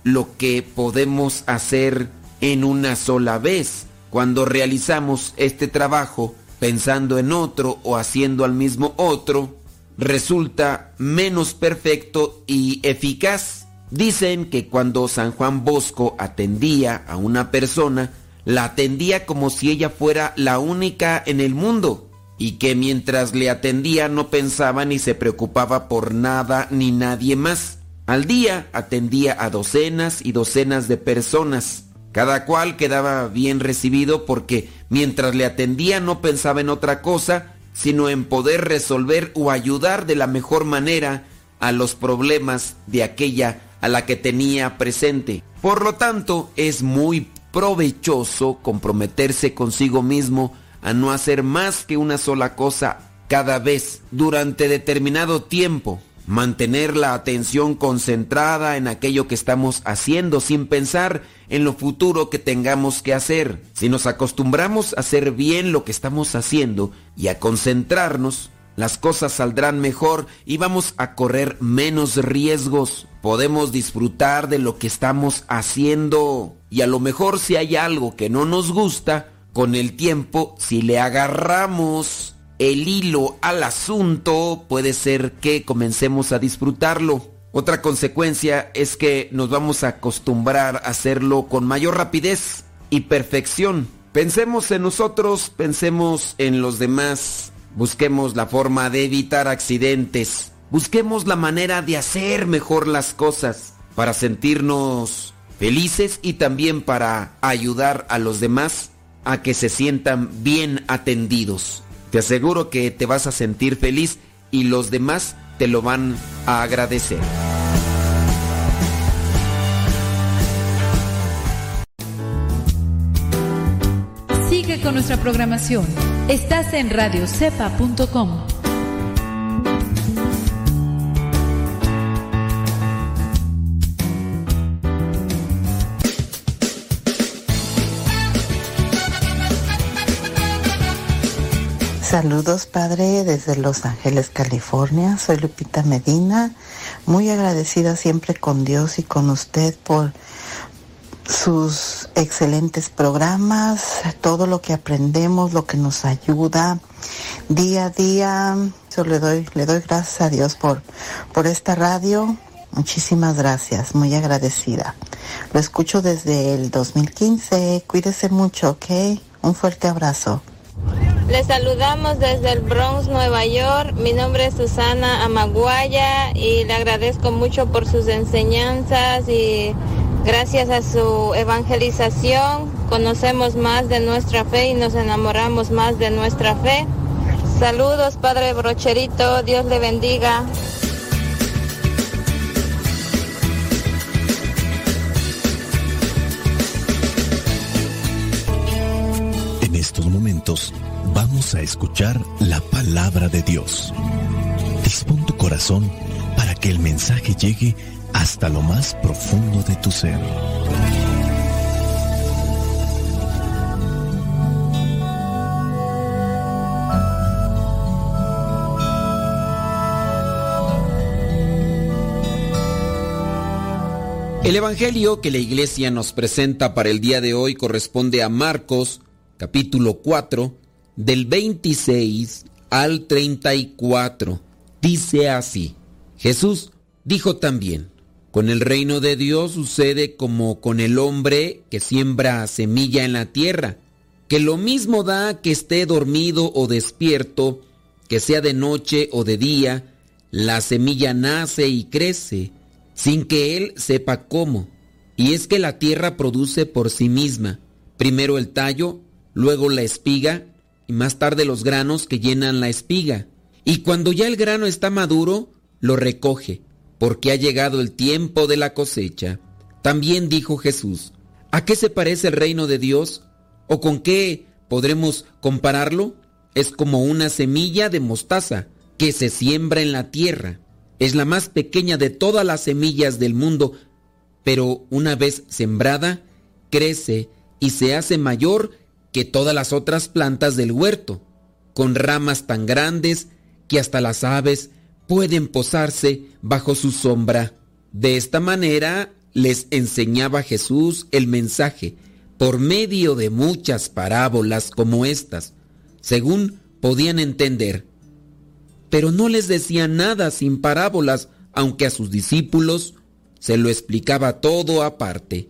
lo que podemos hacer en una sola vez. Cuando realizamos este trabajo pensando en otro o haciendo al mismo otro, resulta menos perfecto y eficaz. Dicen que cuando San Juan Bosco atendía a una persona, la atendía como si ella fuera la única en el mundo y que mientras le atendía no pensaba ni se preocupaba por nada ni nadie más. Al día atendía a docenas y docenas de personas. Cada cual quedaba bien recibido porque mientras le atendía no pensaba en otra cosa, sino en poder resolver o ayudar de la mejor manera a los problemas de aquella a la que tenía presente. Por lo tanto, es muy provechoso comprometerse consigo mismo a no hacer más que una sola cosa cada vez durante determinado tiempo. Mantener la atención concentrada en aquello que estamos haciendo sin pensar en lo futuro que tengamos que hacer. Si nos acostumbramos a hacer bien lo que estamos haciendo y a concentrarnos, las cosas saldrán mejor y vamos a correr menos riesgos. Podemos disfrutar de lo que estamos haciendo. Y a lo mejor si hay algo que no nos gusta, con el tiempo, si le agarramos el hilo al asunto, puede ser que comencemos a disfrutarlo. Otra consecuencia es que nos vamos a acostumbrar a hacerlo con mayor rapidez y perfección. Pensemos en nosotros, pensemos en los demás, busquemos la forma de evitar accidentes, busquemos la manera de hacer mejor las cosas para sentirnos felices y también para ayudar a los demás a que se sientan bien atendidos. Te aseguro que te vas a sentir feliz y los demás te lo van a agradecer. Sigue con nuestra programación. Estás en radiocepa.com. Saludos, Padre, desde Los Ángeles, California. Soy Lupita Medina, muy agradecida siempre con Dios y con usted por sus excelentes programas, todo lo que aprendemos, lo que nos ayuda día a día. Yo le doy, le doy gracias a Dios por, por esta radio, Muchísimas gracias, muy agradecida. Lo escucho desde el 2015. Cuídese mucho, ¿ok? Un fuerte abrazo. Les saludamos desde el Bronx, Nueva York. Mi nombre es Susana Amaguaya y le agradezco mucho por sus enseñanzas y gracias a su evangelización conocemos más de nuestra fe y nos enamoramos más de nuestra fe. Saludos, Padre Brocherito. Dios le bendiga. En estos momentos vamos a escuchar la palabra de Dios. Dispón tu corazón para que el mensaje llegue hasta lo más profundo de tu ser. El Evangelio que la iglesia nos presenta para el día de hoy corresponde a Marcos capítulo 4 del 26 al 34. Dice así, Jesús dijo también, con el reino de Dios sucede como con el hombre que siembra semilla en la tierra, que lo mismo da que esté dormido o despierto, que sea de noche o de día, la semilla nace y crece sin que él sepa cómo. Y es que la tierra produce por sí misma, primero el tallo, luego la espiga y más tarde los granos que llenan la espiga. Y cuando ya el grano está maduro, lo recoge, porque ha llegado el tiempo de la cosecha. También dijo Jesús, ¿a qué se parece el reino de Dios? ¿O con qué podremos compararlo? Es como una semilla de mostaza que se siembra en la tierra es la más pequeña de todas las semillas del mundo, pero una vez sembrada, crece y se hace mayor que todas las otras plantas del huerto, con ramas tan grandes que hasta las aves pueden posarse bajo su sombra. De esta manera les enseñaba Jesús el mensaje por medio de muchas parábolas como estas, según podían entender pero no les decía nada sin parábolas, aunque a sus discípulos se lo explicaba todo aparte.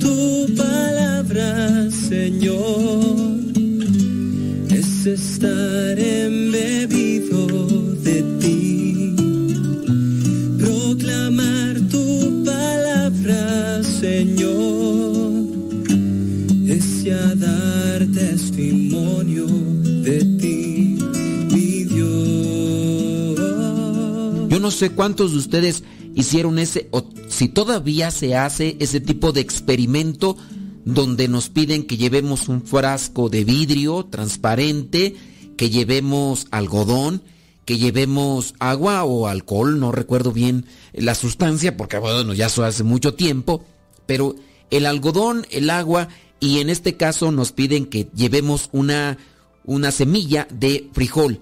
Tu palabra, Señor, es estar embebido de ti. Proclamar tu palabra, Señor, es ya dar testimonio de ti, mi Dios. Yo no sé cuántos de ustedes hicieron ese, o si todavía se hace ese tipo de experimento donde nos piden que llevemos un frasco de vidrio transparente, que llevemos algodón, que llevemos agua o alcohol, no recuerdo bien la sustancia porque bueno, ya eso hace mucho tiempo, pero el algodón, el agua y en este caso nos piden que llevemos una, una semilla de frijol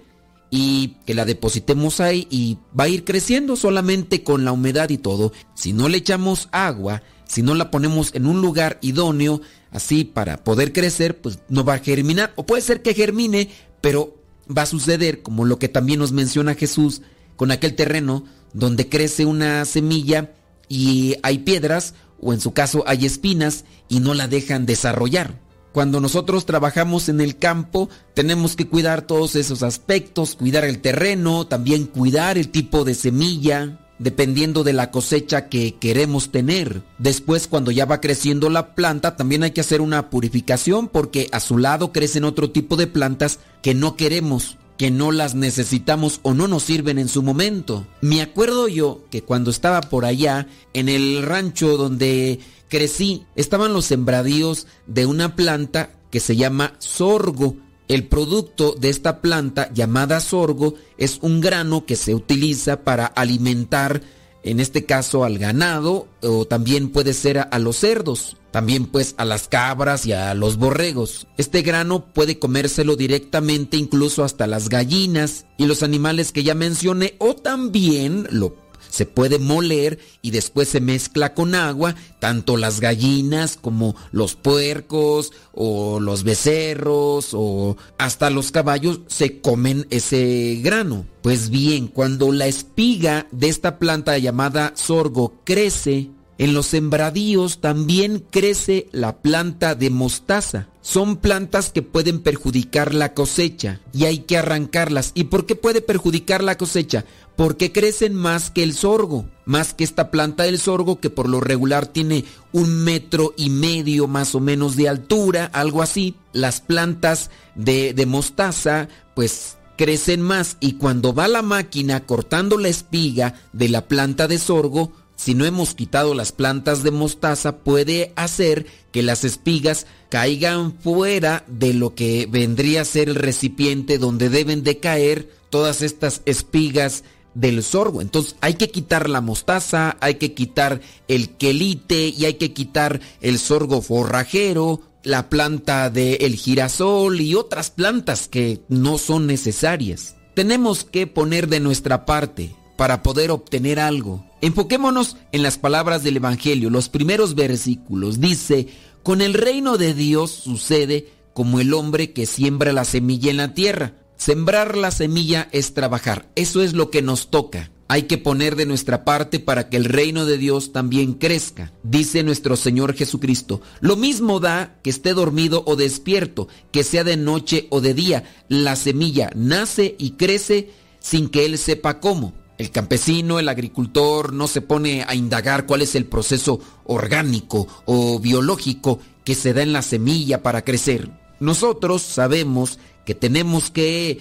y que la depositemos ahí y va a ir creciendo solamente con la humedad y todo. Si no le echamos agua, si no la ponemos en un lugar idóneo, así para poder crecer, pues no va a germinar. O puede ser que germine, pero va a suceder como lo que también nos menciona Jesús con aquel terreno donde crece una semilla y hay piedras o en su caso hay espinas y no la dejan desarrollar. Cuando nosotros trabajamos en el campo, tenemos que cuidar todos esos aspectos, cuidar el terreno, también cuidar el tipo de semilla, dependiendo de la cosecha que queremos tener. Después, cuando ya va creciendo la planta, también hay que hacer una purificación porque a su lado crecen otro tipo de plantas que no queremos que no las necesitamos o no nos sirven en su momento. Me acuerdo yo que cuando estaba por allá, en el rancho donde crecí, estaban los sembradíos de una planta que se llama sorgo. El producto de esta planta llamada sorgo es un grano que se utiliza para alimentar en este caso al ganado, o también puede ser a, a los cerdos, también pues a las cabras y a los borregos. Este grano puede comérselo directamente incluso hasta las gallinas y los animales que ya mencioné, o también lo se puede moler y después se mezcla con agua, tanto las gallinas como los puercos o los becerros o hasta los caballos se comen ese grano. Pues bien, cuando la espiga de esta planta llamada sorgo crece, en los sembradíos también crece la planta de mostaza. Son plantas que pueden perjudicar la cosecha y hay que arrancarlas. ¿Y por qué puede perjudicar la cosecha? Porque crecen más que el sorgo, más que esta planta del sorgo que por lo regular tiene un metro y medio más o menos de altura, algo así. Las plantas de, de mostaza pues crecen más y cuando va la máquina cortando la espiga de la planta de sorgo, si no hemos quitado las plantas de mostaza, puede hacer que las espigas caigan fuera de lo que vendría a ser el recipiente donde deben de caer todas estas espigas del sorgo. Entonces hay que quitar la mostaza, hay que quitar el quelite y hay que quitar el sorgo forrajero, la planta del girasol y otras plantas que no son necesarias. Tenemos que poner de nuestra parte para poder obtener algo. Enfoquémonos en las palabras del Evangelio, los primeros versículos. Dice, con el reino de Dios sucede como el hombre que siembra la semilla en la tierra. Sembrar la semilla es trabajar, eso es lo que nos toca. Hay que poner de nuestra parte para que el reino de Dios también crezca. Dice nuestro Señor Jesucristo, lo mismo da que esté dormido o despierto, que sea de noche o de día. La semilla nace y crece sin que él sepa cómo. El campesino, el agricultor no se pone a indagar cuál es el proceso orgánico o biológico que se da en la semilla para crecer. Nosotros sabemos que tenemos que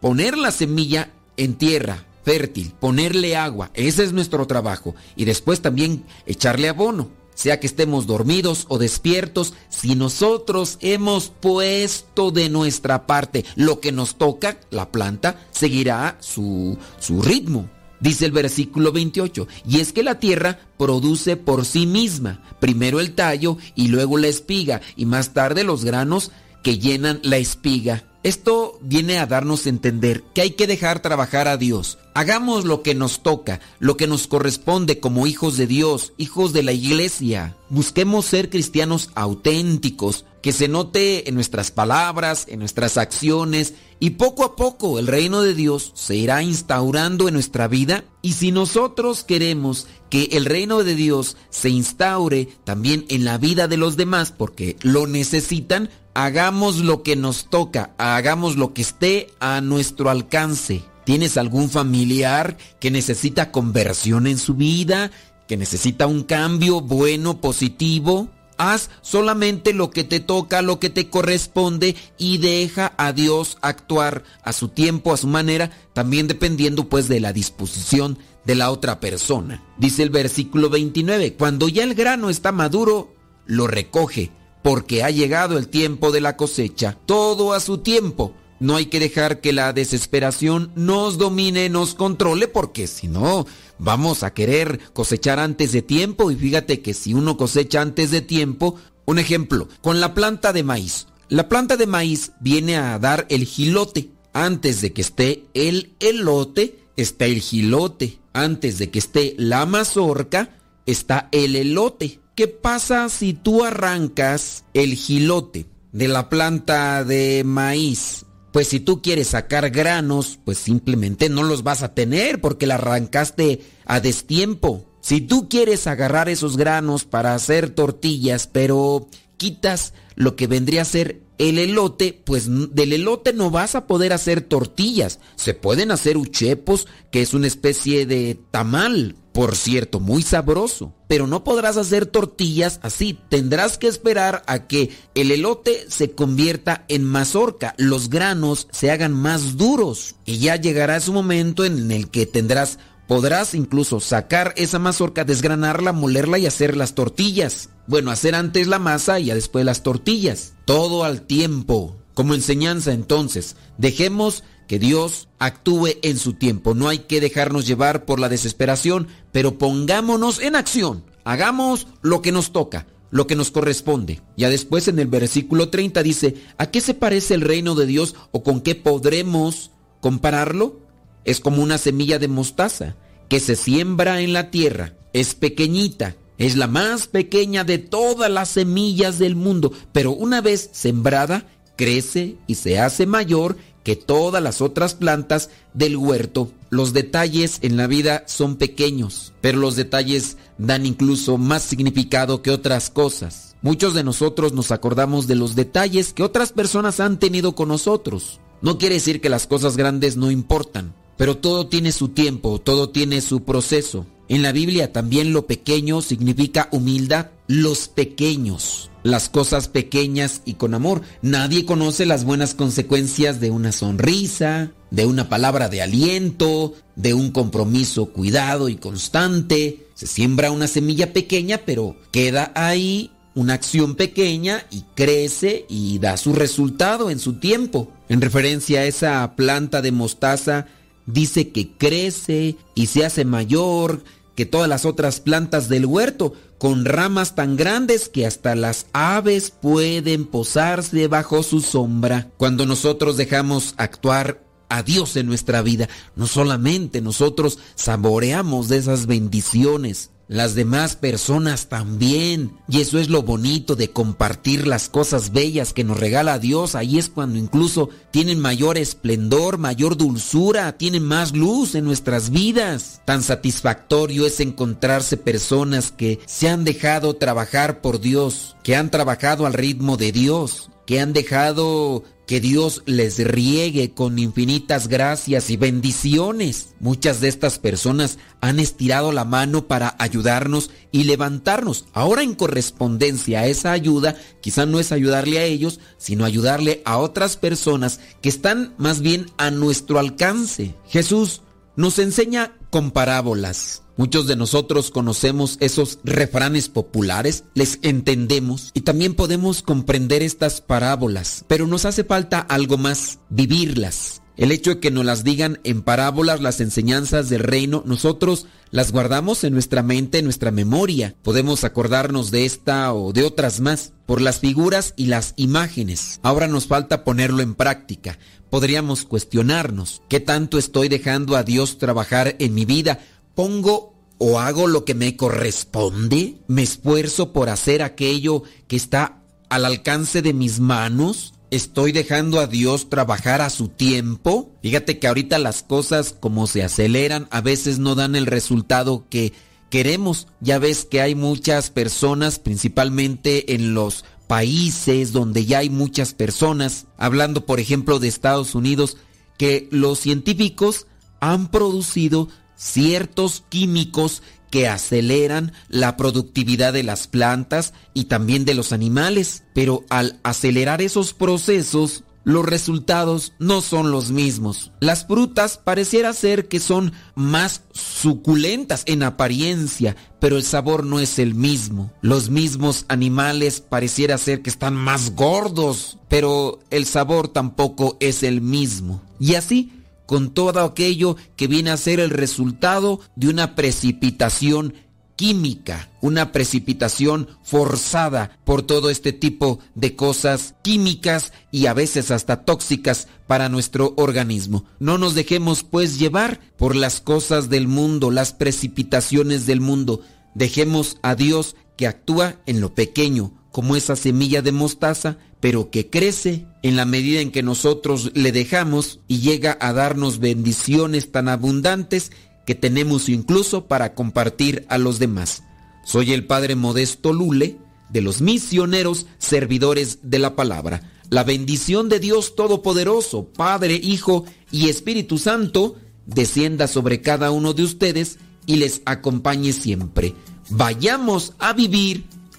poner la semilla en tierra fértil, ponerle agua, ese es nuestro trabajo, y después también echarle abono, sea que estemos dormidos o despiertos, si nosotros hemos puesto de nuestra parte lo que nos toca, la planta seguirá su, su ritmo. Dice el versículo 28, y es que la tierra produce por sí misma, primero el tallo y luego la espiga, y más tarde los granos que llenan la espiga. Esto viene a darnos a entender que hay que dejar trabajar a Dios. Hagamos lo que nos toca, lo que nos corresponde como hijos de Dios, hijos de la iglesia. Busquemos ser cristianos auténticos, que se note en nuestras palabras, en nuestras acciones, y poco a poco el reino de Dios se irá instaurando en nuestra vida. Y si nosotros queremos que el reino de Dios se instaure también en la vida de los demás, porque lo necesitan, hagamos lo que nos toca, hagamos lo que esté a nuestro alcance. ¿Tienes algún familiar que necesita conversión en su vida? ¿Que necesita un cambio bueno, positivo? Haz solamente lo que te toca, lo que te corresponde y deja a Dios actuar a su tiempo, a su manera, también dependiendo pues de la disposición de la otra persona. Dice el versículo 29, cuando ya el grano está maduro, lo recoge porque ha llegado el tiempo de la cosecha, todo a su tiempo. No hay que dejar que la desesperación nos domine, nos controle, porque si no, vamos a querer cosechar antes de tiempo. Y fíjate que si uno cosecha antes de tiempo, un ejemplo, con la planta de maíz. La planta de maíz viene a dar el gilote. Antes de que esté el elote, está el gilote. Antes de que esté la mazorca, está el elote. ¿Qué pasa si tú arrancas el gilote de la planta de maíz? Pues si tú quieres sacar granos, pues simplemente no los vas a tener porque la arrancaste a destiempo. Si tú quieres agarrar esos granos para hacer tortillas, pero quitas lo que vendría a ser el elote, pues del elote no vas a poder hacer tortillas. Se pueden hacer uchepos, que es una especie de tamal, por cierto, muy sabroso. Pero no podrás hacer tortillas así. Tendrás que esperar a que el elote se convierta en mazorca, los granos se hagan más duros. Y ya llegará su momento en el que tendrás Podrás incluso sacar esa mazorca, desgranarla, molerla y hacer las tortillas. Bueno, hacer antes la masa y después las tortillas. Todo al tiempo. Como enseñanza entonces, dejemos que Dios actúe en su tiempo. No hay que dejarnos llevar por la desesperación, pero pongámonos en acción. Hagamos lo que nos toca, lo que nos corresponde. Ya después en el versículo 30 dice, ¿a qué se parece el reino de Dios o con qué podremos compararlo? Es como una semilla de mostaza que se siembra en la tierra. Es pequeñita, es la más pequeña de todas las semillas del mundo, pero una vez sembrada, crece y se hace mayor que todas las otras plantas del huerto. Los detalles en la vida son pequeños, pero los detalles dan incluso más significado que otras cosas. Muchos de nosotros nos acordamos de los detalles que otras personas han tenido con nosotros. No quiere decir que las cosas grandes no importan, pero todo tiene su tiempo, todo tiene su proceso. En la Biblia también lo pequeño significa humildad. Los pequeños, las cosas pequeñas y con amor. Nadie conoce las buenas consecuencias de una sonrisa, de una palabra de aliento, de un compromiso cuidado y constante. Se siembra una semilla pequeña, pero queda ahí una acción pequeña y crece y da su resultado en su tiempo. En referencia a esa planta de mostaza, dice que crece y se hace mayor que todas las otras plantas del huerto, con ramas tan grandes que hasta las aves pueden posarse bajo su sombra. Cuando nosotros dejamos actuar a Dios en nuestra vida, no solamente nosotros saboreamos de esas bendiciones, las demás personas también. Y eso es lo bonito de compartir las cosas bellas que nos regala Dios. Ahí es cuando incluso tienen mayor esplendor, mayor dulzura, tienen más luz en nuestras vidas. Tan satisfactorio es encontrarse personas que se han dejado trabajar por Dios, que han trabajado al ritmo de Dios, que han dejado que Dios les riegue con infinitas gracias y bendiciones. Muchas de estas personas han estirado la mano para ayudarnos y levantarnos. Ahora en correspondencia a esa ayuda, quizá no es ayudarle a ellos, sino ayudarle a otras personas que están más bien a nuestro alcance. Jesús nos enseña con parábolas. Muchos de nosotros conocemos esos refranes populares, les entendemos y también podemos comprender estas parábolas, pero nos hace falta algo más, vivirlas. El hecho de que nos las digan en parábolas las enseñanzas del reino, nosotros las guardamos en nuestra mente, en nuestra memoria. Podemos acordarnos de esta o de otras más por las figuras y las imágenes. Ahora nos falta ponerlo en práctica. Podríamos cuestionarnos, ¿qué tanto estoy dejando a Dios trabajar en mi vida? ¿Pongo o hago lo que me corresponde? ¿Me esfuerzo por hacer aquello que está al alcance de mis manos? ¿Estoy dejando a Dios trabajar a su tiempo? Fíjate que ahorita las cosas como se aceleran a veces no dan el resultado que queremos. Ya ves que hay muchas personas, principalmente en los países donde ya hay muchas personas, hablando por ejemplo de Estados Unidos, que los científicos han producido ciertos químicos que aceleran la productividad de las plantas y también de los animales, pero al acelerar esos procesos, los resultados no son los mismos. Las frutas pareciera ser que son más suculentas en apariencia, pero el sabor no es el mismo. Los mismos animales pareciera ser que están más gordos, pero el sabor tampoco es el mismo. Y así con todo aquello que viene a ser el resultado de una precipitación química, una precipitación forzada por todo este tipo de cosas químicas y a veces hasta tóxicas para nuestro organismo. No nos dejemos pues llevar por las cosas del mundo, las precipitaciones del mundo. Dejemos a Dios que actúa en lo pequeño, como esa semilla de mostaza, pero que crece en la medida en que nosotros le dejamos y llega a darnos bendiciones tan abundantes que tenemos incluso para compartir a los demás. Soy el Padre Modesto Lule, de los misioneros servidores de la palabra. La bendición de Dios Todopoderoso, Padre, Hijo y Espíritu Santo, descienda sobre cada uno de ustedes y les acompañe siempre. Vayamos a vivir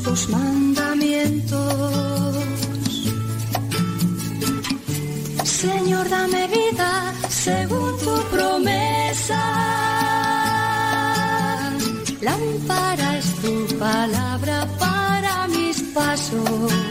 estos mandamientos. Señor, dame vida según tu promesa. Lámpara es tu palabra para mis pasos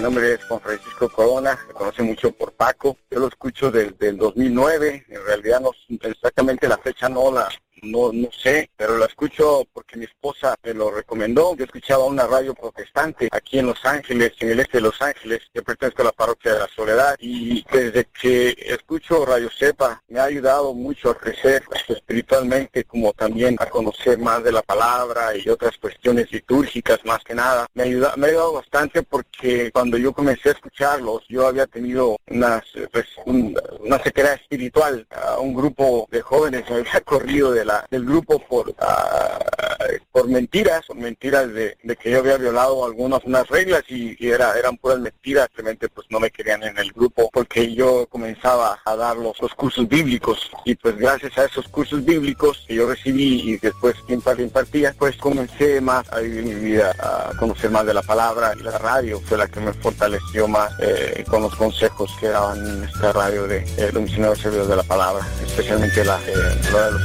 Mi nombre es Juan Francisco Corona, me conoce mucho por Paco. Yo lo escucho desde el 2009, en realidad no exactamente la fecha no la no no sé, pero lo escucho porque mi esposa me lo recomendó. Yo escuchaba una radio protestante aquí en Los Ángeles, en el este de Los Ángeles. Yo pertenezco a la parroquia de la Soledad y desde que escucho Radio Cepa me ha ayudado mucho a crecer espiritualmente, como también a conocer más de la palabra y otras cuestiones litúrgicas más que nada. Me ayuda, me ha ayudado bastante porque cuando yo comencé a escucharlos, yo había tenido unas, pues, un- una sequedad espiritual. A un grupo de jóvenes había corrido de la, del grupo por, ah, por mentiras, por mentiras de, que yo había violado algunas unas reglas y, era, eran puras mentiras, simplemente pues no me querían en el grupo porque yo comenzaba a dar los, cursos bíblicos. Y pues gracias a esos cursos bíblicos que yo recibí y después impar- impartía, pues comencé más a vivir mi vida, a conocer más de la palabra y la radio. Fue la que me fortaleció más eh, con los consejos que daban esta radio de eh, los misioneros de la palabra, especialmente la, eh, la de los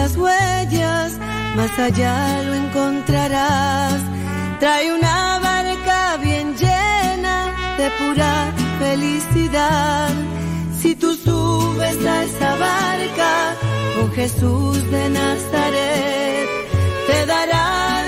las huellas, más allá lo encontrarás. Trae una barca bien llena de pura felicidad. Si tú subes a esa barca con Jesús de Nazaret, te dará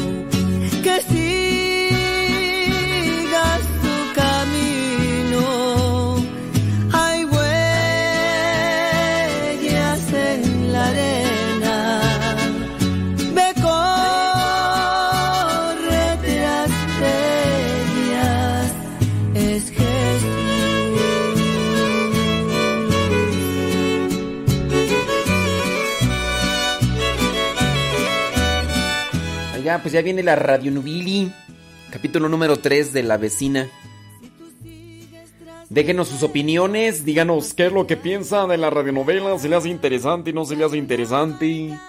Pues ya viene la Radio Nubili, capítulo número 3 de La Vecina. Déjenos sus opiniones, díganos qué es lo que piensa de la radionovela, si le hace interesante no se le hace interesante.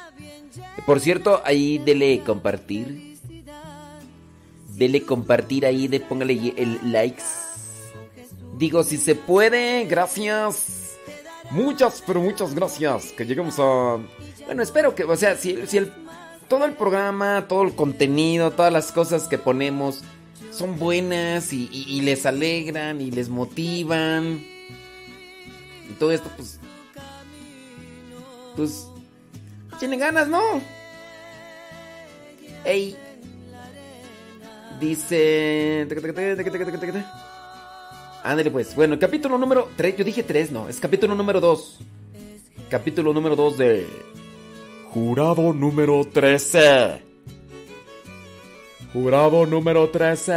Por cierto, ahí dele compartir. Dele compartir ahí, de póngale el likes. Digo, si se puede, gracias. Muchas, pero muchas gracias. Que lleguemos a. Bueno, espero que, o sea, si el, todo el programa, todo el contenido, todas las cosas que ponemos son buenas y, les alegran y les motivan. Y todo esto, pues. Pues. Tienen ganas, ¿no? Ey. Dice. Ándale pues. Bueno, capítulo número 3. Yo dije 3, no. Es capítulo número 2. Capítulo número 2 de. Jurado número 13. Jurado número 13.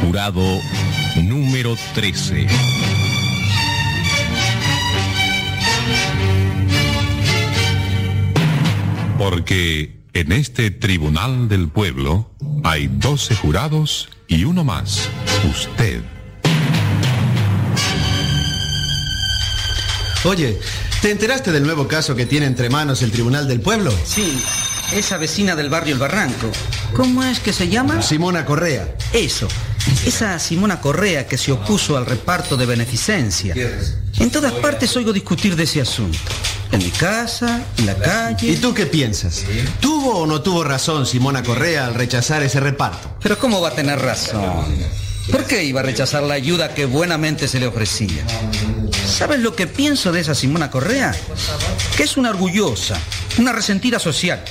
Jurado número 13. Porque en este tribunal del pueblo hay 12 jurados y uno más, usted. Oye, ¿te enteraste del nuevo caso que tiene entre manos el Tribunal del Pueblo? Sí, esa vecina del barrio El Barranco. ¿Cómo es que se llama? Simona Correa. Eso. Esa Simona Correa que se opuso al reparto de beneficencia. En todas partes oigo discutir de ese asunto. En mi casa, en la calle. ¿Y tú qué piensas? ¿Tuvo o no tuvo razón Simona Correa al rechazar ese reparto? Pero ¿cómo va a tener razón? ¿Por qué iba a rechazar la ayuda que buenamente se le ofrecía? ¿Sabes lo que pienso de esa Simona Correa? Que es una orgullosa, una resentida social.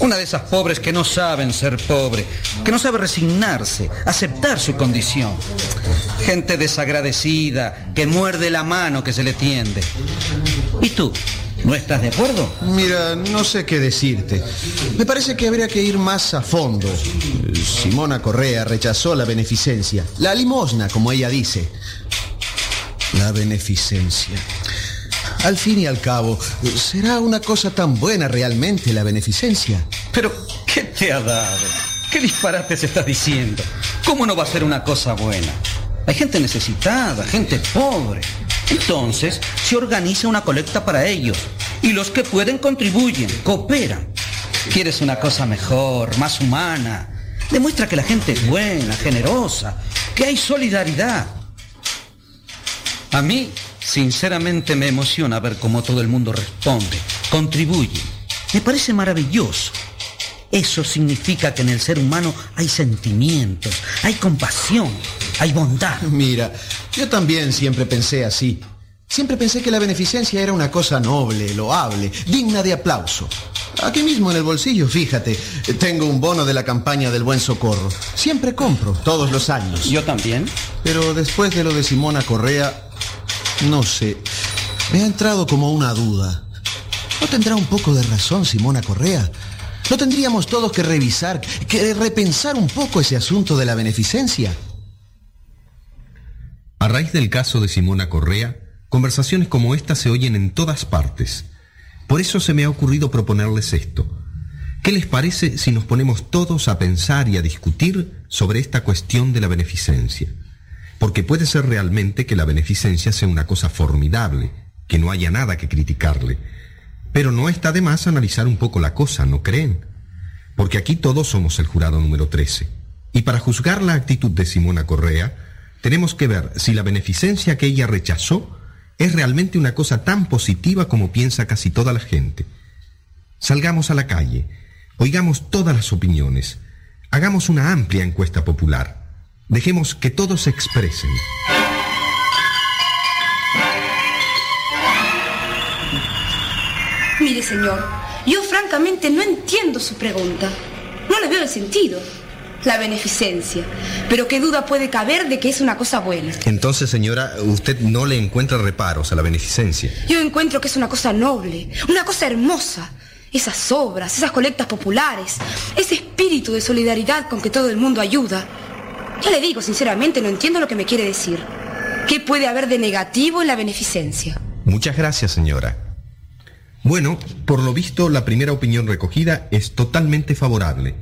Una de esas pobres que no saben ser pobre, que no sabe resignarse, aceptar su condición. Gente desagradecida, que muerde la mano que se le tiende. ¿Y tú? ¿No estás de acuerdo? Mira, no sé qué decirte. Me parece que habría que ir más a fondo. Simona Correa rechazó la beneficencia, la limosna, como ella dice. La beneficencia. Al fin y al cabo, ¿será una cosa tan buena realmente la beneficencia? Pero, ¿qué te ha dado? ¿Qué disparates estás diciendo? ¿Cómo no va a ser una cosa buena? Hay gente necesitada, gente pobre. Entonces, se organiza una colecta para ellos. Y los que pueden contribuyen, cooperan. ¿Quieres una cosa mejor, más humana? Demuestra que la gente es buena, generosa, que hay solidaridad. A mí, sinceramente, me emociona ver cómo todo el mundo responde, contribuye. Me parece maravilloso. Eso significa que en el ser humano hay sentimientos, hay compasión, hay bondad. Mira, yo también siempre pensé así. Siempre pensé que la beneficencia era una cosa noble, loable, digna de aplauso. Aquí mismo en el bolsillo, fíjate, tengo un bono de la campaña del Buen Socorro. Siempre compro, todos los años. Yo también. Pero después de lo de Simona Correa, no sé, me ha entrado como una duda. ¿No tendrá un poco de razón Simona Correa? ¿No tendríamos todos que revisar, que repensar un poco ese asunto de la beneficencia? A raíz del caso de Simona Correa, conversaciones como esta se oyen en todas partes. Por eso se me ha ocurrido proponerles esto. ¿Qué les parece si nos ponemos todos a pensar y a discutir sobre esta cuestión de la beneficencia? Porque puede ser realmente que la beneficencia sea una cosa formidable, que no haya nada que criticarle. Pero no está de más analizar un poco la cosa, ¿no creen? Porque aquí todos somos el jurado número 13. Y para juzgar la actitud de Simona Correa, tenemos que ver si la beneficencia que ella rechazó es realmente una cosa tan positiva como piensa casi toda la gente. Salgamos a la calle, oigamos todas las opiniones, hagamos una amplia encuesta popular, dejemos que todos se expresen. Mire, señor, yo francamente no entiendo su pregunta. No le veo el sentido. la beneficencia. Pero qué duda puede caber de que es una cosa buena. Entonces, señora, usted no le encuentra reparos a la beneficencia. Yo encuentro que es una cosa noble, una cosa hermosa. Esas obras, esas colectas populares, ese espíritu de solidaridad con que todo el mundo ayuda. Ya le digo, sinceramente, no entiendo lo que me quiere decir. ¿Qué puede haber de negativo en la beneficencia? Muchas gracias, señora. Bueno, por lo visto, la primera opinión recogida es totalmente favorable.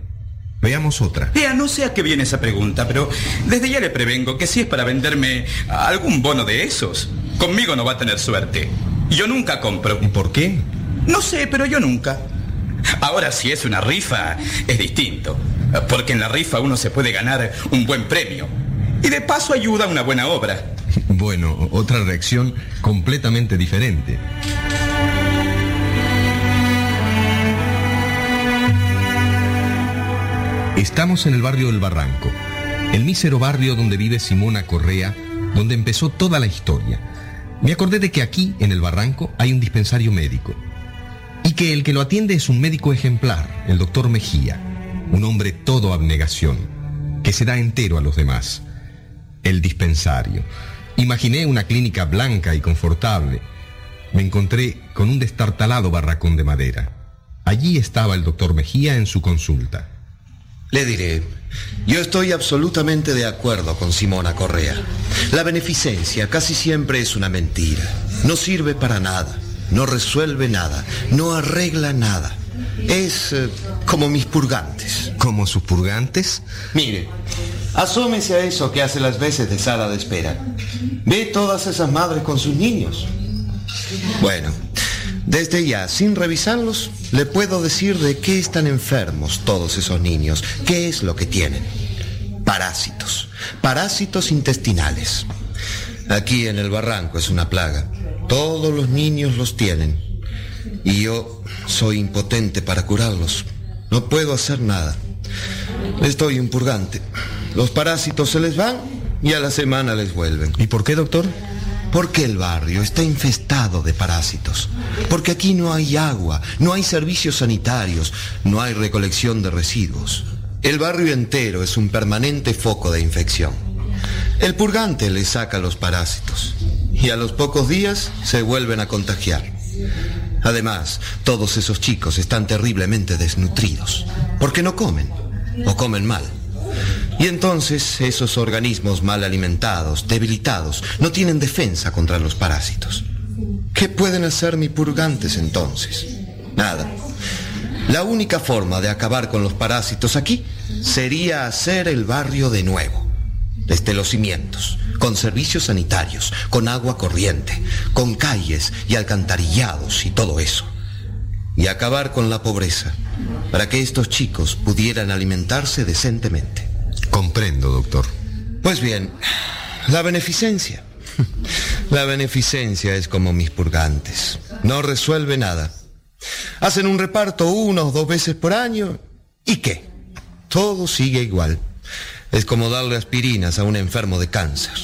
Veamos otra. Vea, no sé a qué viene esa pregunta, pero desde ya le prevengo que si es para venderme algún bono de esos, conmigo no va a tener suerte. Yo nunca compro. ¿Y por qué? No sé, pero yo nunca. Ahora si es una rifa, es distinto. Porque en la rifa uno se puede ganar un buen premio. Y de paso ayuda a una buena obra. Bueno, otra reacción completamente diferente. Estamos en el barrio El Barranco, el mísero barrio donde vive Simona Correa, donde empezó toda la historia. Me acordé de que aquí, en el Barranco, hay un dispensario médico. Y que el que lo atiende es un médico ejemplar, el doctor Mejía, un hombre todo abnegación, que se da entero a los demás. El dispensario. Imaginé una clínica blanca y confortable. Me encontré con un destartalado barracón de madera. Allí estaba el doctor Mejía en su consulta. Le diré, yo estoy absolutamente de acuerdo con Simona Correa. La beneficencia casi siempre es una mentira. No sirve para nada, no resuelve nada, no arregla nada. Es eh, como mis purgantes. ¿Como sus purgantes? Mire, asómese a eso que hace las veces de sala de espera. Ve todas esas madres con sus niños. Bueno, desde ya, sin revisarlos, le puedo decir de qué están enfermos todos esos niños, qué es lo que tienen. Parásitos, parásitos intestinales. Aquí en el barranco es una plaga. Todos los niños los tienen. Y yo soy impotente para curarlos. No puedo hacer nada. Estoy un purgante. Los parásitos se les van y a la semana les vuelven. ¿Y por qué, doctor? Porque el barrio está infestado de parásitos. Porque aquí no hay agua, no hay servicios sanitarios, no hay recolección de residuos. El barrio entero es un permanente foco de infección. El purgante le saca los parásitos y a los pocos días se vuelven a contagiar. Además, todos esos chicos están terriblemente desnutridos porque no comen o comen mal. Y entonces esos organismos mal alimentados, debilitados, no tienen defensa contra los parásitos. ¿Qué pueden hacer mis purgantes entonces? Nada. La única forma de acabar con los parásitos aquí sería hacer el barrio de nuevo, desde los cimientos, con servicios sanitarios, con agua corriente, con calles y alcantarillados y todo eso. Y acabar con la pobreza, para que estos chicos pudieran alimentarse decentemente. Comprendo, doctor. Pues bien, la beneficencia. La beneficencia es como mis purgantes. No resuelve nada. Hacen un reparto una o dos veces por año. ¿Y qué? Todo sigue igual. Es como darle aspirinas a un enfermo de cáncer.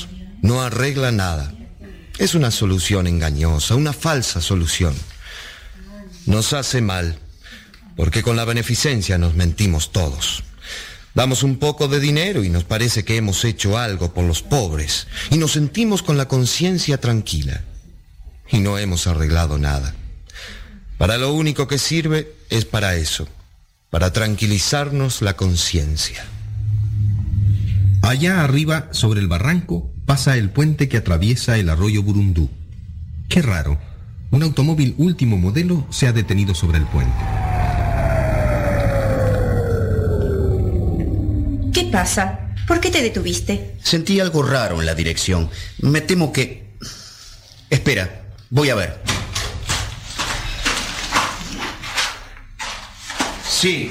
No arregla nada. Es una solución engañosa, una falsa solución. Nos hace mal, porque con la beneficencia nos mentimos todos. Damos un poco de dinero y nos parece que hemos hecho algo por los pobres y nos sentimos con la conciencia tranquila. Y no hemos arreglado nada. Para lo único que sirve es para eso, para tranquilizarnos la conciencia. Allá arriba, sobre el barranco, pasa el puente que atraviesa el arroyo Burundú. Qué raro, un automóvil último modelo se ha detenido sobre el puente. ¿Qué pasa? ¿Por qué te detuviste? Sentí algo raro en la dirección. Me temo que... Espera, voy a ver. Sí,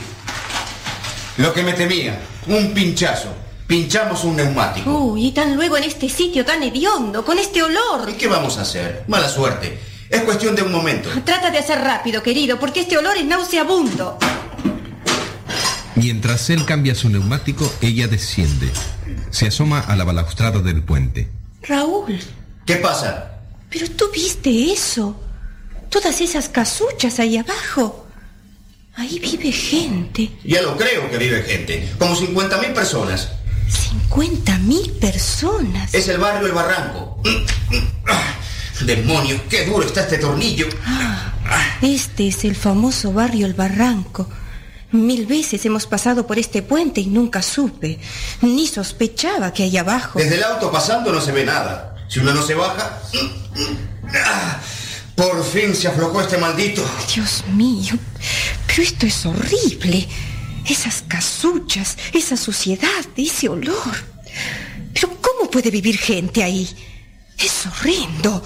lo que me temía, un pinchazo. Pinchamos un neumático. Uy, y tan luego en este sitio tan hediondo, con este olor. ¿Y qué vamos a hacer? Mala suerte. Es cuestión de un momento. Trata de hacer rápido, querido, porque este olor es nauseabundo. Mientras él cambia su neumático, ella desciende. Se asoma a la balaustrada del puente. Raúl, ¿Qué pasa? pero tú viste eso. Todas esas casuchas ahí abajo. Ahí vive gente. Ya lo creo que vive gente. Como 50.000 personas. 50 mil personas. Es el barrio El Barranco. Demonios, qué duro está este tornillo. Este es el famoso barrio El Barranco. Mil veces hemos pasado por este puente y nunca supe, ni sospechaba que ahí abajo. Desde el auto pasando no se ve nada. Si uno no se baja... Ah, Por fin se aflojó este maldito. Dios mío, pero esto es horrible. Esas casuchas, esa suciedad, ese olor. Pero ¿cómo puede vivir gente ahí? Es horrendo.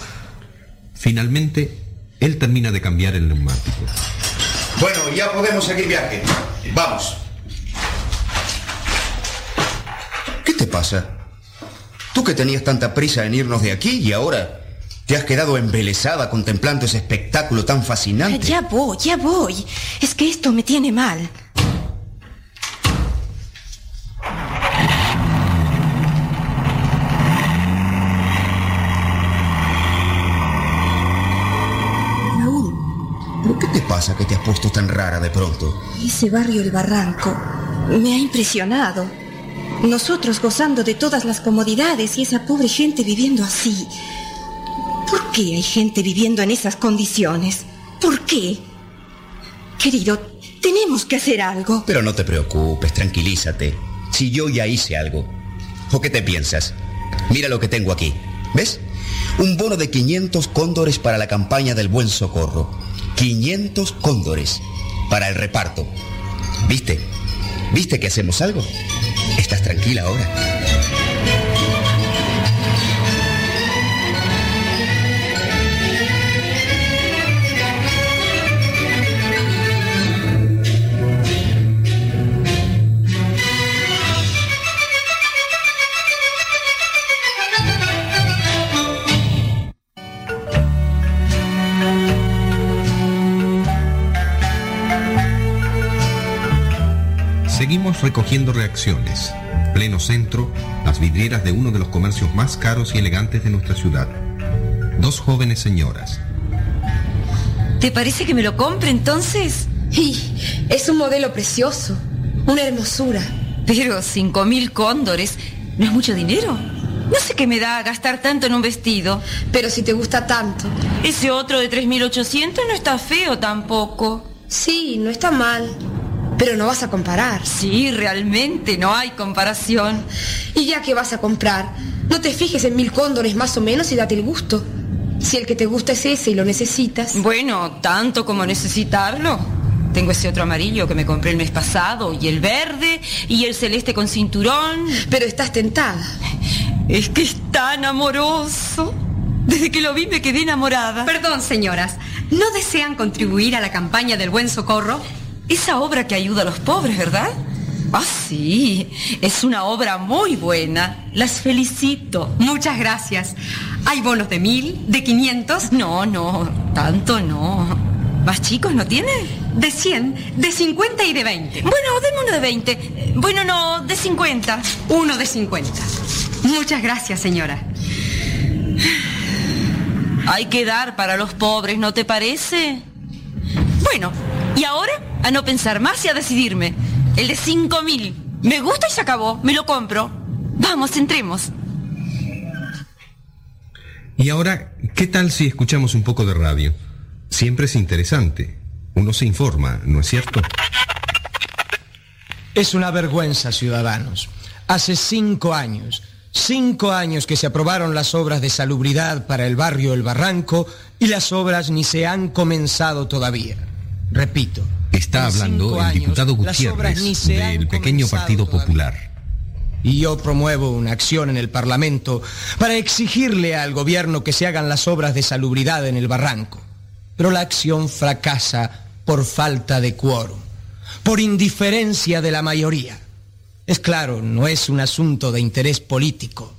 Finalmente, él termina de cambiar el neumático. Bueno, ya podemos seguir viaje. Vamos. ¿Qué te pasa? Tú que tenías tanta prisa en irnos de aquí y ahora te has quedado embelesada contemplando ese espectáculo tan fascinante. Ya voy, ya voy. Es que esto me tiene mal. Raúl, ¿Pero qué te pasa que te has puesto tan rara de pronto? ese barrio El Barranco me ha impresionado. Nosotros gozando de todas las comodidades y esa pobre gente viviendo así. ¿Por qué hay gente viviendo en esas condiciones? ¿Por qué? Querido, tenemos que hacer algo. Pero no te preocupes, tranquilízate. Si yo ya hice algo. ¿O qué te piensas? Mira lo que tengo aquí. ¿Ves? Un bono de 500 cóndores para la campaña del Buen Socorro. 500 cóndores para el reparto. ¿Viste? ¿Viste que hacemos algo? ¿Estás tranquila ahora? Seguimos recogiendo reacciones. Pleno centro, las vidrieras de uno de los comercios más caros y elegantes de nuestra ciudad. Dos jóvenes señoras. ¿Te parece que me lo compre entonces? Y es un modelo precioso, una hermosura. Pero cinco mil cóndores, ¿no es mucho dinero? No sé qué me da gastar tanto en un vestido. Pero si te gusta tanto. Ese otro de 3.800 no está feo tampoco. Sí, no está mal. Pero no vas a comparar. Sí, realmente no hay comparación. Y ya que vas a comprar, no te fijes en mil cóndores más o menos y date el gusto. Si el que te gusta es ese y lo necesitas. Bueno, tanto como necesitarlo. Tengo ese otro amarillo que me compré el mes pasado, y el verde, y el celeste con cinturón. Pero estás tentada. Es que es tan amoroso. Desde que lo vi me quedé enamorada. Perdón, señoras. ¿No desean contribuir a la campaña del buen socorro? Esa obra que ayuda a los pobres, ¿verdad? Ah, sí. Es una obra muy buena. Las felicito. Muchas gracias. ¿Hay bonos de mil, de quinientos? No, no, tanto no. ¿Más chicos no tiene? De cien, de cincuenta y de veinte. Bueno, deme uno de 20. Bueno, no, de 50. Uno de cincuenta. Muchas gracias, señora. Hay que dar para los pobres, ¿no te parece? Bueno, y ahora a no pensar más y a decidirme. El de 5 mil. Me gusta y se acabó. Me lo compro. Vamos, entremos. Y ahora, ¿qué tal si escuchamos un poco de radio? Siempre es interesante. Uno se informa, ¿no es cierto? Es una vergüenza, ciudadanos. Hace cinco años, cinco años que se aprobaron las obras de salubridad para el barrio El Barranco y las obras ni se han comenzado todavía. Repito. Está hablando el diputado Gutiérrez del pequeño Partido todavía. Popular. Y yo promuevo una acción en el Parlamento para exigirle al gobierno que se hagan las obras de salubridad en el barranco. Pero la acción fracasa por falta de quórum, por indiferencia de la mayoría. Es claro, no es un asunto de interés político.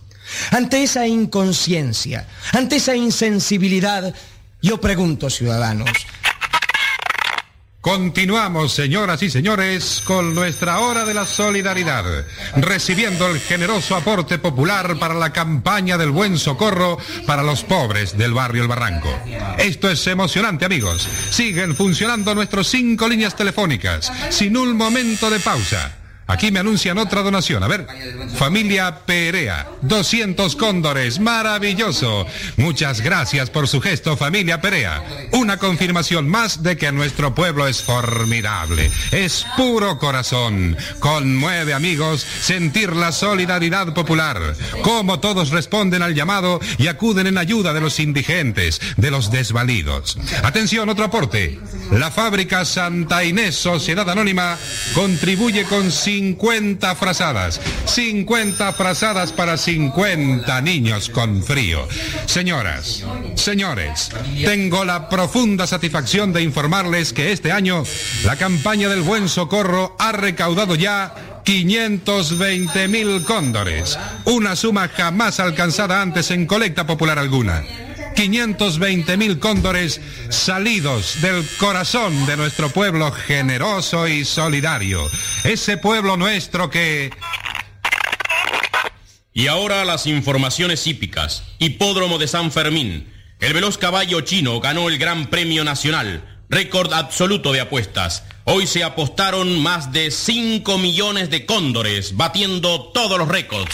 Ante esa inconsciencia, ante esa insensibilidad, yo pregunto, ciudadanos, Continuamos, señoras y señores, con nuestra hora de la solidaridad, recibiendo el generoso aporte popular para la campaña del buen socorro para los pobres del barrio El Barranco. Esto es emocionante, amigos. Siguen funcionando nuestras cinco líneas telefónicas, sin un momento de pausa. Aquí me anuncian otra donación. A ver, familia Perea, 200 cóndores, maravilloso. Muchas gracias por su gesto, familia Perea. Una confirmación más de que nuestro pueblo es formidable. Es puro corazón. Conmueve, amigos, sentir la solidaridad popular. Cómo todos responden al llamado y acuden en ayuda de los indigentes, de los desvalidos. Atención, otro aporte. La fábrica Santa Inés Sociedad Anónima contribuye con 50 frazadas. 50 frazadas para 50 niños con frío. Señoras, señores, tengo la profunda satisfacción de informarles que este año la campaña del Buen Socorro ha recaudado ya 520 mil cóndores, una suma jamás alcanzada antes en colecta popular alguna. 520 mil cóndores salidos del corazón de nuestro pueblo generoso y solidario. Ese pueblo nuestro que... Y ahora las informaciones hípicas. Hipódromo de San Fermín. El veloz caballo chino ganó el Gran Premio Nacional. Récord absoluto de apuestas. Hoy se apostaron más de 5 millones de cóndores, batiendo todos los récords.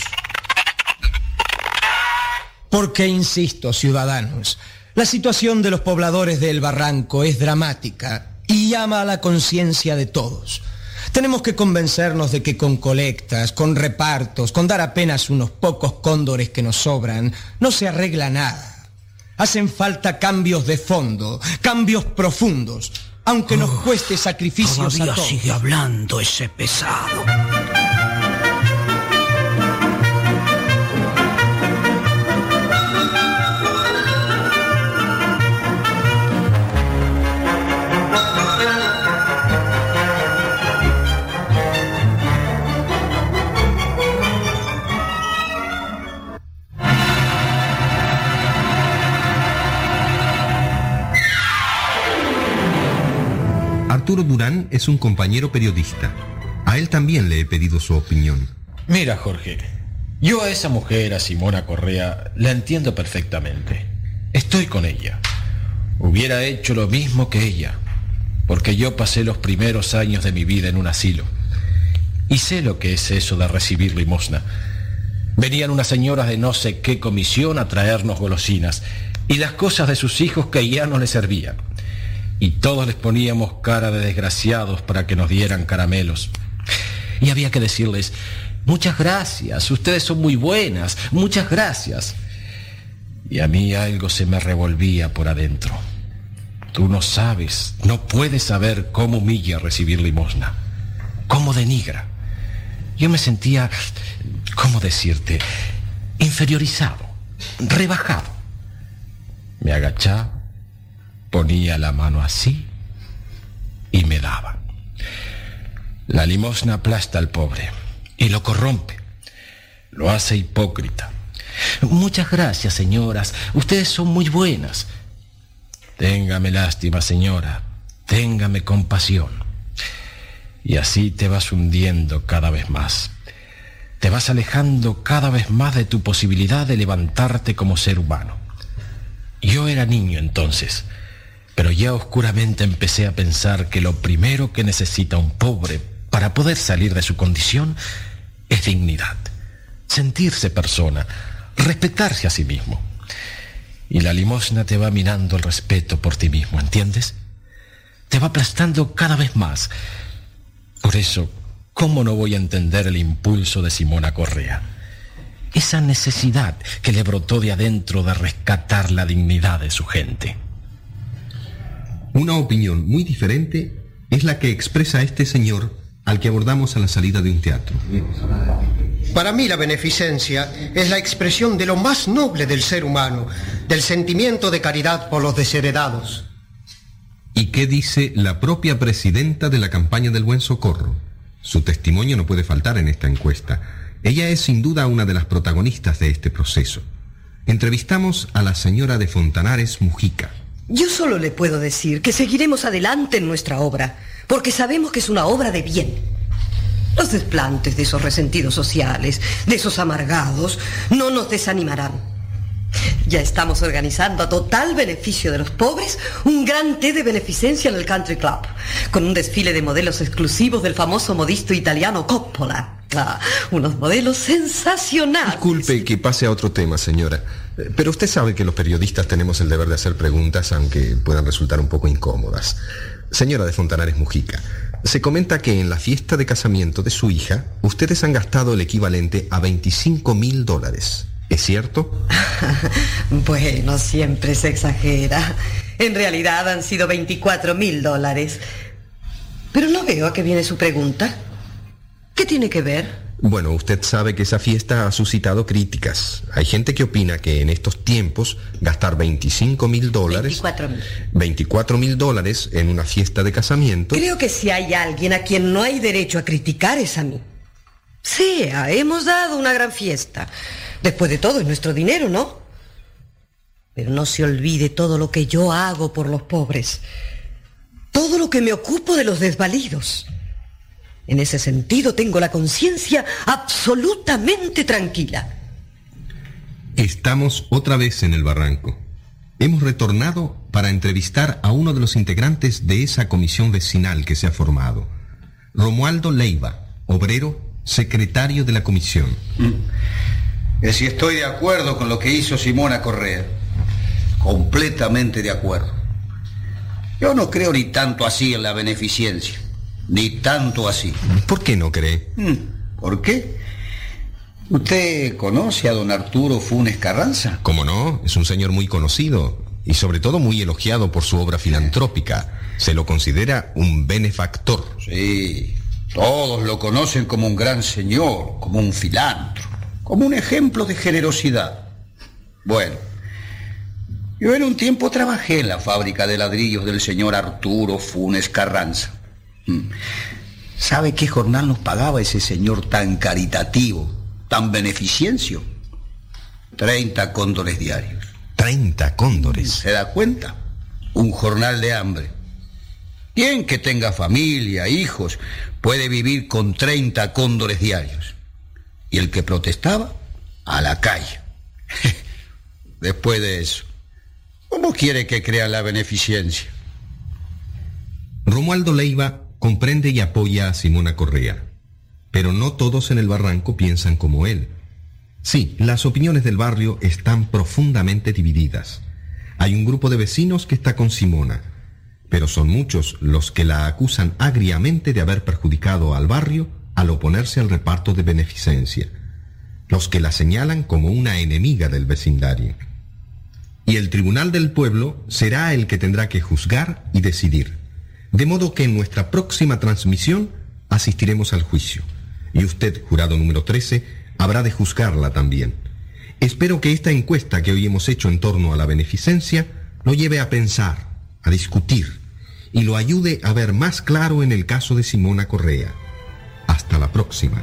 Porque, insisto, ciudadanos, la situación de los pobladores del barranco es dramática y llama a la conciencia de todos. Tenemos que convencernos de que con colectas, con repartos, con dar apenas unos pocos cóndores que nos sobran, no se arregla nada. Hacen falta cambios de fondo, cambios profundos, aunque nos cueste sacrificios a Todavía todos. sigue hablando ese pesado. Arturo Durán es un compañero periodista. A él también le he pedido su opinión. Mira, Jorge, yo a esa mujer, a Simona Correa, la entiendo perfectamente. Estoy con ella. Hubiera hecho lo mismo que ella, porque yo pasé los primeros años de mi vida en un asilo. Y sé lo que es eso de recibir limosna. Venían unas señoras de no sé qué comisión a traernos golosinas y las cosas de sus hijos que ya no les servían. Y todos les poníamos cara de desgraciados para que nos dieran caramelos. Y había que decirles, muchas gracias, ustedes son muy buenas, muchas gracias. Y a mí algo se me revolvía por adentro. Tú no sabes, no puedes saber cómo humilla recibir limosna, cómo denigra. Yo me sentía, ¿cómo decirte? Inferiorizado, rebajado. Me agachaba, ponía la mano así y me daba. La limosna aplasta al pobre y lo corrompe, lo hace hipócrita. Muchas gracias, señoras, ustedes son muy buenas. Téngame lástima, señora, téngame compasión. Y así te vas hundiendo cada vez más. Te vas alejando cada vez más de tu posibilidad de levantarte como ser humano. Yo era niño entonces, pero ya oscuramente empecé a pensar que lo primero que necesita un pobre para poder salir de su condición es dignidad, sentirse persona, respetarse a sí mismo. Y la limosna te va minando el respeto por ti mismo, ¿entiendes? Te va aplastando cada vez más. Por eso, ¿cómo no voy a entender el impulso de Simona Correa? Esa necesidad que le brotó de adentro de rescatar la dignidad de su gente. Una opinión muy diferente es la que expresa este señor al que abordamos a la salida de un teatro. Para mí la beneficencia es la expresión de lo más noble del ser humano, del sentimiento de caridad por los desheredados. ¿Y qué dice la propia presidenta de la campaña del Buen Socorro? Su testimonio no puede faltar en esta encuesta. Ella es sin duda una de las protagonistas de este proceso. Entrevistamos a la señora de Fontanares Mujica. Yo solo le puedo decir que seguiremos adelante en nuestra obra, porque sabemos que es una obra de bien. Los desplantes de esos resentidos sociales, de esos amargados, no nos desanimarán. Ya estamos organizando a total beneficio de los pobres un gran té de beneficencia en el Country Club, con un desfile de modelos exclusivos del famoso modisto italiano Coppola. Ah, unos modelos sensacionales. Disculpe que pase a otro tema, señora. Pero usted sabe que los periodistas tenemos el deber de hacer preguntas, aunque puedan resultar un poco incómodas. Señora de Fontanares Mujica, se comenta que en la fiesta de casamiento de su hija, ustedes han gastado el equivalente a 25 mil dólares. ¿Es cierto? Bueno, siempre se exagera. En realidad han sido 24 mil dólares. Pero no veo a qué viene su pregunta. ¿Qué tiene que ver? Bueno, usted sabe que esa fiesta ha suscitado críticas. Hay gente que opina que en estos tiempos gastar 25 mil dólares, 24 mil. 24 mil dólares en una fiesta de casamiento, Creo que si hay alguien a quien no hay derecho a criticar es a mí. Sea, hemos dado una gran fiesta. Después de todo, es nuestro dinero, ¿no? Pero no se olvide todo lo que yo hago por los pobres. Todo lo que me ocupo de los desvalidos. En ese sentido tengo la conciencia absolutamente tranquila. Estamos otra vez en el barranco. Hemos retornado para entrevistar a uno de los integrantes de esa comisión vecinal que se ha formado, Romualdo Leiva, obrero, secretario de la comisión. Que si estoy de acuerdo con lo que hizo Simona Correa. Completamente de acuerdo. Yo no creo ni tanto así en la beneficencia. Ni tanto así. ¿Por qué no cree? Mm, ¿Por qué? ¿Usted conoce a don Arturo Funes Carranza? Como no, es un señor muy conocido y sobre todo muy elogiado por su obra filantrópica. Se lo considera un benefactor. Sí, todos lo conocen como un gran señor, como un filántropo, como un ejemplo de generosidad. Bueno, yo en un tiempo trabajé en la fábrica de ladrillos del señor Arturo Funes Carranza. Mm. ¿Sabe qué jornal nos pagaba ese señor tan caritativo, tan beneficencio? 30 cóndores diarios. 30 cóndores. ¿Se da cuenta? Un jornal de hambre. Quien que tenga familia, hijos, puede vivir con 30 cóndores diarios. Y el que protestaba, a la calle. Después de eso, ¿cómo quiere que crea la beneficencia? Romualdo Leiva comprende y apoya a Simona Correa, pero no todos en el barranco piensan como él. Sí, las opiniones del barrio están profundamente divididas. Hay un grupo de vecinos que está con Simona, pero son muchos los que la acusan agriamente de haber perjudicado al barrio al oponerse al reparto de beneficencia, los que la señalan como una enemiga del vecindario. Y el Tribunal del Pueblo será el que tendrá que juzgar y decidir. De modo que en nuestra próxima transmisión asistiremos al juicio. Y usted, jurado número 13, habrá de juzgarla también. Espero que esta encuesta que hoy hemos hecho en torno a la beneficencia lo lleve a pensar, a discutir y lo ayude a ver más claro en el caso de Simona Correa. Hasta la próxima.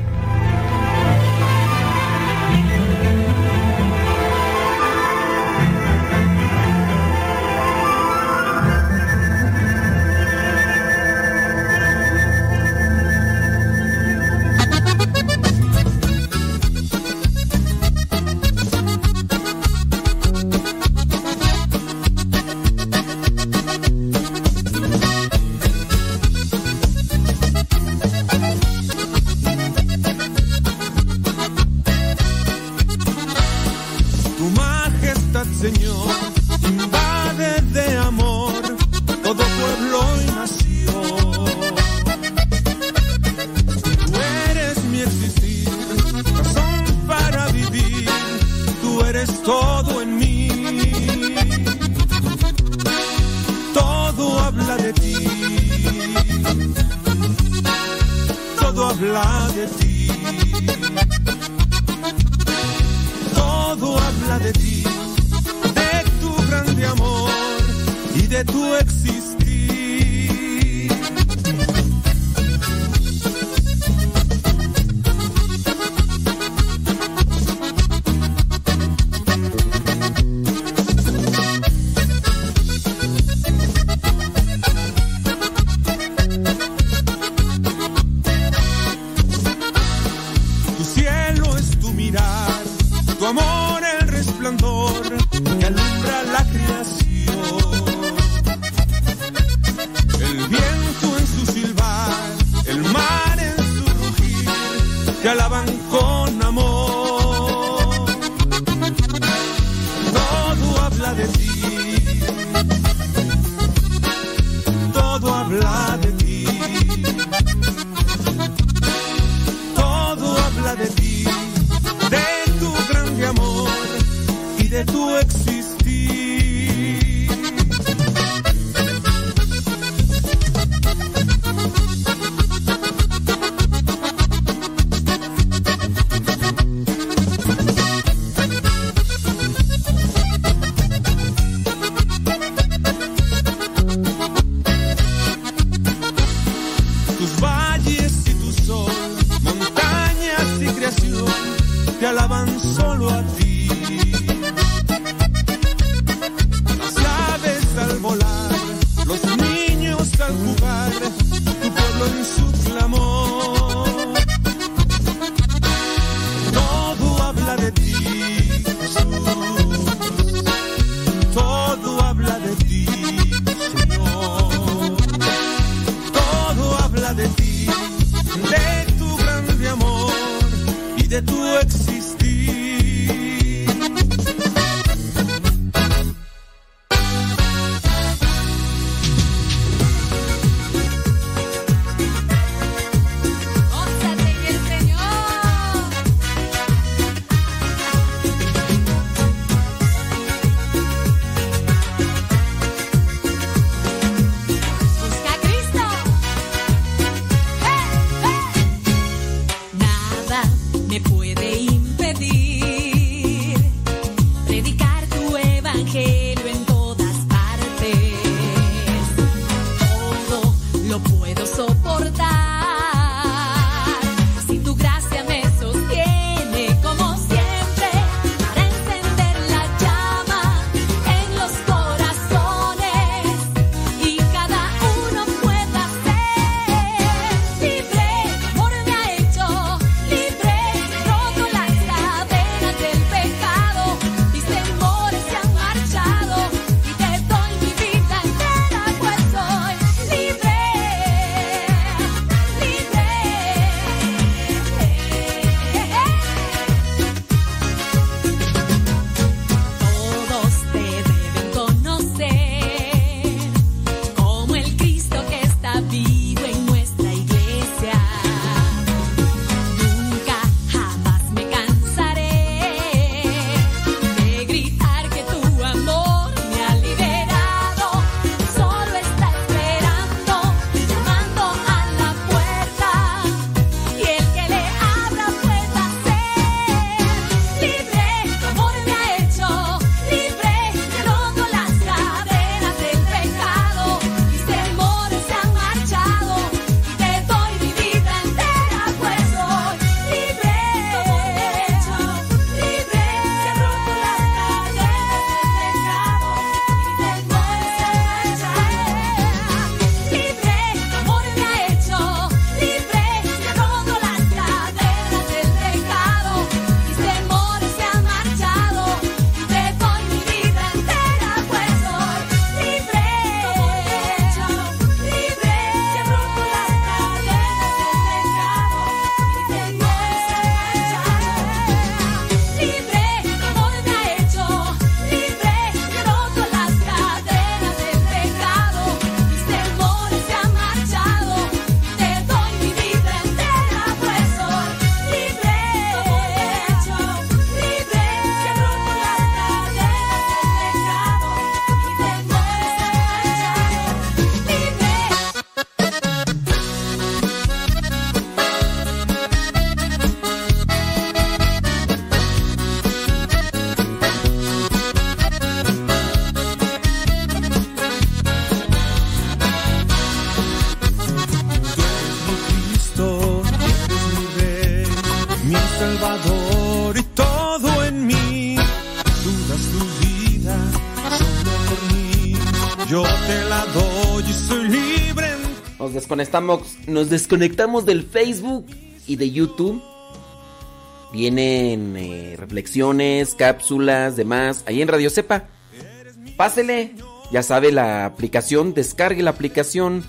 creación te alaban solo a ti. nos desconectamos, nos desconectamos del Facebook y de YouTube. Vienen eh, reflexiones, cápsulas, demás, ahí en Radio Sepa, Pásele, ya sabe la aplicación, descargue la aplicación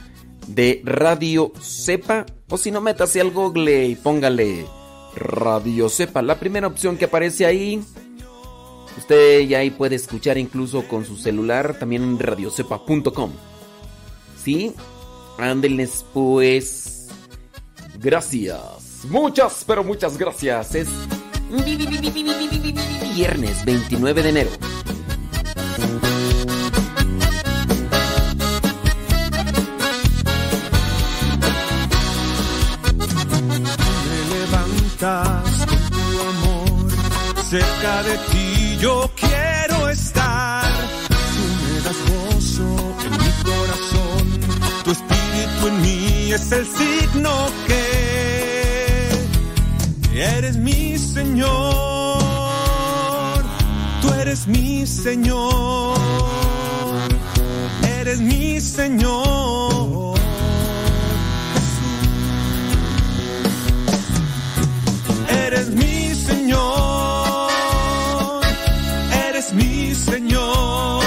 de Radio Sepa O si no, métase al Google y póngale Radio Sepa. la primera opción que aparece ahí. Usted ya ahí puede escuchar incluso con su celular, también en radiocepa.com. ¿Sí? Ándenles pues. Gracias. Muchas, pero muchas gracias. Es viernes 29 de enero. Me levantas con tu amor, cerca de ti yo quiero en mí es el signo que eres mi Señor. Tú eres mi Señor, eres mi Señor. Eres mi Señor, eres mi Señor,